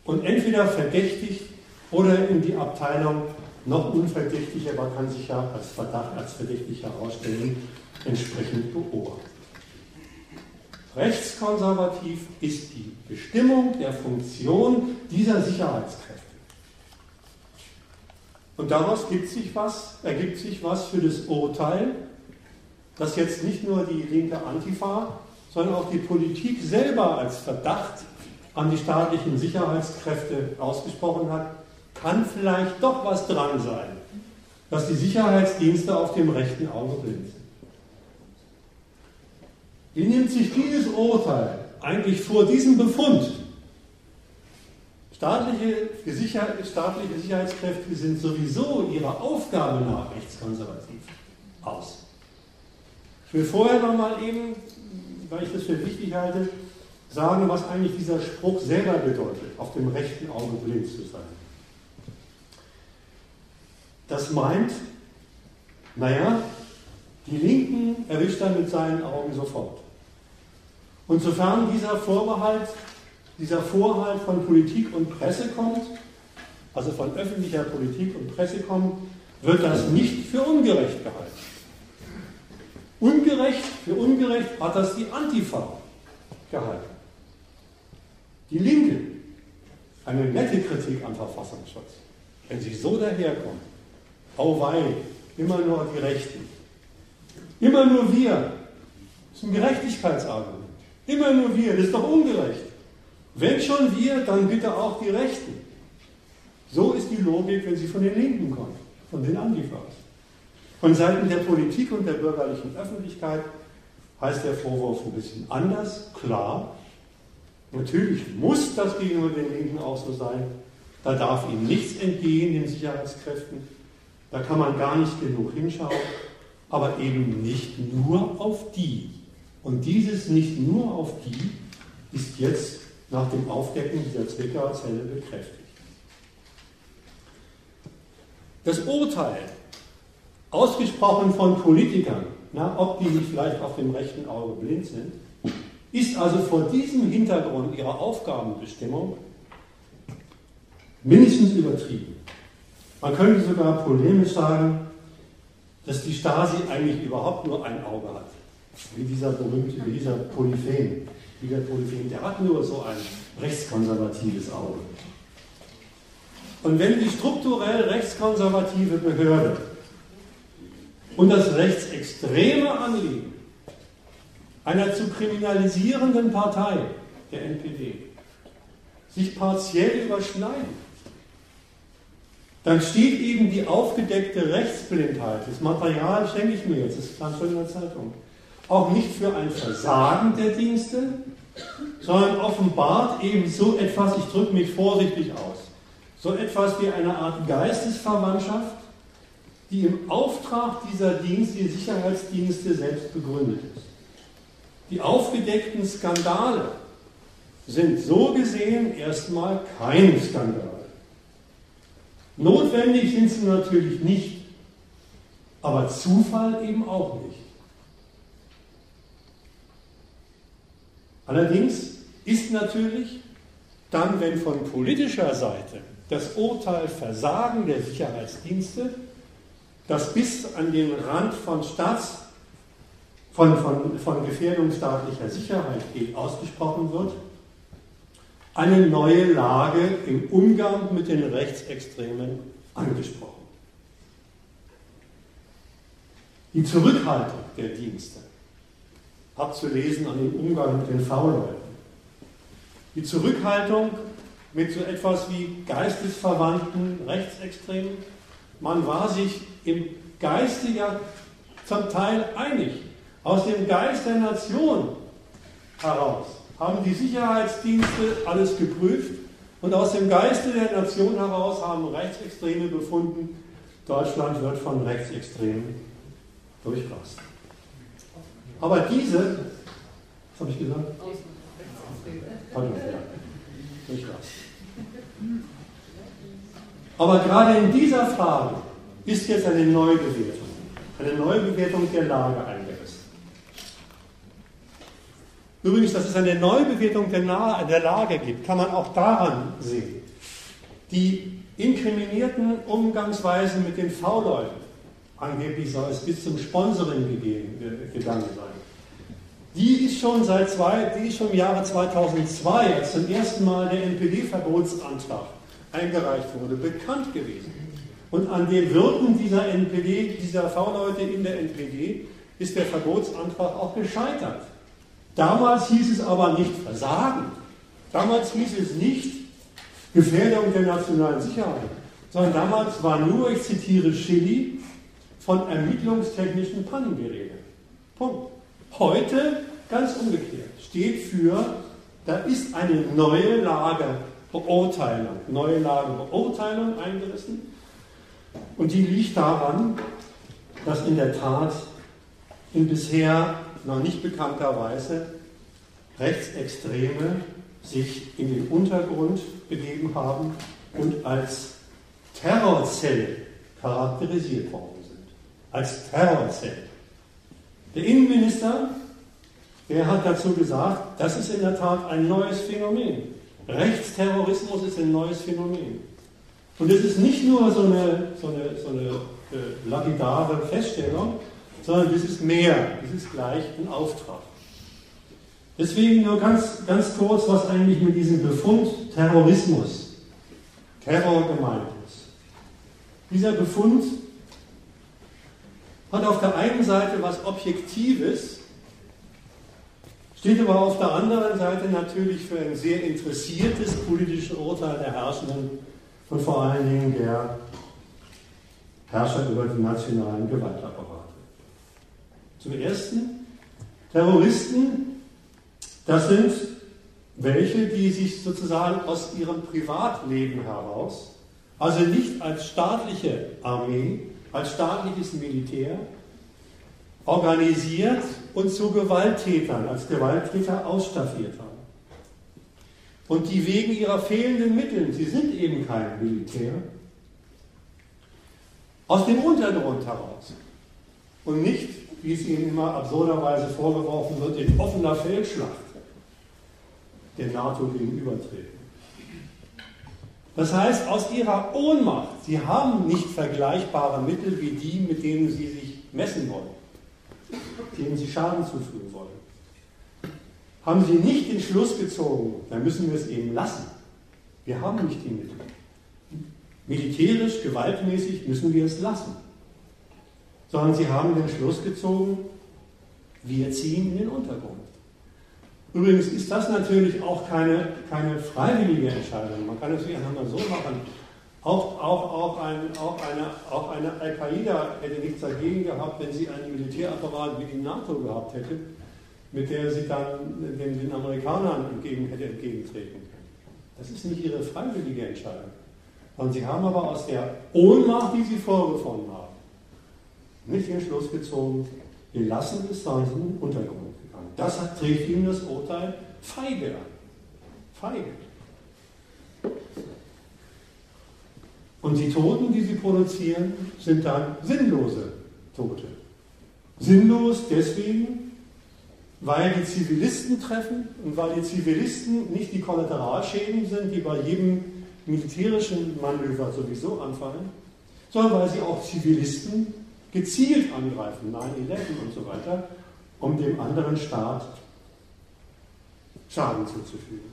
und entweder verdächtigt oder in die Abteilung noch unverdächtig, aber kann sich ja als Verdacht, als verdächtig herausstellen, entsprechend beobachtet. Rechtskonservativ ist die Bestimmung der Funktion dieser Sicherheitskräfte. Und daraus sich was, ergibt sich was für das Urteil, dass jetzt nicht nur die linke Antifa, sondern auch die Politik selber als Verdacht an die staatlichen Sicherheitskräfte ausgesprochen hat, kann vielleicht doch was dran sein, dass die Sicherheitsdienste auf dem rechten Auge blind sind. Wie nimmt sich dieses Urteil eigentlich vor diesem Befund? Staatliche, staatliche Sicherheitskräfte sind sowieso ihrer Aufgabe nach rechtskonservativ aus. Ich will vorher noch mal eben, weil ich das für wichtig halte, sagen, was eigentlich dieser Spruch selber bedeutet, auf dem rechten Auge blind zu sein. Das meint, naja, die Linken erwischt er mit seinen Augen sofort. Und sofern dieser Vorbehalt, dieser Vorhalt von Politik und Presse kommt, also von öffentlicher Politik und Presse kommt, wird das nicht für ungerecht gehalten. Ungerecht, für ungerecht hat das die Antifa gehalten. Die Linke, eine nette Kritik am Verfassungsschutz, wenn sie so daherkommt, auweih, immer nur die Rechten, immer nur wir, das ist ein Gerechtigkeitsargument. Immer nur wir, das ist doch ungerecht. Wenn schon wir, dann bitte auch die Rechten. So ist die Logik, wenn sie von den Linken kommt, von den Antifas. Von Seiten der Politik und der bürgerlichen Öffentlichkeit heißt der Vorwurf ein bisschen anders, klar. Natürlich muss das gegenüber den Linken auch so sein. Da darf ihnen nichts entgehen, den Sicherheitskräften. Da kann man gar nicht genug hinschauen. Aber eben nicht nur auf die, und dieses nicht nur auf die ist jetzt nach dem Aufdecken dieser Zwickauer Zelle bekräftigt. Das Urteil, ausgesprochen von Politikern, na, ob die nicht vielleicht auf dem rechten Auge blind sind, ist also vor diesem Hintergrund ihrer Aufgabenbestimmung mindestens übertrieben. Man könnte sogar polemisch sagen, dass die Stasi eigentlich überhaupt nur ein Auge hat wie dieser berühmte, wie dieser Polyphem. Wie der Polyphem, der hat nur so ein rechtskonservatives Auge. Und wenn die strukturell rechtskonservative Behörde und das rechtsextreme Anliegen einer zu kriminalisierenden Partei, der NPD, sich partiell überschneiden, dann steht eben die aufgedeckte Rechtsblindheit. Das Material schenke ich mir jetzt, das stand schon in der Zeitung auch nicht für ein Versagen der Dienste, sondern offenbart eben so etwas, ich drücke mich vorsichtig aus, so etwas wie eine Art Geistesverwandtschaft, die im Auftrag dieser Dienste, die Sicherheitsdienste selbst begründet ist. Die aufgedeckten Skandale sind so gesehen erstmal kein Skandal. Notwendig sind sie natürlich nicht, aber Zufall eben auch nicht. Allerdings ist natürlich dann, wenn von politischer Seite das Urteil Versagen der Sicherheitsdienste, das bis an den Rand von Staats, von, von, von Gefährdung staatlicher Sicherheit geht, ausgesprochen wird, eine neue Lage im Umgang mit den Rechtsextremen angesprochen. Die Zurückhaltung der Dienste abzulesen an dem Umgang mit den V-Leuten. Die Zurückhaltung mit so etwas wie geistesverwandten Rechtsextremen. Man war sich im Geiste ja zum Teil einig. Aus dem Geist der Nation heraus haben die Sicherheitsdienste alles geprüft und aus dem Geiste der Nation heraus haben Rechtsextreme befunden, Deutschland wird von Rechtsextremen durchrast. Aber diese, was habe ich gesagt? Aber gerade in dieser Frage ist jetzt eine Neubewertung, eine Neubewertung der Lage eingesetzt. Übrigens, dass es eine Neubewertung der, der Lage gibt, kann man auch daran sehen. Die inkriminierten Umgangsweisen mit den V-Leuten, angeblich soll es bis zum Sponsoring gegeben, gegangen sein, die ist schon seit zwei, die ist schon im Jahre 2002, als zum ersten Mal der NPD-Verbotsantrag eingereicht wurde, bekannt gewesen. Und an den Wirken dieser NPD, dieser V-Leute in der NPD, ist der Verbotsantrag auch gescheitert. Damals hieß es aber nicht Versagen. Damals hieß es nicht Gefährdung der nationalen Sicherheit, sondern damals war nur, ich zitiere Schilly, von ermittlungstechnischen Pannen die Rede. Punkt. Heute ganz umgekehrt steht für, da ist eine neue Lagebeurteilung, neue Lagebeurteilung eingerissen und die liegt daran, dass in der Tat in bisher noch nicht bekannter Weise Rechtsextreme sich in den Untergrund begeben haben und als Terrorzelle charakterisiert worden. Als Terrorzelle. Der Innenminister, der hat dazu gesagt, das ist in der Tat ein neues Phänomen. Rechtsterrorismus ist ein neues Phänomen. Und es ist nicht nur so eine, so eine, so eine äh, lapidare Feststellung, sondern das ist mehr, das ist gleich ein Auftrag. Deswegen nur ganz, ganz kurz, was eigentlich mit diesem Befund Terrorismus, Terror gemeint ist. Dieser Befund hat auf der einen Seite was Objektives, steht aber auf der anderen Seite natürlich für ein sehr interessiertes politisches Urteil der Herrschenden und vor allen Dingen der Herrscher über die nationalen Gewaltapparate. Zum Ersten, Terroristen, das sind welche, die sich sozusagen aus ihrem Privatleben heraus, also nicht als staatliche Armee, als staatliches Militär, organisiert und zu Gewalttätern, als Gewalttäter ausstaffiert haben. Und die wegen ihrer fehlenden Mittel, sie sind eben kein Militär, aus dem Untergrund heraus und nicht wie es ihnen immer absurderweise vorgeworfen wird, in offener Feldschlacht der NATO gegenübertreten. Das heißt, aus ihrer Ohnmacht, sie haben nicht vergleichbare Mittel wie die, mit denen sie sich messen wollen, denen sie Schaden zufügen wollen, haben sie nicht den Schluss gezogen, dann müssen wir es eben lassen. Wir haben nicht die Mittel. Militärisch, gewaltmäßig müssen wir es lassen sondern sie haben den Schluss gezogen, wir ziehen in den Untergrund. Übrigens ist das natürlich auch keine, keine freiwillige Entscheidung. Man kann es natürlich einmal so machen. Auch, auch, auch, ein, auch eine, auch eine Al-Qaida hätte nichts dagegen gehabt, wenn sie einen Militärapparat wie die NATO gehabt hätte, mit der sie dann den, den Amerikanern entgegen, hätte entgegentreten können. Das ist nicht ihre freiwillige Entscheidung. Und sie haben aber aus der Ohnmacht, die sie vorgefunden haben, nicht den Schluss gezogen, wir lassen es, den Untergrund. Das trägt ihm das Urteil feige an. feige. Und die Toten, die sie produzieren, sind dann sinnlose Tote. Sinnlos deswegen, weil die Zivilisten treffen und weil die Zivilisten nicht die Kollateralschäden sind, die bei jedem militärischen Manöver sowieso anfallen, sondern weil sie auch Zivilisten gezielt angreifen, 9-11 und so weiter, um dem anderen Staat Schaden zuzufügen.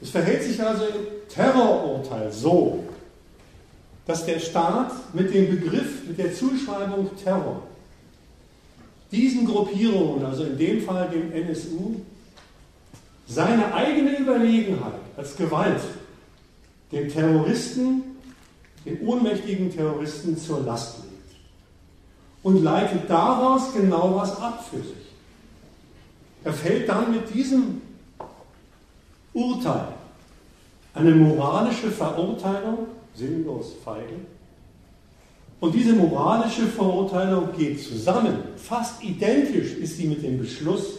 Es verhält sich also im Terrorurteil so, dass der Staat mit dem Begriff, mit der Zuschreibung Terror diesen Gruppierungen, also in dem Fall dem NSU, seine eigene Überlegenheit als Gewalt dem Terroristen, dem ohnmächtigen Terroristen zur Last legt und leitet daraus genau was ab für sich. Er fällt dann mit diesem Urteil eine moralische Verurteilung, sinnlos feige, und diese moralische Verurteilung geht zusammen, fast identisch ist sie mit dem Beschluss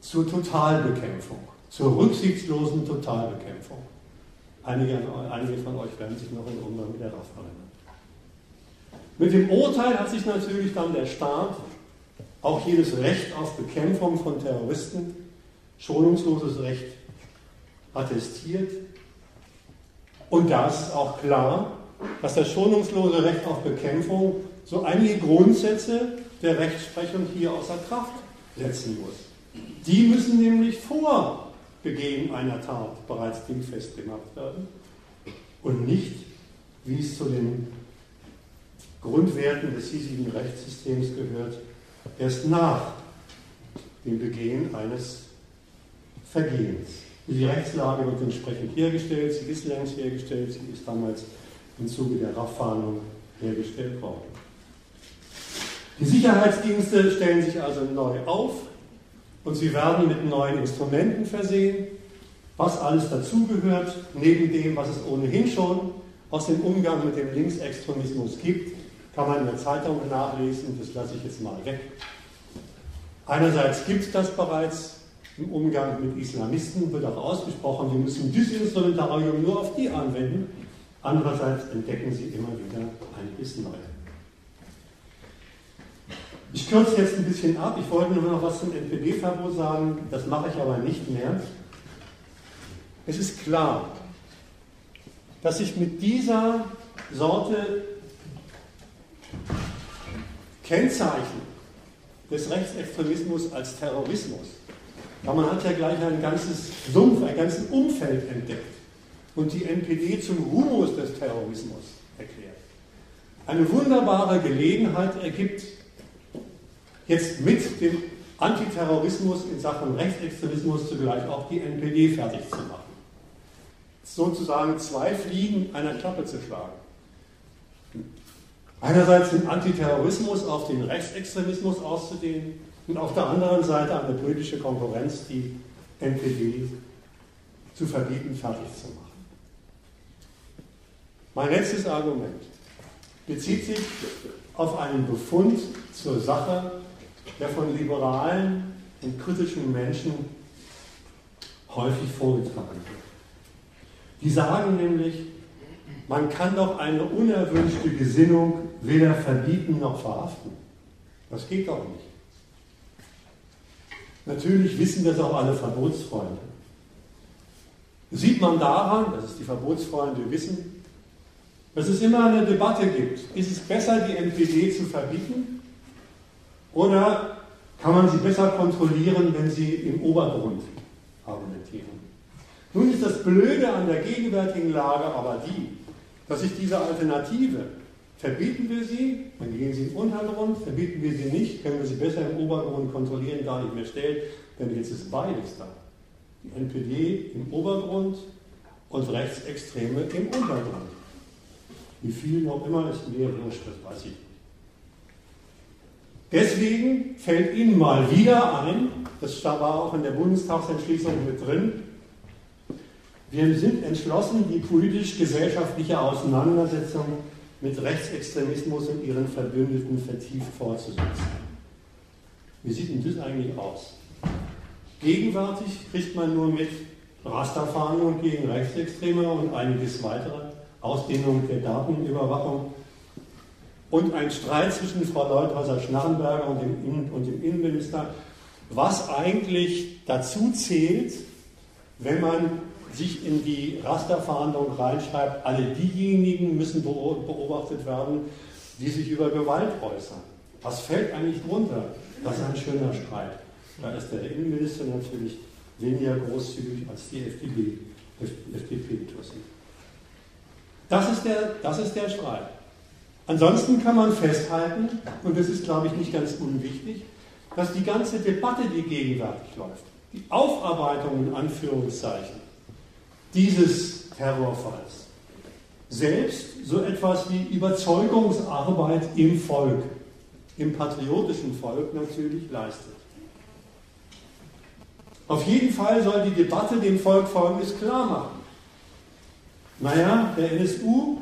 zur Totalbekämpfung, zur rücksichtslosen Totalbekämpfung. Einige, einige von euch werden sich noch in Umgang mit der RAF erinnern. Mit dem Urteil hat sich natürlich dann der Staat auch jedes Recht auf Bekämpfung von Terroristen, schonungsloses Recht attestiert. Und da ist auch klar, dass das schonungslose Recht auf Bekämpfung so einige Grundsätze der Rechtsprechung hier außer Kraft setzen muss. Die müssen nämlich vor Begehen einer Tat bereits dingfest gemacht werden und nicht, wie es zu den Grundwerten des hiesigen Rechtssystems gehört, erst nach dem Begehen eines Vergehens. Die Rechtslage wird entsprechend hergestellt, sie ist längst hergestellt, sie ist damals im Zuge der RAF-Fahndung hergestellt worden. Die Sicherheitsdienste stellen sich also neu auf und sie werden mit neuen Instrumenten versehen, was alles dazugehört, neben dem, was es ohnehin schon aus dem Umgang mit dem Linksextremismus gibt, kann man in der Zeitung nachlesen, das lasse ich jetzt mal weg. Einerseits gibt es das bereits im Umgang mit Islamisten, wird auch ausgesprochen, wir müssen dieses Instrumentarium nur auf die anwenden. Andererseits entdecken sie immer wieder einiges Neues. Ich kürze jetzt ein bisschen ab. Ich wollte nur noch was zum NPD-Verbot sagen. Das mache ich aber nicht mehr. Es ist klar, dass sich mit dieser Sorte Kennzeichen des Rechtsextremismus als Terrorismus, ja, man hat ja gleich ein ganzes Sumpf, ein ganzes Umfeld entdeckt und die NPD zum Humus des Terrorismus erklärt. Eine wunderbare Gelegenheit ergibt, jetzt mit dem Antiterrorismus in Sachen Rechtsextremismus zugleich auch die NPD fertig zu machen. Sozusagen zwei Fliegen einer Klappe zu schlagen. Einerseits den Antiterrorismus auf den Rechtsextremismus auszudehnen und auf der anderen Seite eine politische Konkurrenz, die NPD zu verbieten, fertig zu machen. Mein letztes Argument bezieht sich auf einen Befund zur Sache, der von liberalen und kritischen Menschen häufig vorgetragen wird. Die sagen nämlich, man kann doch eine unerwünschte Gesinnung weder verbieten noch verhaften. Das geht doch nicht. Natürlich wissen das auch alle Verbotsfreunde. Sieht man daran, dass es die Verbotsfreunde wissen, dass es immer eine Debatte gibt. Ist es besser, die NPD zu verbieten? Oder kann man sie besser kontrollieren, wenn sie im Obergrund argumentieren? Nun ist das Blöde an der gegenwärtigen Lage aber die, dass sich diese Alternative, verbieten wir sie, dann gehen sie im Untergrund, verbieten wir sie nicht, können wir sie besser im Obergrund kontrollieren, gar nicht mehr stellt, denn jetzt ist beides da. Die NPD im Obergrund und Rechtsextreme im Untergrund. Wie viel noch immer ist mir wurscht, das weiß ich nicht. Deswegen fällt Ihnen mal wieder ein, das war auch in der Bundestagsentschließung mit drin, wir sind entschlossen, die politisch-gesellschaftliche Auseinandersetzung mit Rechtsextremismus und ihren Verbündeten vertieft fortzusetzen. Wie sieht denn das eigentlich aus? Gegenwärtig kriegt man nur mit Rasterfahndung gegen Rechtsextreme und einiges weitere, Ausdehnung der Datenüberwachung und ein Streit zwischen Frau Leuthäuser-Schnarrenberger und und dem Innenminister, was eigentlich dazu zählt, wenn man sich in die Rasterfahndung reinschreibt, alle diejenigen müssen beobachtet werden, die sich über Gewalt äußern. Was fällt eigentlich drunter? Das ist ein schöner Streit. Da ist der Innenminister natürlich weniger großzügig als die FDP, FDP-Tussi. Das, ist der, das ist der Streit. Ansonsten kann man festhalten, und das ist, glaube ich, nicht ganz unwichtig, dass die ganze Debatte, die gegenwärtig läuft, die Aufarbeitung in Anführungszeichen dieses Terrorfalls, selbst so etwas wie Überzeugungsarbeit im Volk, im patriotischen Volk natürlich leistet. Auf jeden Fall soll die Debatte dem Volk Folgendes klar machen. Naja, der NSU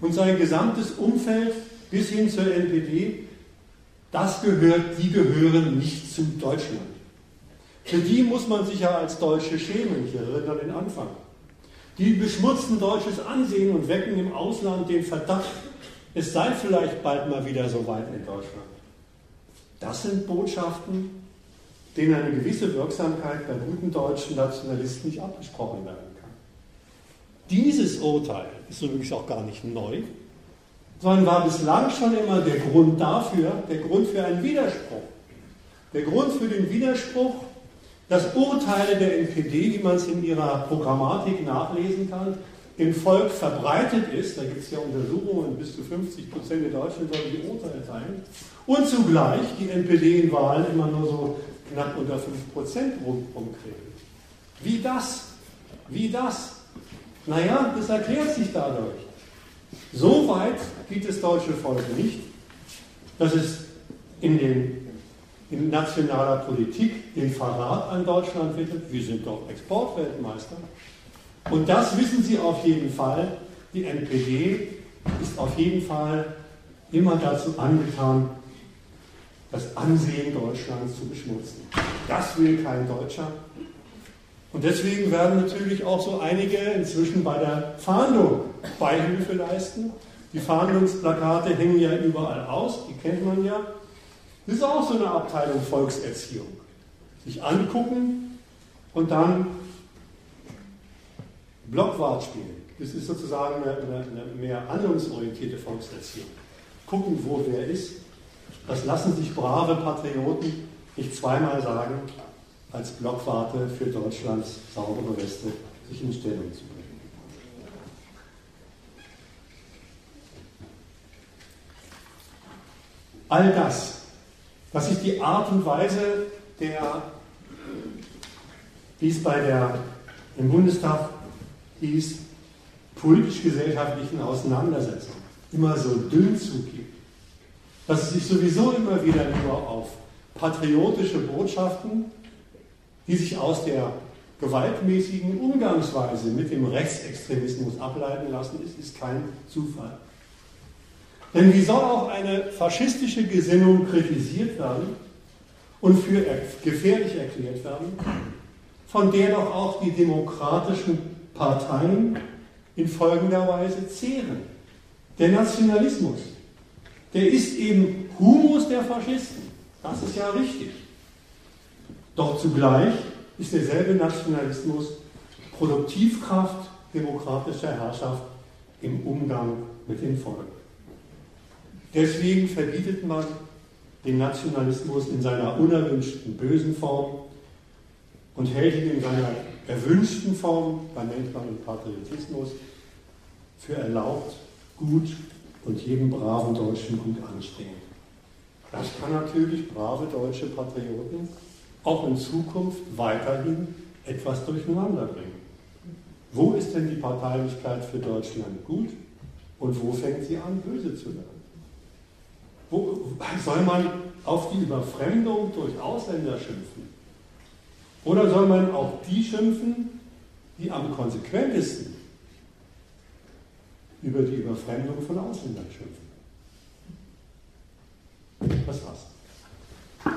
und sein gesamtes Umfeld bis hin zur NPD, das gehört, die gehören nicht zu Deutschland. Für die muss man sich ja als Deutsche schämen. Ich erinnere den Anfang. Die beschmutzen deutsches Ansehen und wecken im Ausland den Verdacht, es sei vielleicht bald mal wieder so weit in Deutschland. Das sind Botschaften, denen eine gewisse Wirksamkeit bei guten deutschen Nationalisten nicht abgesprochen werden kann. Dieses Urteil ist übrigens auch gar nicht neu, sondern war bislang schon immer der Grund dafür, der Grund für einen Widerspruch. Der Grund für den Widerspruch, dass Urteile der NPD, wie man es in ihrer Programmatik nachlesen kann, im Volk verbreitet ist, da gibt es ja Untersuchungen, bis zu 50 Prozent der Deutschen sollen die Urteile teilen, und zugleich die NPD in Wahlen immer nur so knapp unter 5 Prozent rumkriegen. Wie das? Wie das? Naja, das erklärt sich dadurch. So weit geht das deutsche Volk nicht, dass es in, den, in nationaler Politik den Verrat an Deutschland wittet. Wir sind doch Exportweltmeister. Und das wissen Sie auf jeden Fall. Die NPD ist auf jeden Fall immer dazu angetan, das Ansehen Deutschlands zu beschmutzen. Das will kein Deutscher. Und deswegen werden natürlich auch so einige inzwischen bei der Fahndung Beihilfe leisten. Die Fahndungsplakate hängen ja überall aus, die kennt man ja. Das ist auch so eine Abteilung Volkserziehung. Sich angucken und dann Blockwart spielen. Das ist sozusagen eine, eine, mehr handlungsorientierte Volkserziehung. Gucken, wo wer ist. Das lassen sich brave Patrioten nicht zweimal sagen, als Blockwarte für Deutschlands saubere Weste sich in Stellung zu bringen. All das, das ist die Art und Weise der, wie es bei der im Bundestag hieß, politisch-gesellschaftlichen Auseinandersetzung immer so dünn zugeht, dass es sich sowieso immer wieder nur auf patriotische Botschaften, die sich aus der gewaltmäßigen Umgangsweise mit dem Rechtsextremismus ableiten lassen, ist, ist kein Zufall. Denn wie soll auch eine faschistische Gesinnung kritisiert werden und für gefährlich erklärt werden, von der doch auch die demokratischen Parteien in folgender Weise zehren. Der Nationalismus, der ist eben Humus der Faschisten. Das ist ja richtig. Doch zugleich ist derselbe Nationalismus Produktivkraft demokratischer Herrschaft im Umgang mit dem Volk. Deswegen verbietet man den Nationalismus in seiner unerwünschten bösen Form und hält ihn in seiner erwünschten Form, da nennt man ihn Patriotismus, für erlaubt, gut und jedem braven Deutschen gut anstehen. Das kann natürlich brave deutsche Patrioten auch in Zukunft weiterhin etwas durcheinander bringen. Wo ist denn die Parteilichkeit für Deutschland gut und wo fängt sie an, böse zu werden? Wo soll man auf die Überfremdung durch Ausländer schimpfen? Oder soll man auch die schimpfen, die am konsequentesten über die Überfremdung von Ausländern schimpfen? Das war's. Ich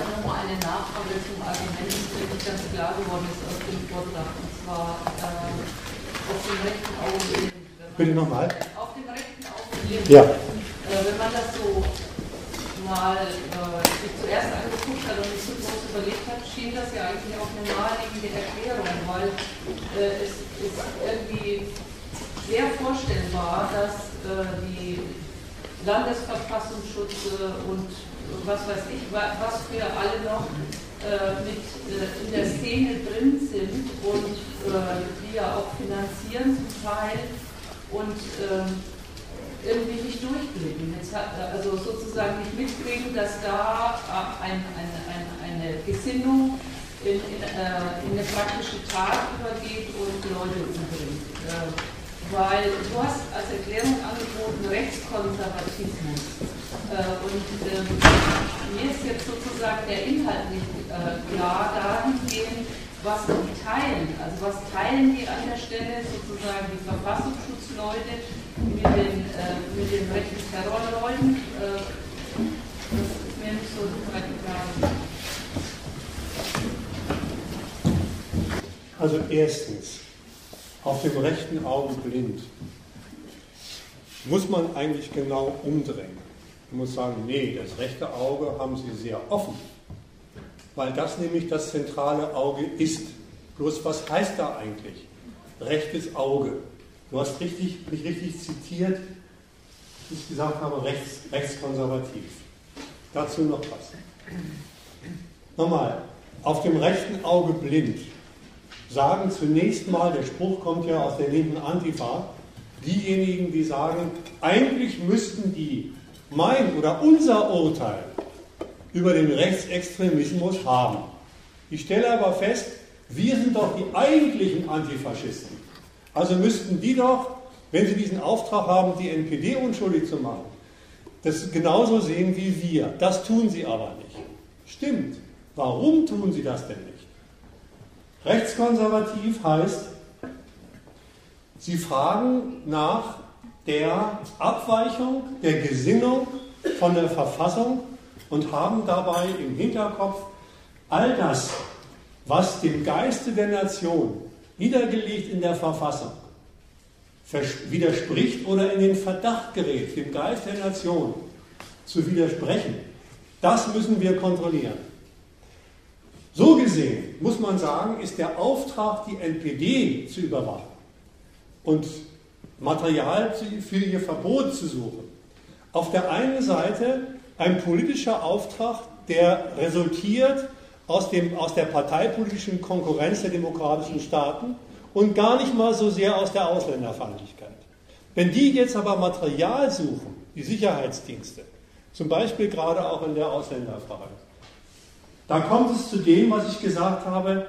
habe noch mal eine Nachfrage zum Argument, das nicht ganz klar geworden ist Vortrag. Und zwar äh, auf dem rechten Auge. Bitte nochmal. Auf dem rechten Auge. Ja. Äh, wenn man das so mal äh, sich zuerst angeguckt hat und nicht so groß überlegt hat, schien das ja eigentlich auch eine naheliegende Erklärung, weil äh, es ist irgendwie sehr vorstellbar, dass äh, die Landesverfassungsschutz und was weiß ich, was für alle noch äh, mit äh, in der Szene drin sind und äh, die ja auch finanzieren zum Teil und ähm, irgendwie nicht durchblicken. Hat, also sozusagen nicht mitkriegen, dass da ein, ein, ein, eine Gesinnung in, in, in, eine praktische Tat übergeht und Leute umbringt. weil du hast als Erklärung angeboten Rechtskonservatismus. Und ähm, mir ist jetzt sozusagen der Inhalt nicht äh, klar dahingehend, was die teilen. Also was teilen die an der Stelle sozusagen die Verfassungsschutzleute mit den, äh, mit den rechten Terrorleuten? Äh, das ist mir nicht so super klar. Also erstens, auf dem rechten Auge blind. Muss man eigentlich genau umdrehen. Man muss sagen, nee, das rechte Auge haben Sie sehr offen weil das nämlich das zentrale Auge ist. Bloß was heißt da eigentlich? Rechtes Auge. Du hast richtig, mich richtig zitiert, wie ich gesagt habe, rechts, rechtskonservativ. Dazu noch was. Nochmal, auf dem rechten Auge blind sagen zunächst mal, der Spruch kommt ja aus der linken Antifa, diejenigen, die sagen, eigentlich müssten die mein oder unser Urteil über den Rechtsextremismus haben. Ich stelle aber fest, wir sind doch die eigentlichen Antifaschisten. Also müssten die doch, wenn sie diesen Auftrag haben, die NPD unschuldig zu machen, das genauso sehen wie wir. Das tun sie aber nicht. Stimmt. Warum tun sie das denn nicht? Rechtskonservativ heißt, sie fragen nach der Abweichung der Gesinnung von der Verfassung und haben dabei im Hinterkopf all das, was dem Geiste der Nation niedergelegt in der Verfassung widerspricht oder in den Verdacht gerät, dem Geist der Nation zu widersprechen, das müssen wir kontrollieren. So gesehen muss man sagen, ist der Auftrag, die NPD zu überwachen und Material für ihr Verbot zu suchen, auf der einen Seite ein politischer Auftrag, der resultiert aus, dem, aus der parteipolitischen Konkurrenz der demokratischen Staaten und gar nicht mal so sehr aus der Ausländerfeindlichkeit. Wenn die jetzt aber Material suchen, die Sicherheitsdienste, zum Beispiel gerade auch in der Ausländerfrage, da kommt es zu dem, was ich gesagt habe,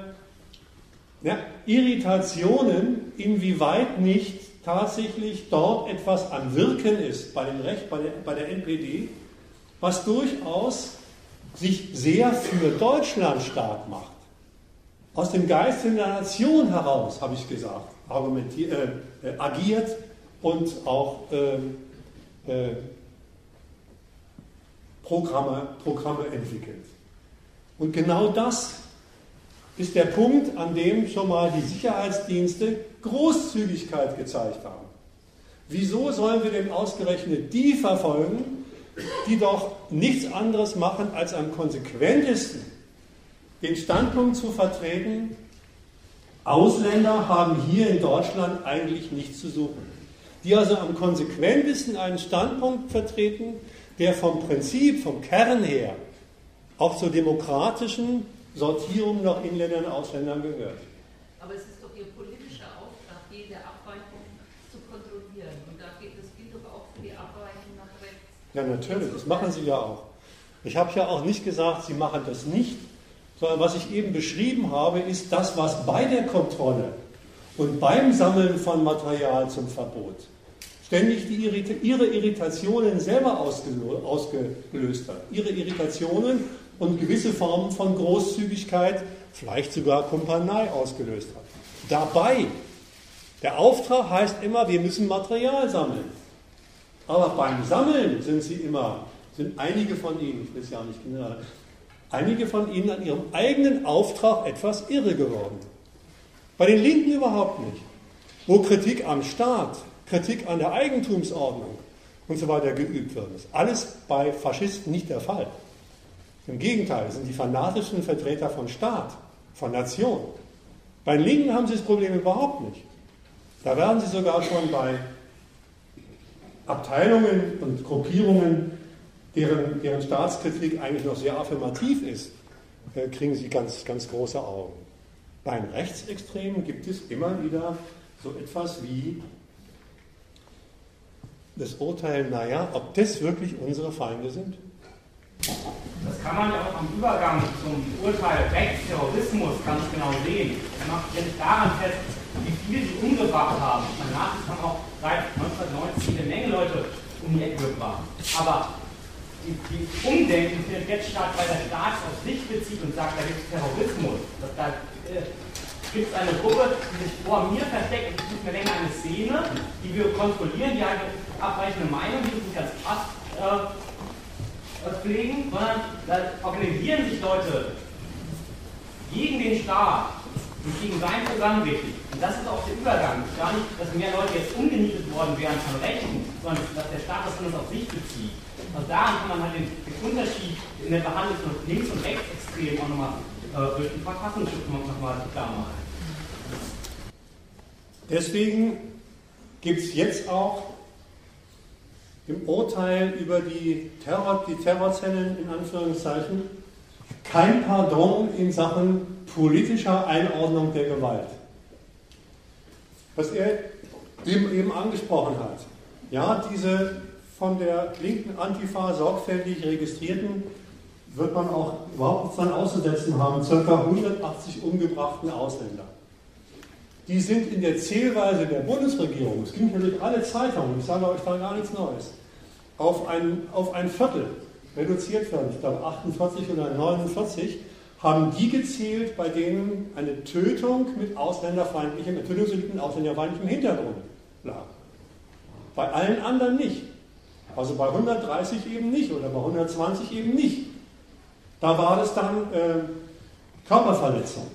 ja, Irritationen, inwieweit nicht tatsächlich dort etwas am Wirken ist bei, dem Recht, bei, der, bei der NPD, was durchaus sich sehr für Deutschland stark macht. Aus dem Geist der Nation heraus, habe ich gesagt, argumentiert, äh, äh, agiert und auch ähm, äh, Programme, Programme entwickelt. Und genau das ist der Punkt, an dem schon mal die Sicherheitsdienste Großzügigkeit gezeigt haben. Wieso sollen wir denn ausgerechnet die verfolgen, die doch nichts anderes machen, als am konsequentesten den Standpunkt zu vertreten, Ausländer haben hier in Deutschland eigentlich nichts zu suchen. Die also am konsequentesten einen Standpunkt vertreten, der vom Prinzip, vom Kern her auch zur demokratischen Sortierung nach Inländern und Ausländern gehört. Aber es ist doch Ihr politischer Auftrag, jede Abweichung zu kontrollieren. Und da geht, das gilt doch auch für die Abweichung nach rechts. Ja, natürlich, das machen sie ja auch. Ich habe ja auch nicht gesagt, sie machen das nicht, sondern was ich eben beschrieben habe, ist das, was bei der Kontrolle und beim Sammeln von Material zum Verbot ständig die ihre Irritationen selber ausgelöst hat. Ihre Irritationen und gewisse Formen von Großzügigkeit, vielleicht sogar Kumpanei ausgelöst hat. Dabei, der Auftrag heißt immer, wir müssen Material sammeln. Aber beim Sammeln sind sie immer, sind einige von ihnen, ich es ja nicht genau, einige von ihnen an ihrem eigenen Auftrag etwas irre geworden. Bei den Linken überhaupt nicht. Wo Kritik am Staat, Kritik an der Eigentumsordnung und so weiter geübt wird, ist alles bei Faschisten nicht der Fall. Im Gegenteil, sind die fanatischen Vertreter von Staat, von Nation. Bei den Linken haben sie das Problem überhaupt nicht. Da werden sie sogar schon bei Abteilungen und Gruppierungen, deren, deren Staatskritik eigentlich noch sehr affirmativ ist, äh, kriegen sie ganz, ganz große Augen. Bei den Rechtsextremen gibt es immer wieder so etwas wie das Urteil, naja, ob das wirklich unsere Feinde sind. Das kann man ja auch am Übergang zum Urteil Rechtsterrorismus ganz genau sehen. Er macht jetzt daran fest, wie viel sie umgebracht haben. Danach man auch seit 1990 eine Menge Leute um die Ecke gebracht. Aber die, die Umdenken findet jetzt statt, weil der Staat auf sich bezieht und sagt, da gibt es Terrorismus. Da äh, gibt es eine Gruppe, die sich vor mir versteckt, ist nicht mehr länger eine Szene, die wir kontrollieren, die eine abweichende Meinung, die uns als Pass äh, pflegen, sondern da organisieren sich Leute gegen den Staat und gegen sein Programm richtig. Und das ist auch der Übergang. Gar nicht, dass mehr Leute jetzt umgenietet worden wären von Rechten, sondern dass der Staat das alles auf sich bezieht. Also daran kann man halt den, den Unterschied in der Behandlung von links- und rechtsextrem auch nochmal äh, durch den Verfassungsschutz nochmal klar machen. Deswegen gibt es jetzt auch im Urteil über die, Terror, die Terrorzellen in Anführungszeichen kein Pardon in Sachen politischer Einordnung der Gewalt. Was er eben, angesprochen hat. Ja, diese von der linken Antifa sorgfältig registrierten, wird man auch überhaupt nichts dran auszusetzen haben, ca. 180 umgebrachten Ausländer. Die sind in der Zählweise der Bundesregierung, es ging durch alle Zeitungen, ich sage euch da gar nichts Neues, auf ein, auf ein Viertel reduziert werden. Ich glaube 48 oder 49 haben die gezählt, bei denen eine Tötung mit ausländerfeindlichem, Tötungsdelikten ausländerfeindlichem Hintergrund lag. Bei allen anderen nicht. Also bei 130 eben nicht oder bei 120 eben nicht. Da war das dann äh, Körperverletzung.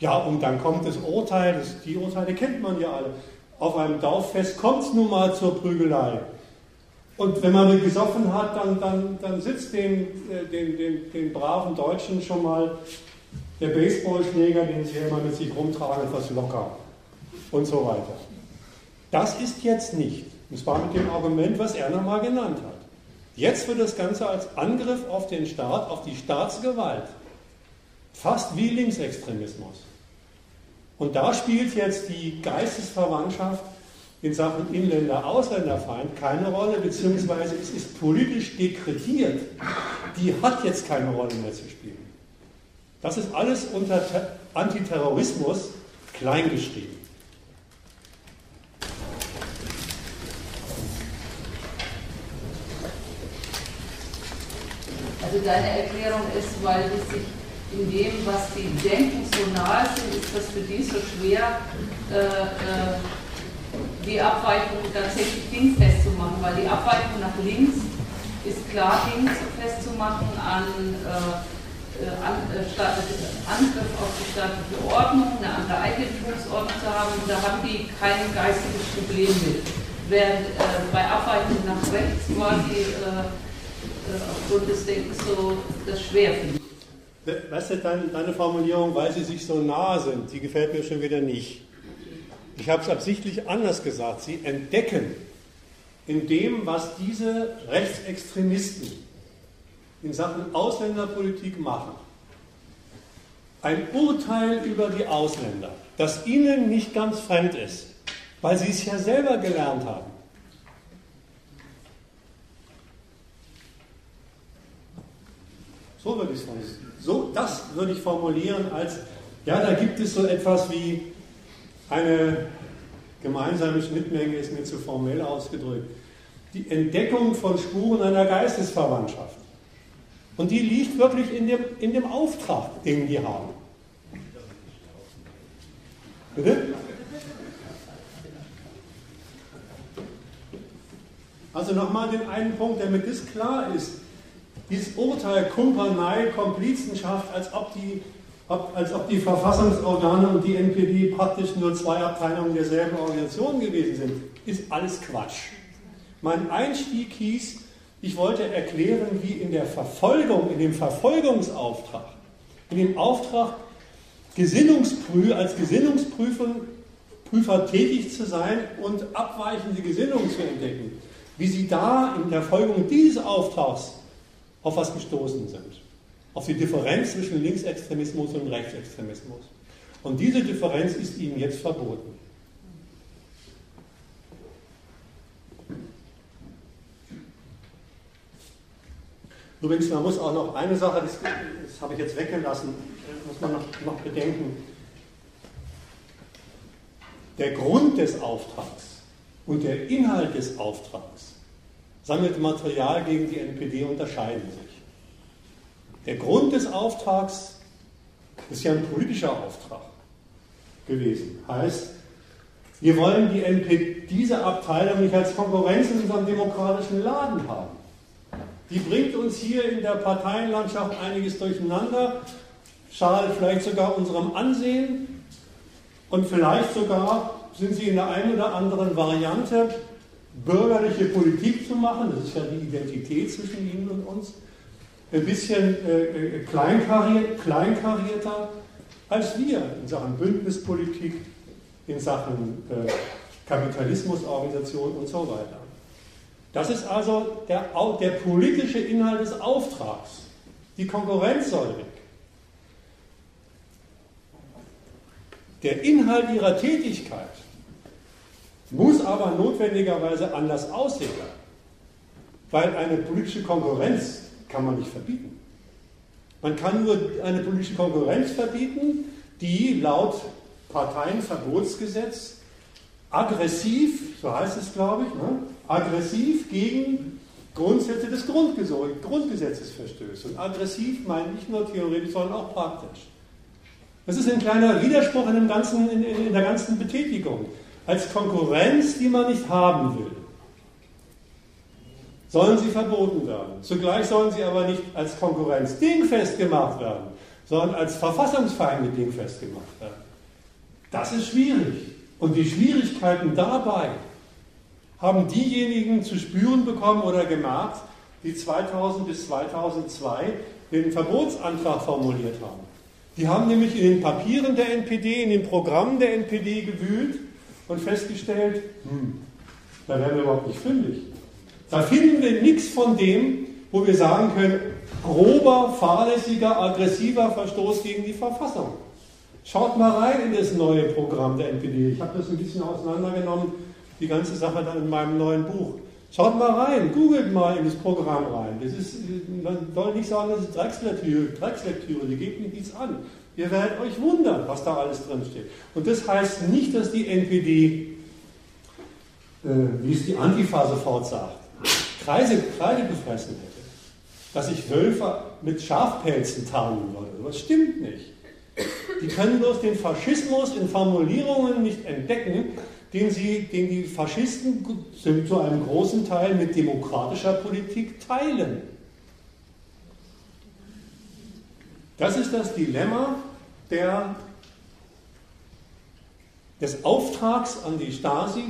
Ja, und dann kommt das Urteil, das, die Urteile kennt man ja alle. Auf einem Dorffest kommt es nun mal zur Prügelei. Und wenn man gesoffen hat, dann, dann, dann sitzt den, äh, den, den, den braven Deutschen schon mal der Baseballschläger, den sie immer mit sich rumtragen, etwas locker und so weiter. Das ist jetzt nicht. Und zwar mit dem Argument, was er nochmal genannt hat. Jetzt wird das Ganze als Angriff auf den Staat, auf die Staatsgewalt, fast wie Linksextremismus. Und da spielt jetzt die Geistesverwandtschaft in Sachen Inländer-Ausländerfeind keine Rolle, beziehungsweise es ist politisch dekretiert. Die hat jetzt keine Rolle mehr zu spielen. Das ist alles unter Antiterrorismus kleingeschrieben. Also deine Erklärung ist, weil es sich in dem, was sie denken, so nahe sind, ist das für die so schwer, äh, äh, die Abweichung tatsächlich dingfest zu machen, weil die Abweichung nach links ist klar links festzumachen an, äh, äh an äh, Angriff auf die staatliche Ordnung, eine andere Eigentumsordnung zu haben. Da haben die kein geistiges Problem mit. Während äh, bei Abweichung nach rechts quasi äh, äh, aufgrund des Denkens so das schwer finden. Du, deine, deine Formulierung, weil sie sich so nah sind, die gefällt mir schon wieder nicht. Ich habe es absichtlich anders gesagt. Sie entdecken in dem, was diese Rechtsextremisten in Sachen Ausländerpolitik machen, ein Urteil über die Ausländer, das ihnen nicht ganz fremd ist, weil sie es ja selber gelernt haben. So würde ich es formulieren. So, das würde ich formulieren als, ja, da gibt es so etwas wie eine gemeinsame Schnittmenge ist mir zu formell ausgedrückt. Die Entdeckung von Spuren einer Geistesverwandtschaft. Und die liegt wirklich in dem, in dem Auftrag, den die haben. Bitte? Also nochmal den einen Punkt, damit das klar ist. Dieses Urteil Kumpanei, Komplizenschaft, als ob die als ob die Verfassungsorgane und die NPD praktisch nur zwei Abteilungen derselben Organisation gewesen sind, ist alles Quatsch. Mein Einstieg hieß, ich wollte erklären, wie in der Verfolgung, in dem Verfolgungsauftrag, in dem Auftrag, Gesinnungsprü als Gesinnungsprüfer Prüfer tätig zu sein und abweichende Gesinnungen zu entdecken, wie sie da in der Folgung dieses Auftrags auf was gestoßen sind auf die Differenz zwischen Linksextremismus und Rechtsextremismus. Und diese Differenz ist ihnen jetzt verboten. Übrigens, man muss auch noch eine Sache, das, das habe ich jetzt weggelassen, muss man noch, noch bedenken. Der Grund des Auftrags und der Inhalt des Auftrags sammelt Material gegen die NPD unterscheiden sich. Der Grund des Auftrags ist ja ein politischer Auftrag gewesen. Heißt, wir wollen die NP, diese Abteilung nicht als Konkurrenz in unserem demokratischen Laden haben. Die bringt uns hier in der Parteienlandschaft einiges durcheinander, schadet vielleicht sogar unserem Ansehen und vielleicht sogar sind sie in der einen oder anderen Variante bürgerliche Politik zu machen, das ist ja die Identität zwischen ihnen und uns, ein bisschen äh, äh kleinkariert, kleinkarierter als wir in Sachen Bündnispolitik, in Sachen äh, Kapitalismusorganisation und so weiter. Das ist also der, der politische Inhalt des Auftrags. Die Konkurrenz soll weg. Der Inhalt ihrer Tätigkeit muss aber notwendigerweise anders aussehen, weil eine politische Konkurrenz kann man nicht verbieten. Man kann nur eine politische Konkurrenz verbieten, die laut Parteienverbotsgesetz aggressiv, so heißt es glaube ich, ne, aggressiv gegen Grundsätze des Grundgesetzes verstößt. Und aggressiv meine nicht nur theoretisch, sondern auch praktisch. Das ist ein kleiner Widerspruch in, ganzen, in, in der ganzen Betätigung. Als Konkurrenz, die man nicht haben will sollen sie verboten werden. Zugleich sollen sie aber nicht als Konkurrenz dingfest gemacht werden, sondern als Verfassungsfeinde dingfest gemacht werden. Das ist schwierig. Und die Schwierigkeiten dabei haben diejenigen zu spüren bekommen oder gemerkt, die 2000 bis 2002 den Verbotsantrag formuliert haben. Die haben nämlich in den Papieren der NPD, in den Programmen der NPD gewühlt und festgestellt, hm, da werden wir überhaupt nicht fündig. Da finden wir nichts von dem, wo wir sagen können, grober, fahrlässiger, aggressiver Verstoß gegen die Verfassung. Schaut mal rein in das neue Programm der NPD. Ich habe das ein bisschen auseinandergenommen, die ganze Sache dann in meinem neuen Buch. Schaut mal rein, googelt mal in das Programm rein. Das ist, man soll nicht sagen, das ist Dreckslektüre, Dreckslektüre, die geht mich nichts an. Ihr werdet euch wundern, was da alles drin steht. Und das heißt nicht, dass die NPD, äh, wie es die Antifa sofort sagt, Kreise, gefressen hätte, dass ich Wölfe mit Schafpelzen tarnen würde. Das stimmt nicht. Die können bloß den Faschismus in Formulierungen nicht entdecken, den, sie, den die Faschisten zu einem großen Teil mit demokratischer Politik teilen. Das ist das Dilemma der, des Auftrags an die Stasi,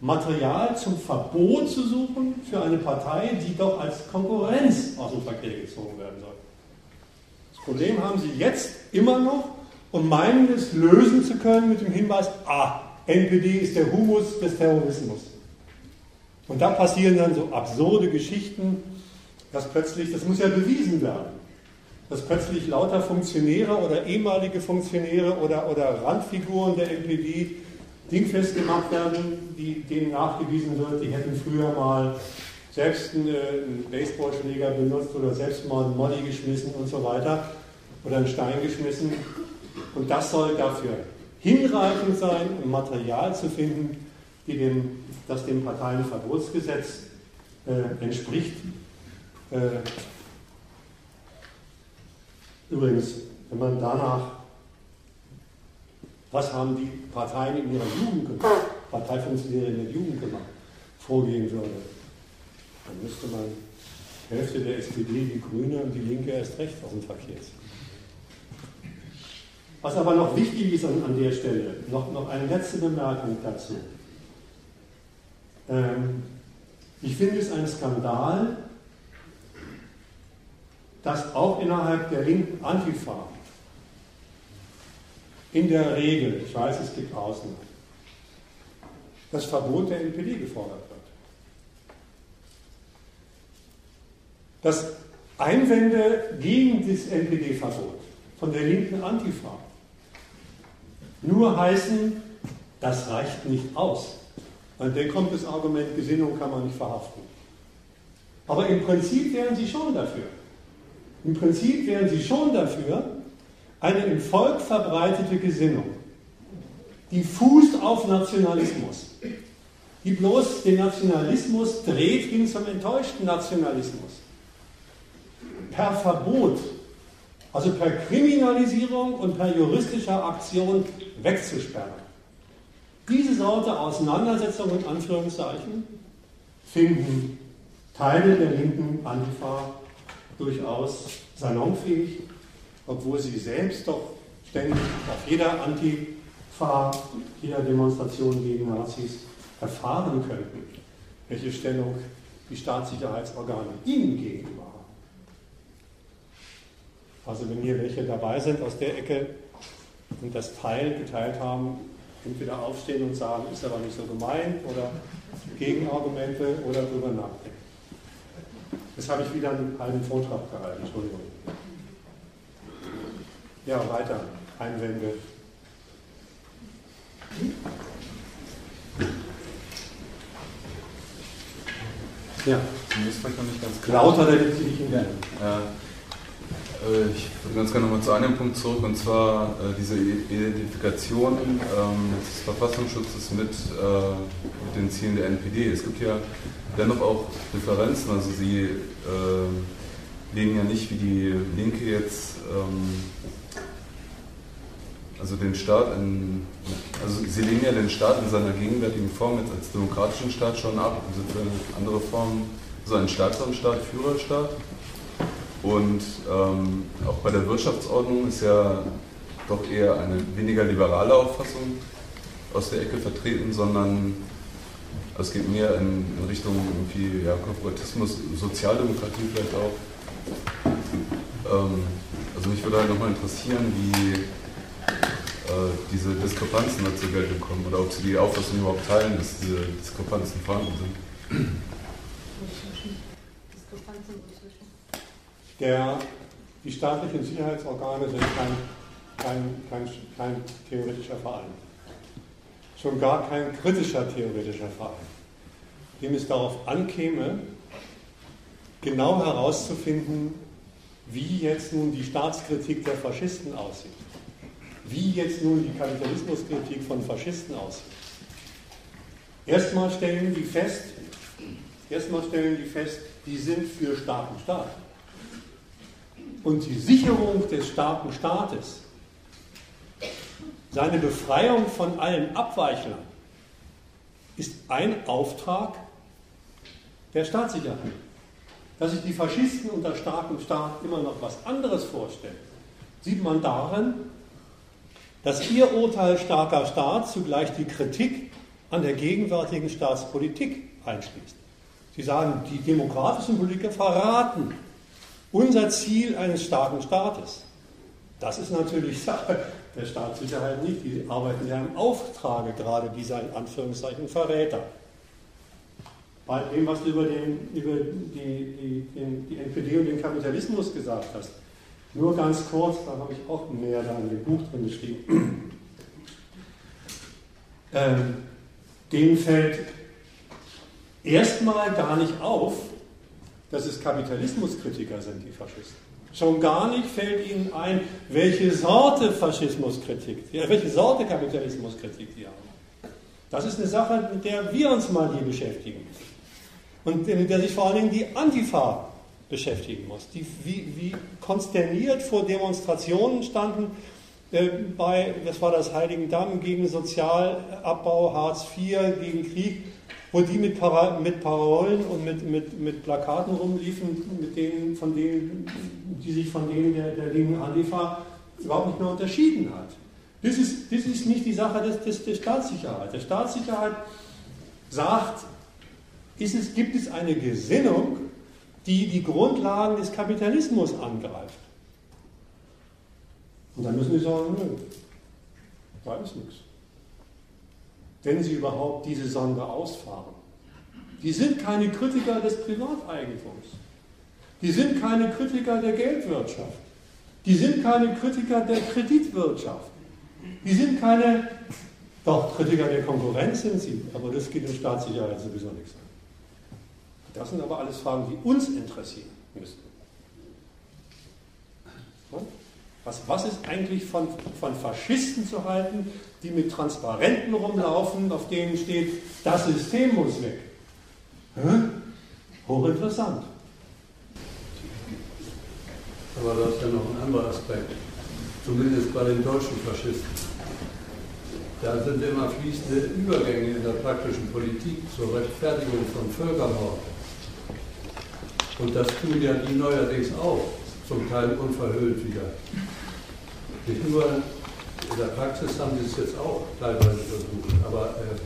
Material zum Verbot zu suchen für eine Partei, die doch als Konkurrenz aus dem Verkehr gezogen werden soll. Das Problem haben Sie jetzt immer noch und meinen es lösen zu können mit dem Hinweis, ah, NPD ist der Humus des Terrorismus. Und da passieren dann so absurde Geschichten, dass plötzlich, das muss ja bewiesen werden, dass plötzlich lauter Funktionäre oder ehemalige Funktionäre oder, oder Randfiguren der NPD dingfest gemacht werden, die, denen nachgewiesen wird, die hätten früher mal selbst einen, äh, einen Baseballschläger benutzt oder selbst mal einen Molly geschmissen und so weiter oder einen Stein geschmissen. Und das soll dafür hinreichend sein, um Material zu finden, die dem, das dem Parteienverbotsgesetz äh, entspricht. Äh, übrigens, wenn man danach was haben die Parteien in ihrer Jugend gemacht, Parteifunktionäre in der Jugend gemacht, vorgehen würde. Dann müsste man Hälfte der SPD, die Grüne und die Linke erst recht auf dem Verkehrsweg. Was aber noch wichtig ist an, an der Stelle, noch, noch eine letzte Bemerkung dazu. Ähm, ich finde es ein Skandal, dass auch innerhalb der linken Antifa in der Regel, ich weiß, es gibt Ausnahmen, das Verbot der NPD gefordert wird. Dass Einwände gegen das NPD-Verbot von der linken Antifa nur heißen, das reicht nicht aus. Und dann kommt das Argument, Gesinnung kann man nicht verhaften. Aber im Prinzip wären sie schon dafür. Im Prinzip wären sie schon dafür, eine im Volk verbreitete Gesinnung, die fußt auf Nationalismus, die bloß den Nationalismus dreht hin zum enttäuschten Nationalismus, per Verbot, also per Kriminalisierung und per juristischer Aktion wegzusperren. Diese Sorte Auseinandersetzung in Anführungszeichen finden Teile der linken Antifa durchaus salonfähig, obwohl sie selbst doch ständig auf jeder Antifa, jeder Demonstration gegen Nazis erfahren könnten, welche Stellung die Staatssicherheitsorgane ihnen gegenüber haben. Also wenn hier welche dabei sind aus der Ecke und das Teil geteilt haben, entweder aufstehen und sagen, ist aber nicht so gemeint oder Gegenargumente oder darüber nachdenken. Jetzt habe ich wieder einen halben Vortrag gehalten, Entschuldigung. Ja, weiter. Einwände. Ja. Ist vielleicht noch nicht ganz klar. Lauter, damit Sie nicht in ja. Äh, ich würde ganz gerne nochmal zu einem Punkt zurück, und zwar äh, diese Identifikation ähm, des Verfassungsschutzes mit, äh, mit den Zielen der NPD. Es gibt ja dennoch auch Differenzen. Also Sie äh, legen ja nicht wie die Linke jetzt ähm, also den Staat in, also sie lehnen ja den Staat in seiner gegenwärtigen Form jetzt als demokratischen Staat schon ab. Also für andere Formen, so ein Staatsraumstaat, Führerstaat. Und ähm, auch bei der Wirtschaftsordnung ist ja doch eher eine weniger liberale Auffassung aus der Ecke vertreten, sondern es geht mehr in, in Richtung irgendwie, ja, Korporatismus, Sozialdemokratie vielleicht auch. Ähm, also mich würde halt nochmal interessieren, wie diese Diskrepanzen da zur Geltung kommen oder ob Sie die Auffassung überhaupt teilen, dass diese Diskrepanzen vorhanden sind. Der, die staatlichen Sicherheitsorgane sind kein, kein, kein, kein theoretischer Verein. Schon gar kein kritischer theoretischer Verein, dem es darauf ankäme, genau herauszufinden, wie jetzt nun die Staatskritik der Faschisten aussieht, wie jetzt nun die Kapitalismuskritik von Faschisten aussieht. Erstmal stellen die fest, erstmal stellen die fest, die sind für starken Staat. Und die Sicherung des starken Staates, seine Befreiung von allen Abweichlern, ist ein Auftrag der Staatssicherheit. Dass sich die Faschisten unter starkem Staat immer noch was anderes vorstellen, sieht man darin, dass ihr Urteil starker Staat zugleich die Kritik an der gegenwärtigen Staatspolitik einschließt. Sie sagen, die demokratischen Politiker verraten unser Ziel eines starken Staates. Das ist natürlich Sache der Staatssicherheit nicht. Die arbeiten ja im Auftrage gerade dieser in Anführungszeichen Verräter. Bei dem, was du über, den, über die, die, den, die NPD und den Kapitalismus gesagt hast, nur ganz kurz, da habe ich auch mehr da in dem Buch drin geschrieben. *clears throat* Ähm, denen fällt erstmal gar nicht auf, dass es Kapitalismuskritiker sind, die Faschisten. Schon gar nicht fällt ihnen ein, welche Sorte Faschismuskritik, welche Sorte Kapitalismuskritik sie haben. Das ist eine Sache, mit der wir uns mal hier beschäftigen. Und mit der sich vor allen Dingen die Antifa beschäftigen muss. Die wie, wie konsterniert vor Demonstrationen standen, äh, bei, das war das Heiligendamm, gegen Sozialabbau, Hartz IV, gegen Krieg wo die mit, Para mit Parolen und mit, mit, mit Plakaten rumliefen, mit denen, von denen, die sich von denen der, der linken Antifa überhaupt nicht mehr unterschieden hat. Das ist, das ist nicht die Sache des, des, der Staatssicherheit. Der Staatssicherheit sagt, es, gibt es eine Gesinnung, die die Grundlagen des Kapitalismus angreift. Und dann müssen wir sagen, nö, da ist nichts. Wenn sie überhaupt diese Sonde ausfahren. Die sind keine Kritiker des Privateigentums. Die sind keine Kritiker der Geldwirtschaft. Die sind keine Kritiker der Kreditwirtschaft. Die sind keine, doch Kritiker der Konkurrenz sind sie, aber das geht in Staatssicherheit sowieso nichts an. Das sind aber alles Fragen, die uns interessieren müssten. Was, was ist eigentlich von, von Faschisten zu halten, die mit Transparenten rumlaufen, auf denen steht, das System muss weg? Hä? Hochinteressant. Aber da ist ja noch ein anderer Aspekt, zumindest bei den deutschen Faschisten. Da sind immer fließende Übergänge in der praktischen Politik zur Rechtfertigung von Völkermord. Und das tun ja die neuerdings auch, zum Teil unverhüllt wieder. Nicht nur in der Praxis haben sie es jetzt auch teilweise versucht, aber äh,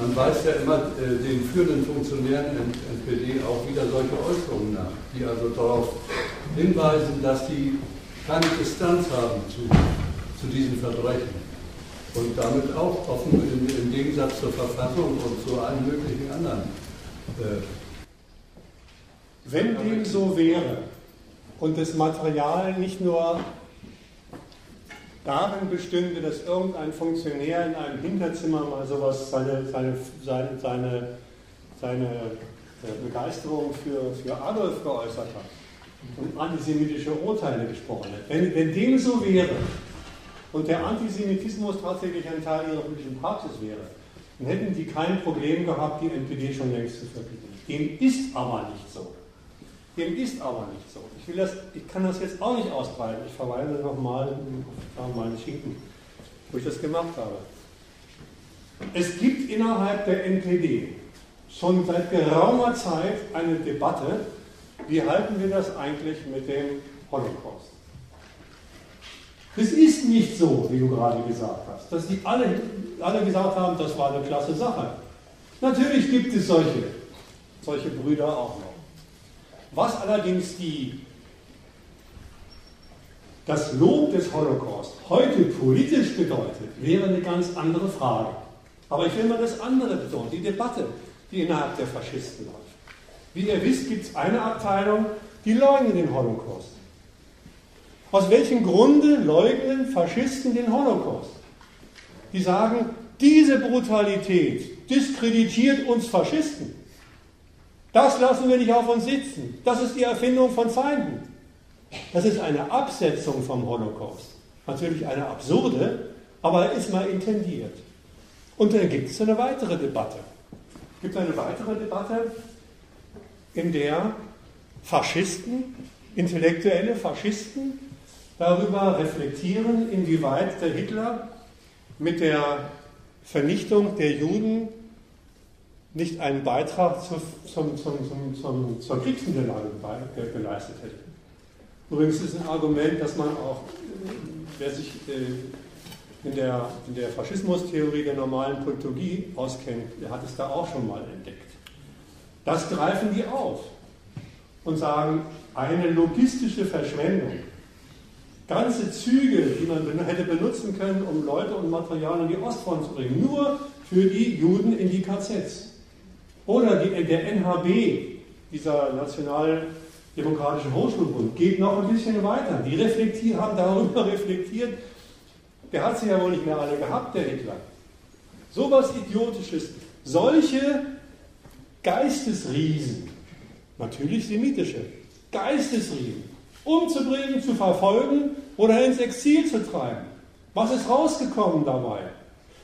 man weiß ja immer äh, den führenden Funktionären in NPD auch wieder solche Äußerungen nach, die also darauf hinweisen, dass sie keine Distanz haben zu, zu diesen Verbrechen und damit auch offen im, im Gegensatz zur Verfassung und zu allen möglichen anderen. Äh, Wenn dem so wäre und das Material nicht nur darin bestünde, dass irgendein Funktionär in einem Hinterzimmer mal sowas, seine, seine, seine, seine, seine äh, Begeisterung für, für Adolf geäußert hat und antisemitische Urteile gesprochen hat. Wenn, wenn dem so wäre und der Antisemitismus tatsächlich ein Teil ihrer politischen Praxis wäre, dann hätten die kein Problem gehabt, die NPD schon längst zu verbieten. Dem ist aber nicht so. Dem ist aber nicht so. Ich, will das, ich kann das jetzt auch nicht ausbreiten. Ich verweise nochmal auf meine Schinken, wo ich das gemacht habe. Es gibt innerhalb der NPD schon seit geraumer Zeit eine Debatte, wie halten wir das eigentlich mit dem Holocaust? Es ist nicht so, wie du gerade gesagt hast, dass die alle, alle gesagt haben, das war eine klasse Sache. Natürlich gibt es solche, solche Brüder auch noch. Was allerdings die, das Lob des Holocaust heute politisch bedeutet, wäre eine ganz andere Frage. Aber ich will mal das andere betonen, die Debatte, die innerhalb der Faschisten läuft. Wie ihr wisst, gibt es eine Abteilung, die leugnen den Holocaust. Aus welchem Grunde leugnen Faschisten den Holocaust? Die sagen, diese Brutalität diskreditiert uns Faschisten. Das lassen wir nicht auf uns sitzen. Das ist die Erfindung von Feinden. Das ist eine Absetzung vom Holocaust. Natürlich eine absurde, aber ist mal intendiert. Und dann gibt es eine weitere Debatte. Es gibt eine weitere Debatte, in der Faschisten, intellektuelle Faschisten, darüber reflektieren, inwieweit der Hitler mit der Vernichtung der Juden nicht einen Beitrag zur, zum, zum, zum, zur Kriegsniederlage geleistet hätte. Übrigens ist ein Argument, dass man auch, wer sich äh, in der, in der Faschismustheorie der normalen Politologie auskennt, der hat es da auch schon mal entdeckt. Das greifen die auf und sagen, eine logistische Verschwendung, ganze Züge, die man hätte benutzen können, um Leute und Material in die Ostfront zu bringen, nur für die Juden in die KZs. Oder die, der NHB, dieser Nationaldemokratische Hochschulbund, geht noch ein bisschen weiter. Die reflektieren, haben darüber *laughs* reflektiert, der hat sie ja wohl nicht mehr alle gehabt, der Hitler. So was Idiotisches. Solche Geistesriesen, natürlich semitische, Geistesriesen, umzubringen, zu verfolgen oder ins Exil zu treiben. Was ist rausgekommen dabei?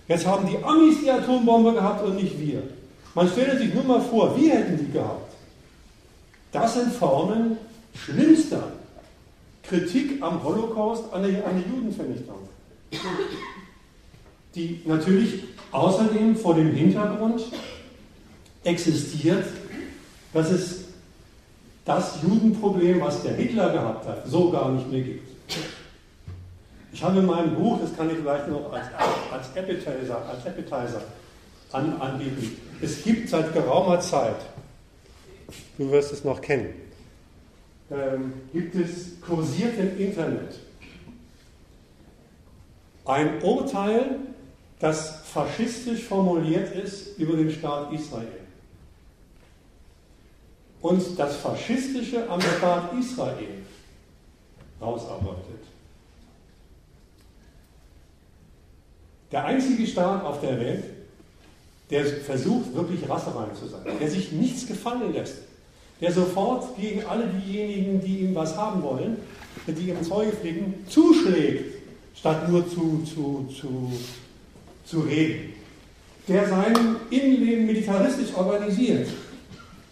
Jetzt haben die Amis die Atombombe gehabt und nicht wir. Man stelle sich nur mal vor, wir hätten die gehabt. Das sind Formen schlimmster Kritik am Holocaust, an der, an der Judenvernichtung. Die natürlich außerdem vor dem Hintergrund existiert, dass es das Judenproblem, was der Hitler gehabt hat, so gar nicht mehr gibt. Ich habe in meinem Buch, das kann ich vielleicht noch als, als Appetizer, als Appetizer an, anbieten, es gibt seit geraumer Zeit, du wirst es noch kennen, ähm, gibt es kursiert im Internet ein Urteil, das faschistisch formuliert ist über den Staat Israel. Und das Faschistische am Staat Israel rausarbeitet. Der einzige Staat auf der Welt, der versucht, wirklich rasserein zu sein, der sich nichts gefallen lässt, der sofort gegen alle diejenigen, die ihm was haben wollen, die ihm Zeuge fliegen, zuschlägt, statt nur zu, zu, zu, zu reden. Der sein Innenleben militaristisch organisiert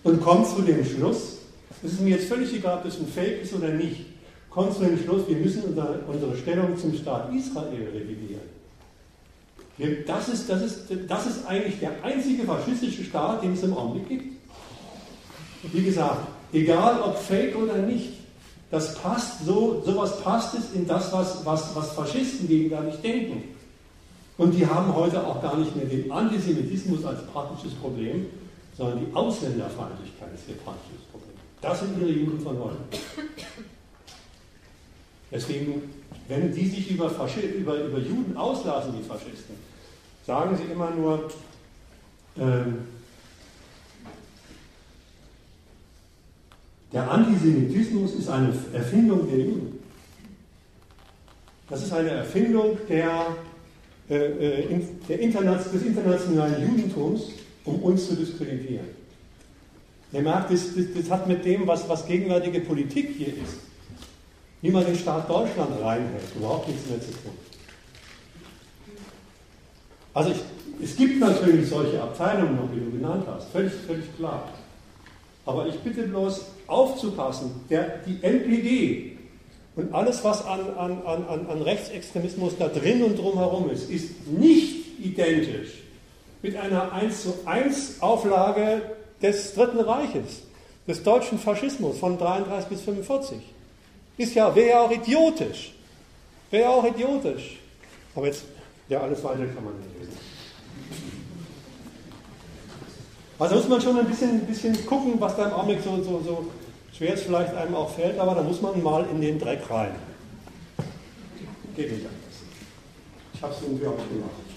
und kommt zu dem Schluss, es ist mir jetzt völlig egal, ob das ein Fake ist oder nicht, kommt zu dem Schluss, wir müssen unsere Stellung zum Staat Israel revidieren. Das ist, das, ist, das ist eigentlich der einzige faschistische Staat, den es im Augenblick gibt. Wie gesagt, egal ob fake oder nicht, das passt so, sowas passt es in das, was, was, was Faschisten gegenwärtig denken. Und die haben heute auch gar nicht mehr den Antisemitismus als praktisches Problem, sondern die Ausländerfeindlichkeit ist ihr praktisches Problem. Das sind ihre Juden von heute. Deswegen, wenn die sich über, über, über Juden auslassen, die Faschisten, sagen sie immer nur, ähm, der Antisemitismus ist eine Erfindung der Juden. Das ist eine Erfindung der, äh, äh der Interna des internationalen Judentums, um uns zu diskreditieren. Ihr merkt, das, das, das, hat mit dem, was, was gegenwärtige Politik hier ist, wie man den Staat Deutschland reinhält, überhaupt nichts mehr zu tun. Also ich, es gibt natürlich solche Abteilungen noch, wie du genannt hast, völlig, völlig klar. Aber ich bitte bloß aufzupassen, der, die NPD und alles, was an, an, an, an Rechtsextremismus da drin und drumherum ist, ist nicht identisch mit einer 1 zu 1 Auflage des Dritten Reiches, des deutschen Faschismus von 33 bis 45. Ist ja, wäre ja auch idiotisch. Wäre ja auch idiotisch. Aber jetzt, ja, alles weitere kann man nicht lesen. Also muss man schon ein bisschen, bisschen gucken, was da im Augenblick so, so, so schwer es vielleicht einem auch fällt, aber da muss man mal in den Dreck rein. Geht nicht anders. Ich habe es irgendwie auch gemacht.